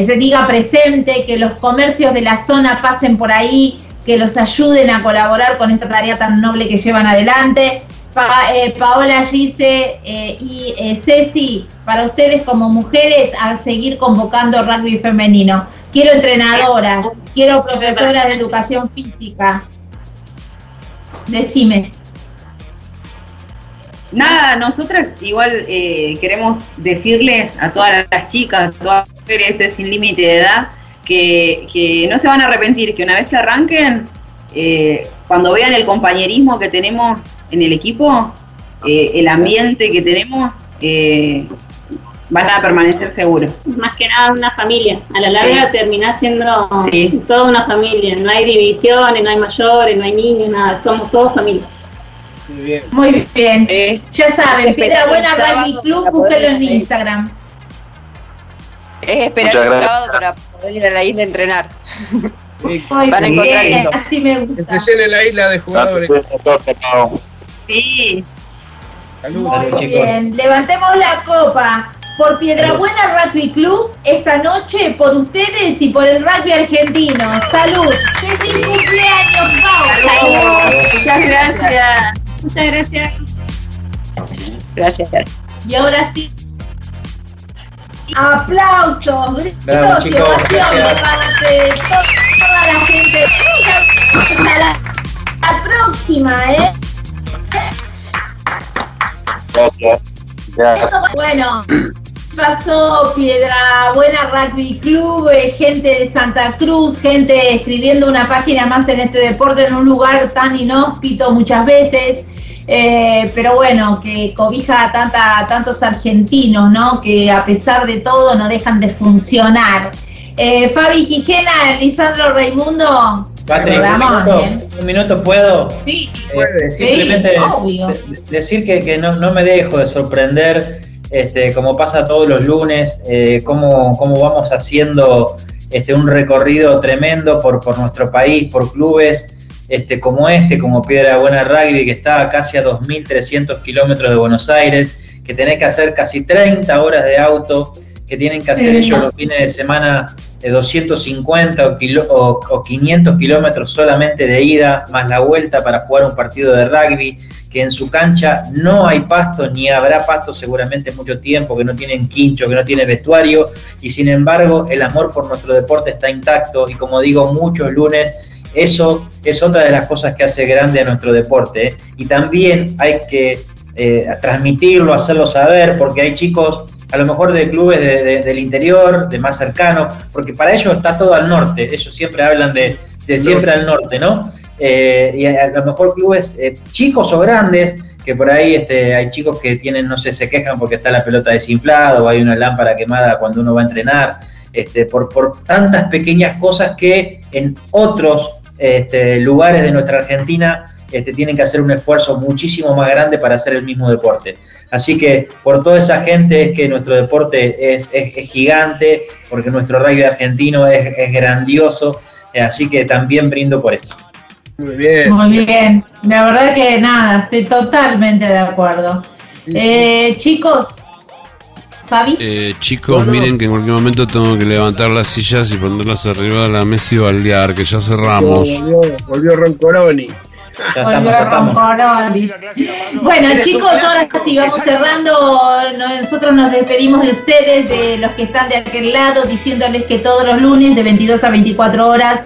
se diga presente, que los comercios de la zona pasen por ahí, que los ayuden a colaborar con esta tarea tan noble que llevan adelante. Eh, Paola, Gise eh, y eh, Ceci, para ustedes como mujeres, a seguir convocando rugby femenino. Quiero entrenadoras, quiero profesoras de educación física. Decime. Nada, nosotras igual queremos decirles a todas las chicas, a todas las este sin límite de edad, que, que no se van a arrepentir, que una vez que arranquen, eh, cuando vean el compañerismo que tenemos en el equipo, eh, el ambiente que tenemos, eh, van a permanecer seguros. Más que nada una familia. A la larga Sí. termina siendo Sí. toda una familia. No hay divisiones, no hay mayores, no hay niños, nada. Somos todos familia. Muy bien. Muy bien. ya saben, Piedra Buena Rugby Club, búsquelo en. Instagram. Es esperar Muchas el gracias. sábado para poder ir a la isla a entrenar. Muy *laughs* Van a encontrar bien, así me Que gusta. se llene la isla de jugadores. Sí. Saludos. Muy bien, levantemos la copa por Piedra Buena Rugby Club esta noche por ustedes y por el rugby argentino. Salud. ¡Feliz cumpleaños, Pau! Muchas gracias. Muchas gracias. Gracias. Y ahora sí. Aplausos, gritos Bravo, y toda la gente. Hasta la, la próxima, ¿eh? Gracias. Gracias. Bueno, pasó Piedra Buena Rugby Club, eh, gente de Santa Cruz, gente escribiendo una página más en este deporte en un lugar tan inhóspito muchas veces. Eh, pero bueno, que cobija a tanta, tantos argentinos, ¿no? Que a pesar de todo no dejan de funcionar. Eh, Fabi Quijena, Lisandro Raimundo, Patrick, un programón, minuto, ¿eh? un minuto puedo. Sí, Eh, Sí, simplemente obvio. decir que, que no, no me dejo de sorprender, este, como pasa todos los lunes, eh, cómo, cómo vamos haciendo este, un recorrido tremendo por, por nuestro país, por clubes este, como este, como Piedra Buena Rugby, que está a casi a 2.300 kilómetros de Buenos Aires, que tenés que hacer casi 30 horas de auto, que tienen que hacer Sí. ellos los fines de semana de 250 o, kilo- o- o 500 kilómetros solamente de ida, más la vuelta para jugar un partido de rugby, que en su cancha no hay pasto ni habrá pasto seguramente mucho tiempo, que no tienen quincho, que no tienen vestuario, y sin embargo el amor por nuestro deporte está intacto y como digo muchos lunes, eso es otra de las cosas que hace grande a nuestro deporte. ¿eh? Y también hay que eh, transmitirlo, hacerlo saber, porque hay chicos a lo mejor de clubes de- de- del interior, de más cercano, porque para ellos está todo al norte, ellos siempre hablan de, de siempre al norte, ¿no? Eh, y a, a lo mejor clubes eh, chicos o grandes, que por ahí este, hay chicos que tienen, no sé, se quejan porque está la pelota desinflada o hay una lámpara quemada cuando uno va a entrenar, este, por, por tantas pequeñas cosas que en otros este, lugares de nuestra Argentina este, tienen que hacer un esfuerzo muchísimo más grande para hacer el mismo deporte. Así que por toda esa gente es que nuestro deporte es, es- es gigante, porque nuestro rugby argentino es, es grandioso, eh, así que también brindo por eso. Muy bien. Muy bien, la verdad que nada, estoy totalmente de acuerdo. Eh, chicos, Fabi, Eh, chicos, miren que en cualquier momento tengo que levantar las sillas y ponerlas arriba de la mesa y baldear, que ya cerramos. Volvió, volvió Roncoroni. volvió Roncoroni. Bueno, chicos, ahora sí vamos cerrando. No- Nosotros nos despedimos de ustedes, de los que están de aquel lado, diciéndoles que todos los lunes de 22 a 24 horas,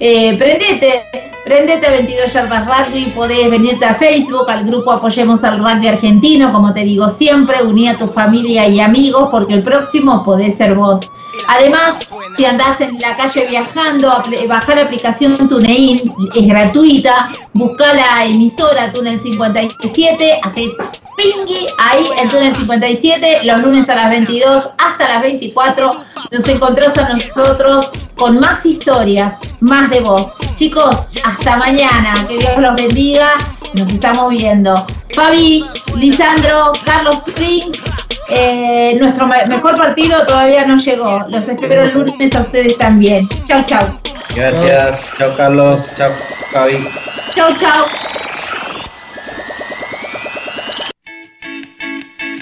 eh, prendete, prendete a 22 Yardas Rugby, podés venirte a Facebook, al grupo Apoyemos al Rugby Argentino, como te digo siempre, uní a tu familia y amigos, porque el próximo podés ser vos. Además, si andás en la calle viajando, bajar la aplicación TuneIn, es gratuita, busca la emisora Túnel 57, haces pingui ahí en Túnel 57, los lunes a las 22 hasta las 24, nos encontrás a nosotros con más historias, más de vos. Chicos, hasta mañana, que Dios los bendiga, nos estamos viendo. Fabi, Lisandro, Carlos Prince, eh, nuestro me- mejor partido todavía no llegó. Los espero el lunes a ustedes también. Chau, chau. Gracias, chao Carlos, chao Javi. Chau, chau.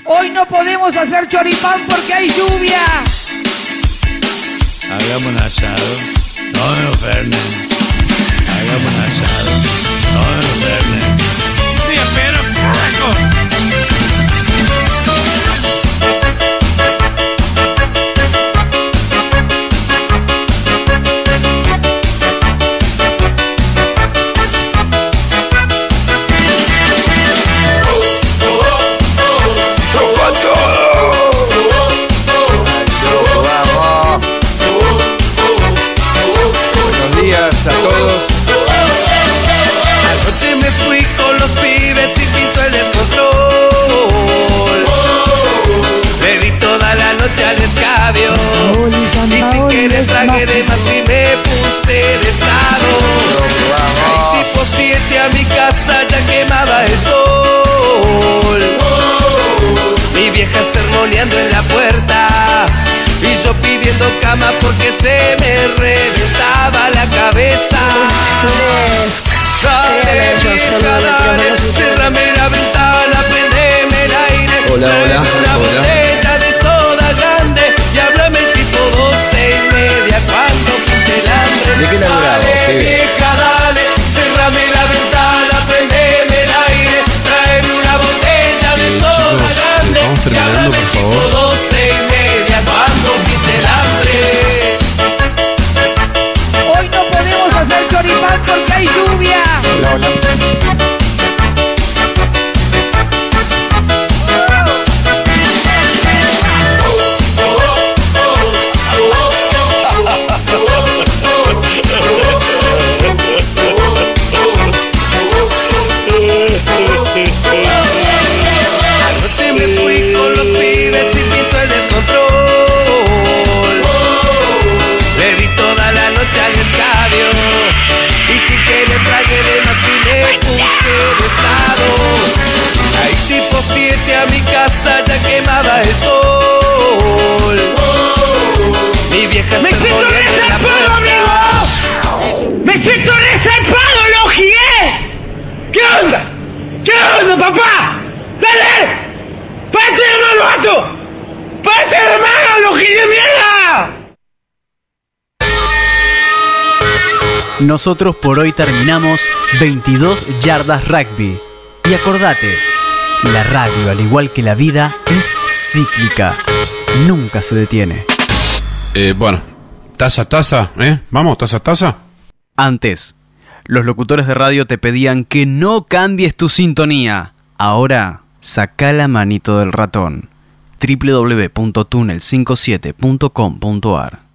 Hoy no podemos hacer choripán porque hay lluvia. Hagamos un asado. No lo fernen. Hagamos un asado. Escabio. Y sin querer tragué de más y me puse de estado. Hay tipo 7 a mi casa ya quemaba el sol. Mi vieja sermoneando en la puerta. Y yo pidiendo cama porque se me reventaba la cabeza. Dale, vieja, dale, cerrame la ventana, prendeme el aire. Hola, hola, Una hola. Cuando pinte el hambre. ¿De qué laburamos, Dale, vieja, dale, cerrame la ventana, prendeme el aire, tráeme una botella de soda grande vamos y terminando, por favor. doce y media cuando pinte el hambre. Hoy no podemos hacer choripán porque hay lluvia. Anoche quemaba el sol. Mi vieja se volvió en la puerta. ¡Me siento resarpado, lo gigué! ¿Qué onda? ¿Qué onda, papá? ¡Dale! ¡Pate de vato! ¡Pate de mano, lo de mierda! Nosotros por hoy terminamos 22 yardas rugby. Y acordate, la radio, al igual que la vida, es cíclica. Nunca se detiene. Eh, bueno, taza, taza, ¿eh? Vamos, taza, taza. Antes, los locutores de radio te pedían que no cambies tu sintonía. Ahora, saca la manito del ratón. www.tunnel57.com.ar